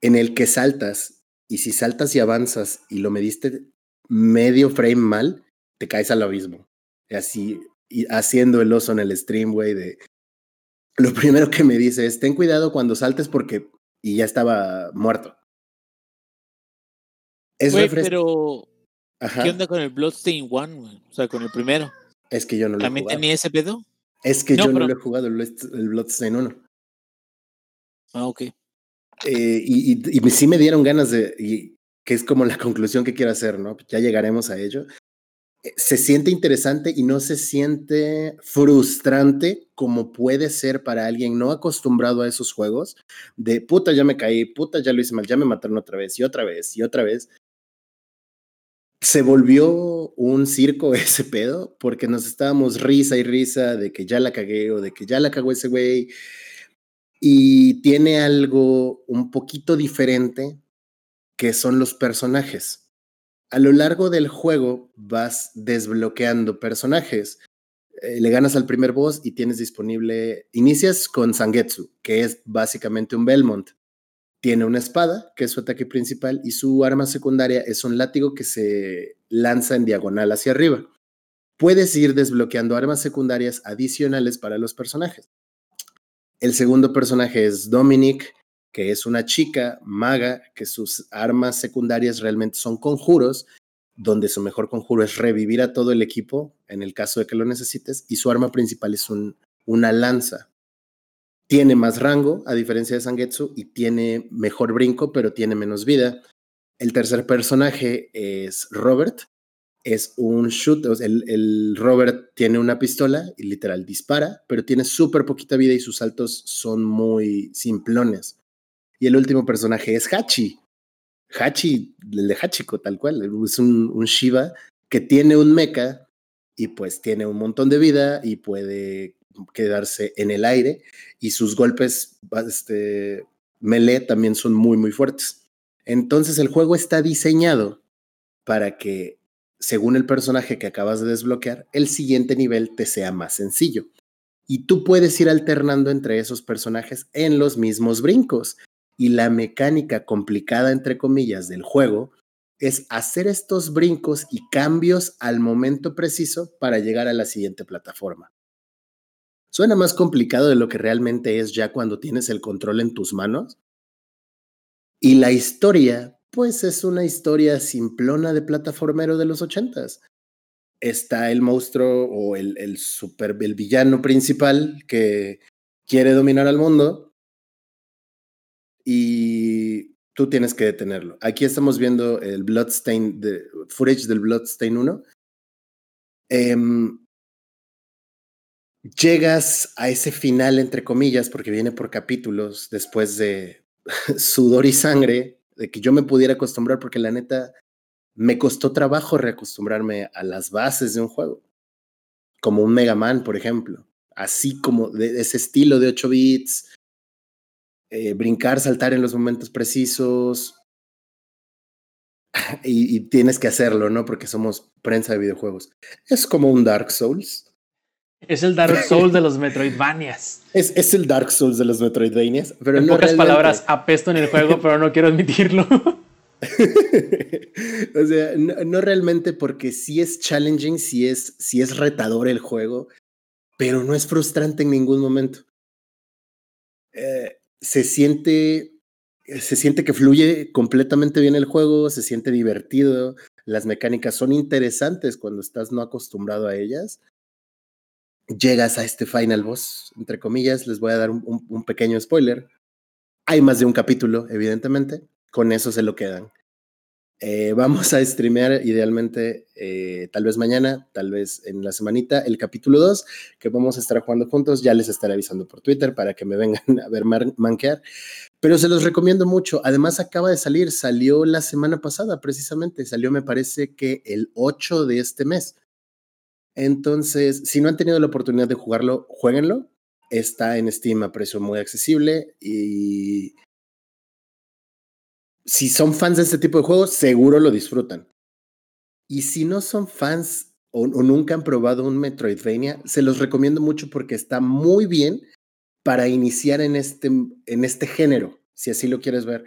en el que saltas, y si saltas y avanzas y lo mediste medio frame mal, te caes al abismo. Y así, y haciendo el oso en el stream, güey, de... Lo primero que me dice es, ten cuidado cuando saltes porque... Y ya estaba muerto. Es pero... ¿Qué onda con el Bloodstain One, güey? O sea, con el primero. Es que yo no lo ¿También tenía ese pedo? Es que yo no lo he jugado el, Bloodstained 1. Ah, ok. Eh, y, y, sí me dieron ganas de, y que es como la conclusión que quiero hacer, ¿no? Ya llegaremos a ello. Eh, se siente interesante y no se siente frustrante como puede ser para alguien no acostumbrado a esos juegos de puta ya me caí, puta ya lo hice mal, ya me mataron otra vez y otra vez y otra vez se volvió un circo ese pedo, porque nos estábamos risa y risa de que ya la cagué o de que ya la cagó ese güey. Y tiene algo un poquito diferente que son los personajes. A lo largo del juego vas desbloqueando personajes. Eh, le ganas al primer boss y tienes disponible, inicias con Sangetsu, que es básicamente un Belmont. Tiene una espada, que es su ataque principal, y su arma secundaria es un látigo que se lanza en diagonal hacia arriba. Puedes ir desbloqueando armas secundarias adicionales para los personajes. El segundo personaje es Dominic, que es una chica maga, que sus armas secundarias realmente son conjuros, donde su mejor conjuro es revivir a todo el equipo en el caso de que lo necesites, y su arma principal es una lanza tiene más rango, a diferencia de Sangetsu, y tiene mejor brinco, pero tiene menos vida. El tercer personaje es Robert. Es un shoot, el, el Robert tiene una pistola y literal dispara, pero tiene súper poquita vida y sus saltos son muy simplones. Y el último personaje es Hachi. Hachi, el de Hachiko, tal cual. Es un, un Shiva que tiene un mecha y pues tiene un montón de vida y puede quedarse en el aire y sus golpes este, melee también son muy, muy fuertes. Entonces el juego está diseñado para que, según el personaje que acabas de desbloquear, el siguiente nivel te sea más sencillo. Y tú puedes ir alternando entre esos personajes en los mismos brincos. Y la mecánica complicada, entre comillas, del juego es hacer estos brincos y cambios al momento preciso para llegar a la siguiente plataforma. Suena más complicado de lo que realmente es ya cuando tienes el control en tus manos. Y la historia, pues es una historia simplona de plataformero de los ochentas. Está el monstruo o el, el super el villano principal que quiere dominar al mundo y tú tienes que detenerlo. Aquí estamos viendo el Bloodstain, de, footage del Bloodstain 1. Em, llegas a ese final, entre comillas, porque viene por capítulos, después de sudor y sangre, de que yo me pudiera acostumbrar, porque la neta me costó trabajo reacostumbrarme a las bases de un juego, como un Mega Man, por ejemplo, así como de ese estilo de 8 bits, eh, brincar, saltar en los momentos precisos. Y, tienes que hacerlo, ¿no? Porque somos prensa de videojuegos. Es como un Dark Souls. Es el Dark Souls de los Metroidvanias. Es, es el Dark Souls de los Metroidvanias. Pero en pocas palabras, apesto en el juego, pero no quiero admitirlo. o sea, no, realmente porque sí es challenging, sí es, sí es retador el juego, pero no es frustrante en ningún momento. Eh, se siente, se siente que fluye completamente bien el juego, se siente divertido, las mecánicas son interesantes cuando estás no acostumbrado a ellas. Llegas a este final boss, entre comillas, les voy a dar un, pequeño spoiler. Hay más de un capítulo, evidentemente, con eso se lo quedan. Eh, vamos a streamear idealmente, eh, tal vez mañana, tal vez en la semanita, el capítulo 2, que vamos a estar jugando juntos. Ya les estaré avisando por Twitter para que me vengan a ver manquear. Pero se los recomiendo mucho. Además, acaba de salir, salió la semana pasada, precisamente. Salió, me parece que el 8 de este mes. Entonces, si no han tenido la oportunidad de jugarlo, jueguenlo. Está en Steam a precio muy accesible y si son fans de este tipo de juegos, seguro lo disfrutan. Y si no son fans o, nunca han probado un Metroidvania, se los recomiendo mucho porque está muy bien para iniciar en este, en este género, si así lo quieres ver.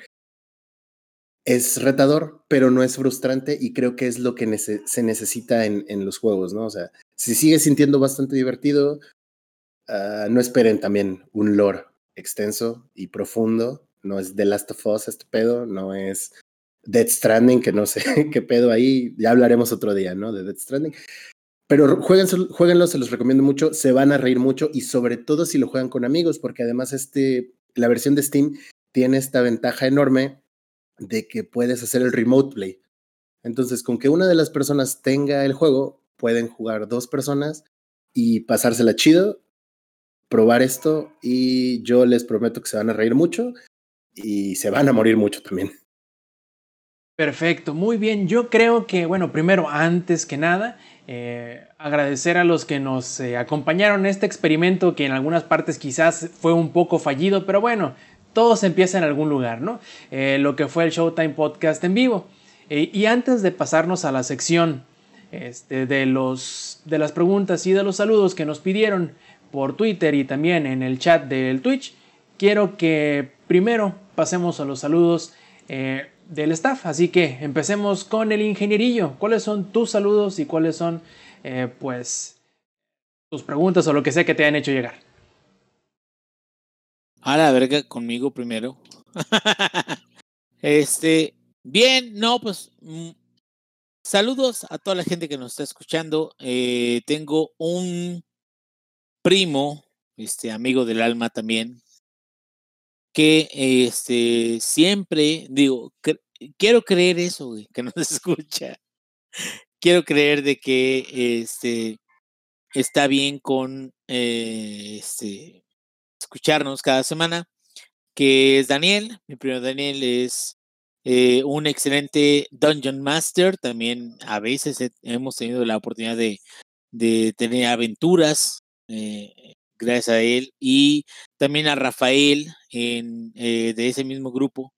Es retador, pero no es frustrante y creo que es lo que se necesita en, en, los juegos, ¿no? O sea, si sigue sintiendo bastante divertido, ah, no esperen también un lore extenso y profundo, no es The Last of Us este pedo, no es Dead Stranding, que no sé qué pedo ahí, ya hablaremos otro día, ¿no? De Dead Stranding. Pero jueguenlo, se los recomiendo mucho, se van a reír mucho y sobre todo si lo juegan con amigos, porque además este, la versión de Steam tiene esta ventaja enorme de que puedes hacer el remote play. Entonces, con que una de las personas tenga el juego, pueden jugar dos personas y pasársela chido, probar esto y yo les prometo que se van a reír mucho y se van a morir mucho también. Perfecto, muy bien. Yo creo que, bueno, primero, antes que nada, eh, agradecer a los que nos eh, acompañaron en este experimento que en algunas partes quizás fue un poco fallido, pero bueno, todo se empieza en algún lugar, ¿no? Eh, lo que fue el Showtime Podcast en vivo. y antes de pasarnos a la sección este, de, los, de las preguntas y de los saludos que nos pidieron por Twitter y también en el chat del Twitch, quiero que primero pasemos a los saludos eh, del staff. Así que empecemos con el ingenierillo. ¿Cuáles son tus saludos y cuáles son, eh, pues, tus preguntas o lo que sea que te hayan hecho llegar? A la verga, conmigo primero. este, bien, no, pues, mm, saludos a toda la gente que nos está escuchando. Eh, tengo un primo, este, amigo del alma también, que este, siempre, digo, quiero creer eso, güey, que nos escucha. Quiero creer de que este, está bien con eh, este, escucharnos cada semana, que es Daniel. Mi primo Daniel es eh, un excelente Dungeon Master. También a veces hemos tenido la oportunidad de, de tener aventuras eh, gracias a él, y también a Rafael en, eh, de ese mismo grupo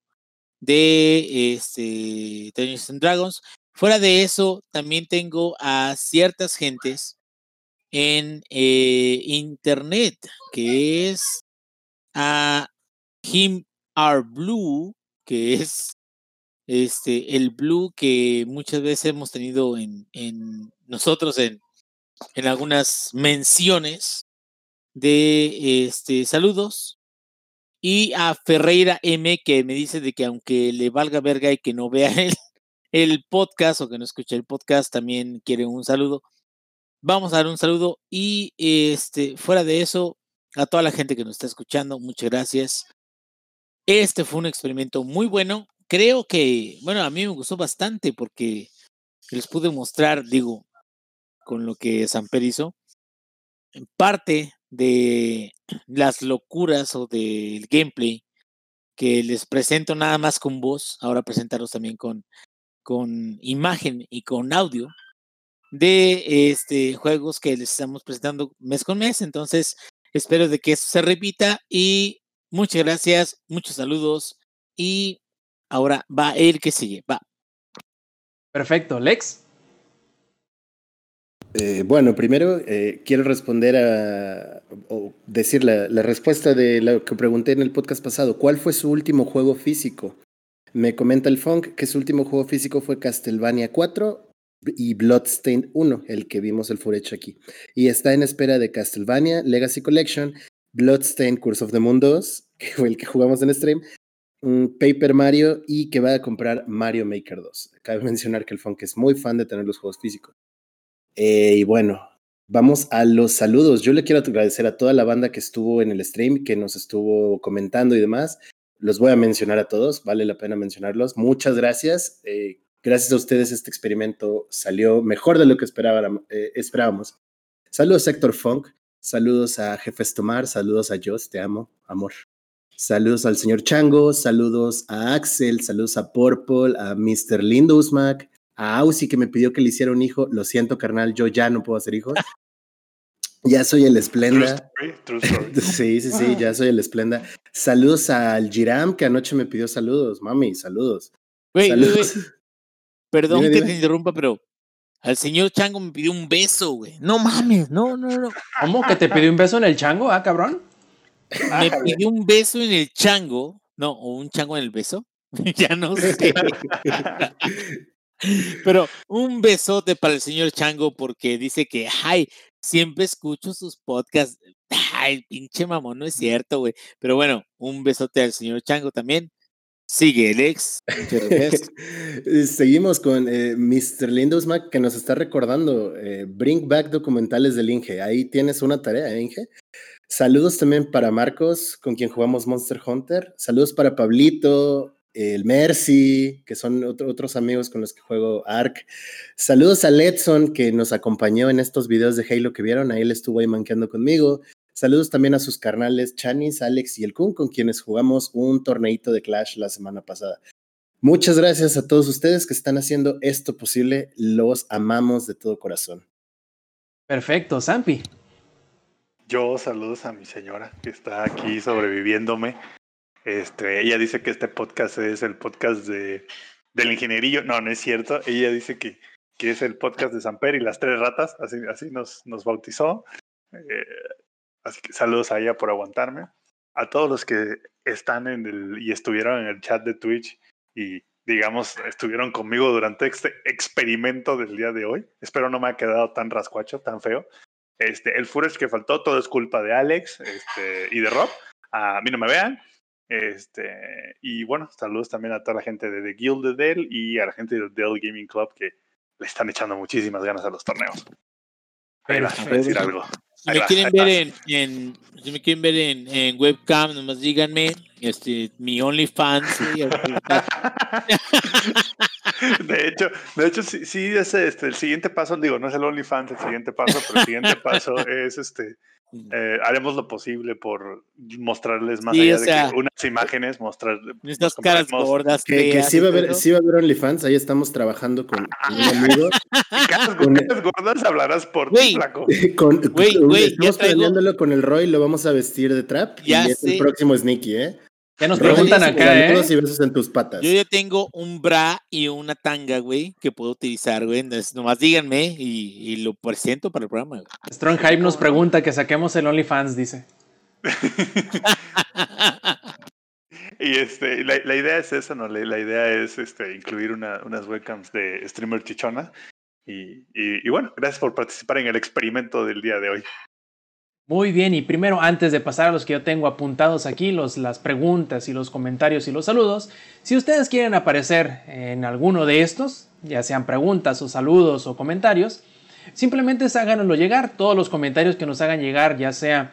de este, Dungeons and Dragons. Fuera de eso, también tengo a ciertas gentes en internet, que es a Him Our Blue, que es este, el blue que muchas veces hemos tenido en, en nosotros en, en algunas menciones de este, saludos. Y a Ferreira M, que me dice de que aunque le valga verga y que no vea el, el podcast o que no escuche el podcast, también quiere un saludo. Vamos a dar un saludo. Y este, fuera de eso, a toda la gente que nos está escuchando, muchas gracias. Este fue un experimento muy bueno. Creo que, bueno, a mí me gustó bastante porque les pude mostrar, digo, con lo que Samper hizo, en parte de las locuras o del gameplay que les presento nada más con voz, ahora presentarlos también con, con imagen y con audio de este juegos que les estamos presentando mes con mes. Entonces, espero de que eso se repita y muchas gracias, muchos saludos y ahora va el que sigue, va. Perfecto, Lex. Eh, bueno, primero eh, quiero responder a, o decir la, la, respuesta de lo que pregunté en el podcast pasado. ¿Cuál fue su último juego físico? Me comenta el Funk que su último juego físico fue Castlevania 4 y Bloodstained 1, el que vimos el furecho aquí. Y está en espera de Castlevania Legacy Collection, Bloodstained Curse of the Moon 2, que fue el que jugamos en stream, Paper Mario y que va a comprar Mario Maker 2. Cabe mencionar que el Funk es muy fan de tener los juegos físicos. Eh, y bueno, vamos a los saludos. Yo le quiero agradecer a toda la banda que estuvo en el stream, que nos estuvo comentando y demás. Los voy a mencionar a todos, vale la pena mencionarlos. Muchas gracias. Eh, gracias a ustedes este experimento salió mejor de lo que eh, esperábamos. Saludos a Héctor Funk, saludos a Jefes Tomar, saludos a Joss, te amo, amor. Saludos al señor Chango, saludos a Axel, saludos a Purple, a Mr. Lindusmac, a Ausi que me pidió que le hiciera un hijo. Lo siento, carnal, yo ya no puedo hacer hijos. Ya soy el Esplenda. sí, sí, sí, ya soy el Esplenda. Saludos al Giram, que anoche me pidió saludos. Mami, saludos. saludos. Perdón que te interrumpa, pero al señor Chango me pidió un beso, güey. No mames, no, no, no. ¿Cómo que te pidió un beso en el Chango, ah, cabrón? Me pidió un beso en el Chango. No, o un chango en el beso. ya no sé. Pero un besote para el señor Chango porque dice que, ay, siempre escucho sus podcasts. Ay, pinche mamón, no es cierto, güey. Pero bueno, un besote al señor Chango también. Sigue, Alex. Seguimos con eh, Mr. Lindosmack que nos está recordando eh, Bring Back documentales del Inge. Ahí tienes una tarea, ¿eh, Inge. Saludos también para Marcos, con quien jugamos Monster Hunter. Saludos para Pablito, el Mercy, que son otros amigos con los que juego Ark. Saludos a Letson, que nos acompañó en estos videos de Halo que vieron, ahí él estuvo ahí manqueando conmigo. Saludos también a sus carnales Chanis, Alex y el Kun, con quienes jugamos un torneito de Clash la semana pasada. Muchas gracias a todos ustedes que están haciendo esto posible. Los amamos de todo corazón. Perfecto, Zampi. Yo saludos a mi señora que está aquí sobreviviéndome este, ella dice que este podcast es el podcast de, del ingenierillo. No, no es cierto. Ella dice que, que es el podcast de Samper y las tres ratas. Así, así nos, nos bautizó. Eh, así que saludos a ella por aguantarme. A todos los que están en el y estuvieron en el chat de Twitch y digamos, estuvieron conmigo durante este experimento del día de hoy. Espero no me haya quedado tan rascuacho, tan feo. Este, el Fures que faltó, todo es culpa de Alex este, y de Rob. A mí no me vean. Este, y bueno, saludos también a toda la gente de The Guild de Dell y a la gente del Dell Gaming Club que le están echando muchísimas ganas a los torneos. Ahí va, decir algo. Si me, quieren ver en, en, si me quieren ver en, en webcam, nomás díganme, este, mi OnlyFans. de hecho, de hecho, sí, sí es este, el siguiente paso, digo, no es el OnlyFans el siguiente paso, pero el siguiente paso es este eh, haremos lo posible por mostrarles más allá de que unas imágenes, mostrar estas caras gordas. Que, que sí, va a haber, sí va a haber OnlyFans, ahí estamos trabajando con, un amigo. caras, con, gordas hablarás por ti, flaco. Con, estamos planeándolo con el Roy, lo vamos a vestir de trap y es el próximo Sneaky, ¿eh? Ya nos preguntan acá, ¿eh? y besos en tus patas. Yo ya tengo un bra y una tanga, güey, que puedo utilizar, güey. Entonces, nomás díganme y, lo presento para el programa, güey. Strong Hype nos pregunta que saquemos el OnlyFans, dice. y este, la, idea es esa, ¿no? La, idea es este, incluir unas webcams de streamer chichona. y, y bueno, gracias por participar en el experimento del día de hoy. Muy bien, y primero, antes de pasar a los que yo tengo apuntados aquí, los, las preguntas y los comentarios y los saludos, si ustedes quieren aparecer en alguno de estos, ya sean preguntas o saludos o comentarios, simplemente háganoslo llegar. Todos los comentarios que nos hagan llegar, ya sea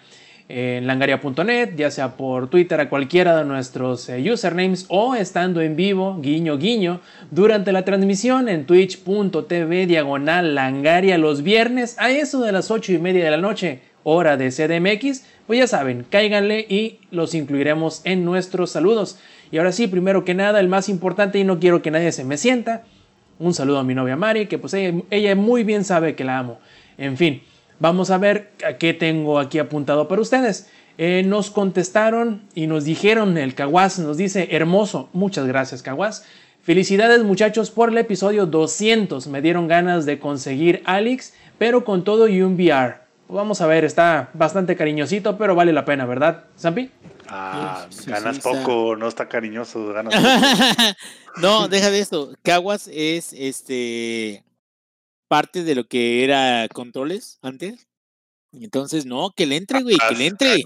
en langaria.net, ya sea por Twitter a cualquiera de nuestros eh, usernames o estando en vivo, guiño guiño, durante la transmisión en twitch.tv diagonal langaria los viernes a eso de las 8 y media de la noche, hora de CDMX. Pues ya saben, cáiganle y los incluiremos en nuestros saludos. Y ahora sí, primero que nada, el más importante y no quiero que nadie se me sienta. Un saludo a mi novia Mari, que pues ella, muy bien sabe que la amo. En fin. Vamos a ver a qué tengo aquí apuntado para ustedes. Eh, nos contestaron y nos dijeron, el Caguas nos dice, hermoso, muchas gracias Caguas. Felicidades muchachos por el episodio 200, me dieron ganas de conseguir Alex, pero con todo y un VR. Vamos a ver, está bastante cariñosito, pero vale la pena, ¿verdad, Zampi? Ah, ganas poco, no está cariñoso, ganas no, deja de esto. Caguas es este parte de lo que era controles antes. Entonces, no, que le entre, güey, que le entre.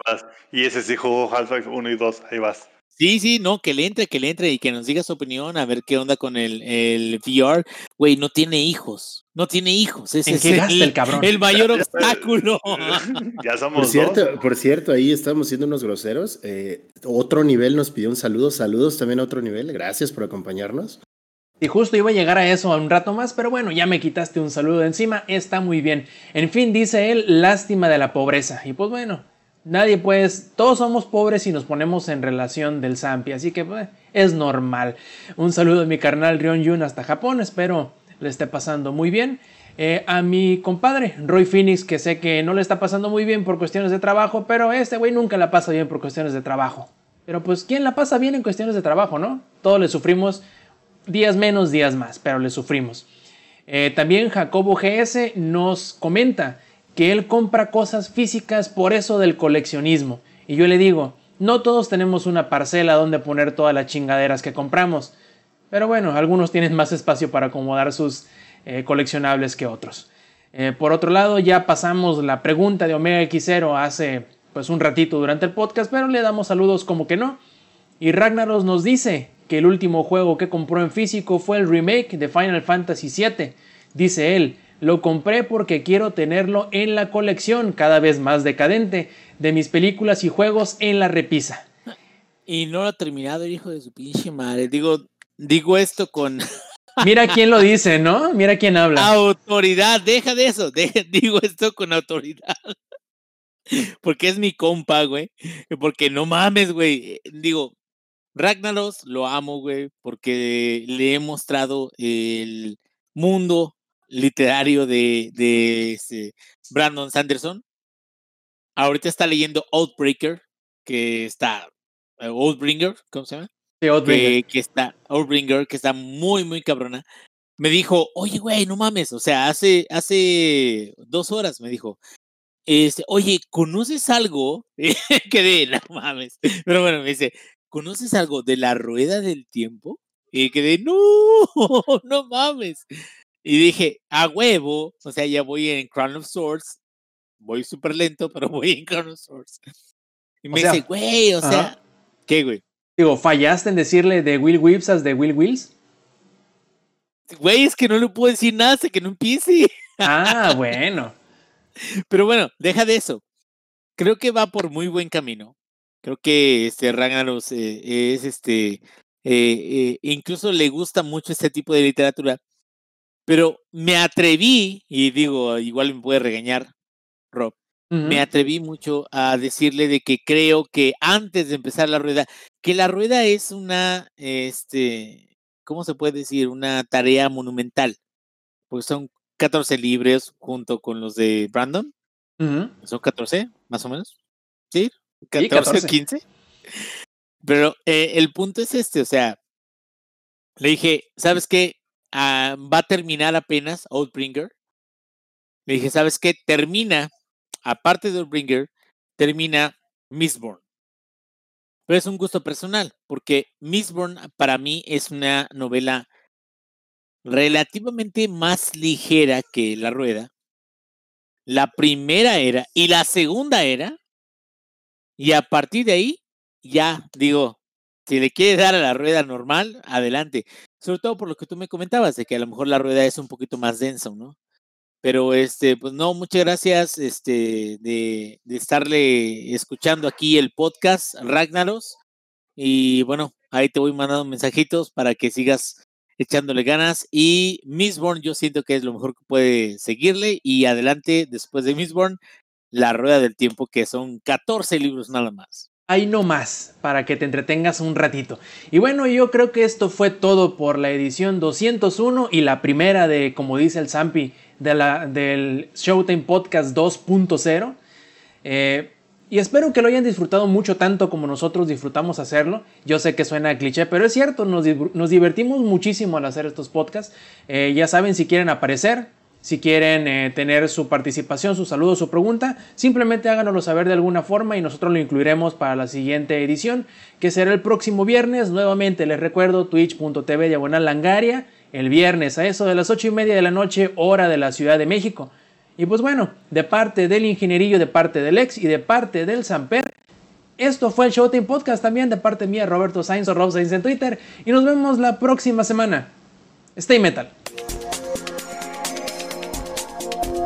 Y ese sí jugó Half-Life 1 y 2, ahí vas. Sí, sí, no, que le entre, que le entre y que nos diga su opinión, a ver qué onda con el, el VR. Güey, no tiene hijos, no tiene hijos. Ese es el, cabrón? el mayor obstáculo. ya somos por cierto, Por cierto, ahí estamos siendo unos groseros. Eh, otro nivel nos pidió un saludo. Saludos también a otro nivel. Gracias por acompañarnos. Y justo iba a llegar a eso a un rato más, pero bueno, ya me quitaste un saludo de encima, está muy bien. En fin, dice él, lástima de la pobreza. Y pues bueno, nadie pues, todos somos pobres y nos ponemos en relación del Zampi, así que pues, es normal. Un saludo de mi carnal Rion Yun hasta Japón, espero le esté pasando muy bien. Eh, a mi compadre Roy Phoenix, que sé que no le está pasando muy bien por cuestiones de trabajo, pero este güey nunca la pasa bien por cuestiones de trabajo. Pero pues, ¿quién la pasa bien en cuestiones de trabajo, no? Todos le sufrimos días menos, días más, pero le sufrimos. Eh, también Jacobo GS nos comenta que él compra cosas físicas por eso del coleccionismo. Y yo le digo, no todos tenemos una parcela donde poner todas las chingaderas que compramos. Pero bueno, algunos tienen más espacio para acomodar sus eh, coleccionables que otros. Eh, por otro lado, ya pasamos la pregunta de Omega X0 hace pues un ratito durante el podcast, pero le damos saludos como que no. Y Ragnaros nos dice, que el último juego que compró en físico fue el remake de Final Fantasy VII. Dice él, lo compré porque quiero tenerlo en la colección cada vez más decadente de mis películas y juegos en la repisa. Y no lo ha terminado el hijo de su pinche madre. Digo, digo esto con... Mira quién lo dice, ¿no? Mira quién habla. Autoridad, deja de eso. digo esto con autoridad. Porque es mi compa, güey. Porque no mames, güey. Digo, Ragnaros lo amo, güey, porque le he mostrado el mundo literario de, de este Brandon Sanderson. Ahorita está leyendo Outbreaker, que está. Eh, Outbringer, ¿cómo se llama? Sí, Outbringer. Que, está. Outbringer, que está muy, muy cabrona. Me dijo, oye, güey, no mames. O sea, hace, hace dos horas me dijo, este, oye, ¿conoces algo? que de, no mames. Pero bueno, me dice, ¿conoces algo de la rueda del tiempo? Y quedé, no, no mames. Y dije, a huevo, o sea, ya voy en Crown of Swords, voy súper lento, pero voy en Crown of Swords. Y me dice, güey, o sea, ¿qué, güey? Digo, ¿fallaste en decirle de Will Whips de Will Wills? Güey, es que no le puedo decir nada hasta que no empiece. Ah, bueno. Pero bueno, deja de eso. Creo que va por muy buen camino. Creo que este Ragnaros eh, es este, eh, eh, incluso le gusta mucho este tipo de literatura, pero me atreví, y digo, igual me puede regañar, Rob, me atreví mucho a decirle de que creo que antes de empezar la rueda, que la rueda es una, este, ¿cómo se puede decir? Una tarea monumental, pues son 14 libros junto con los de Brandon, son 14, más o menos, ¿sí? 14, 15. Pero eh, el punto es este, o sea, le dije, ¿sabes qué? Ah, va a terminar apenas Outbringer. Le dije, ¿sabes qué? Termina, aparte de Outbringer, termina Mistborn. Pero es un gusto personal, porque Mistborn para mí es una novela relativamente más ligera que La Rueda. La primera era y la segunda era y a partir de ahí, ya digo, si le quieres dar a la rueda normal, adelante. Sobre todo por lo que tú me comentabas, de que a lo mejor la rueda es un poquito más densa, ¿no? Pero este, pues no, muchas gracias este, de, estarle escuchando aquí el podcast Ragnaros. Y bueno, ahí te voy mandando mensajitos para que sigas echándole ganas. Y Mistborn, yo siento que es lo mejor que puede seguirle. Y adelante, después de Mistborn, La Rueda del Tiempo, que son 14 libros nada más. Ahí no más, para que te entretengas un ratito. Y bueno, yo creo que esto fue todo por la edición 201 y la primera de, como dice el Zampi, de la, del Showtime Podcast 2.0. Eh, y espero que lo hayan disfrutado mucho tanto como nosotros disfrutamos hacerlo. Yo sé que suena cliché, pero es cierto, nos, nos divertimos muchísimo al hacer estos podcasts. Eh, ya saben, si quieren aparecer, si quieren eh, tener su participación, su saludo, su pregunta, simplemente háganoslo saber de alguna forma y nosotros lo incluiremos para la siguiente edición, que será el próximo viernes. Nuevamente les recuerdo twitch.tv diagonal langaria, el viernes a eso de las 8 y media de la noche, hora de la Ciudad de México. Y pues bueno, de parte del ingenierillo, de parte del ex y de parte del Samper, esto fue el Showtime Podcast también de parte mía, Roberto Sainz o Rob Sainz en Twitter. Y nos vemos la próxima semana. Stay metal.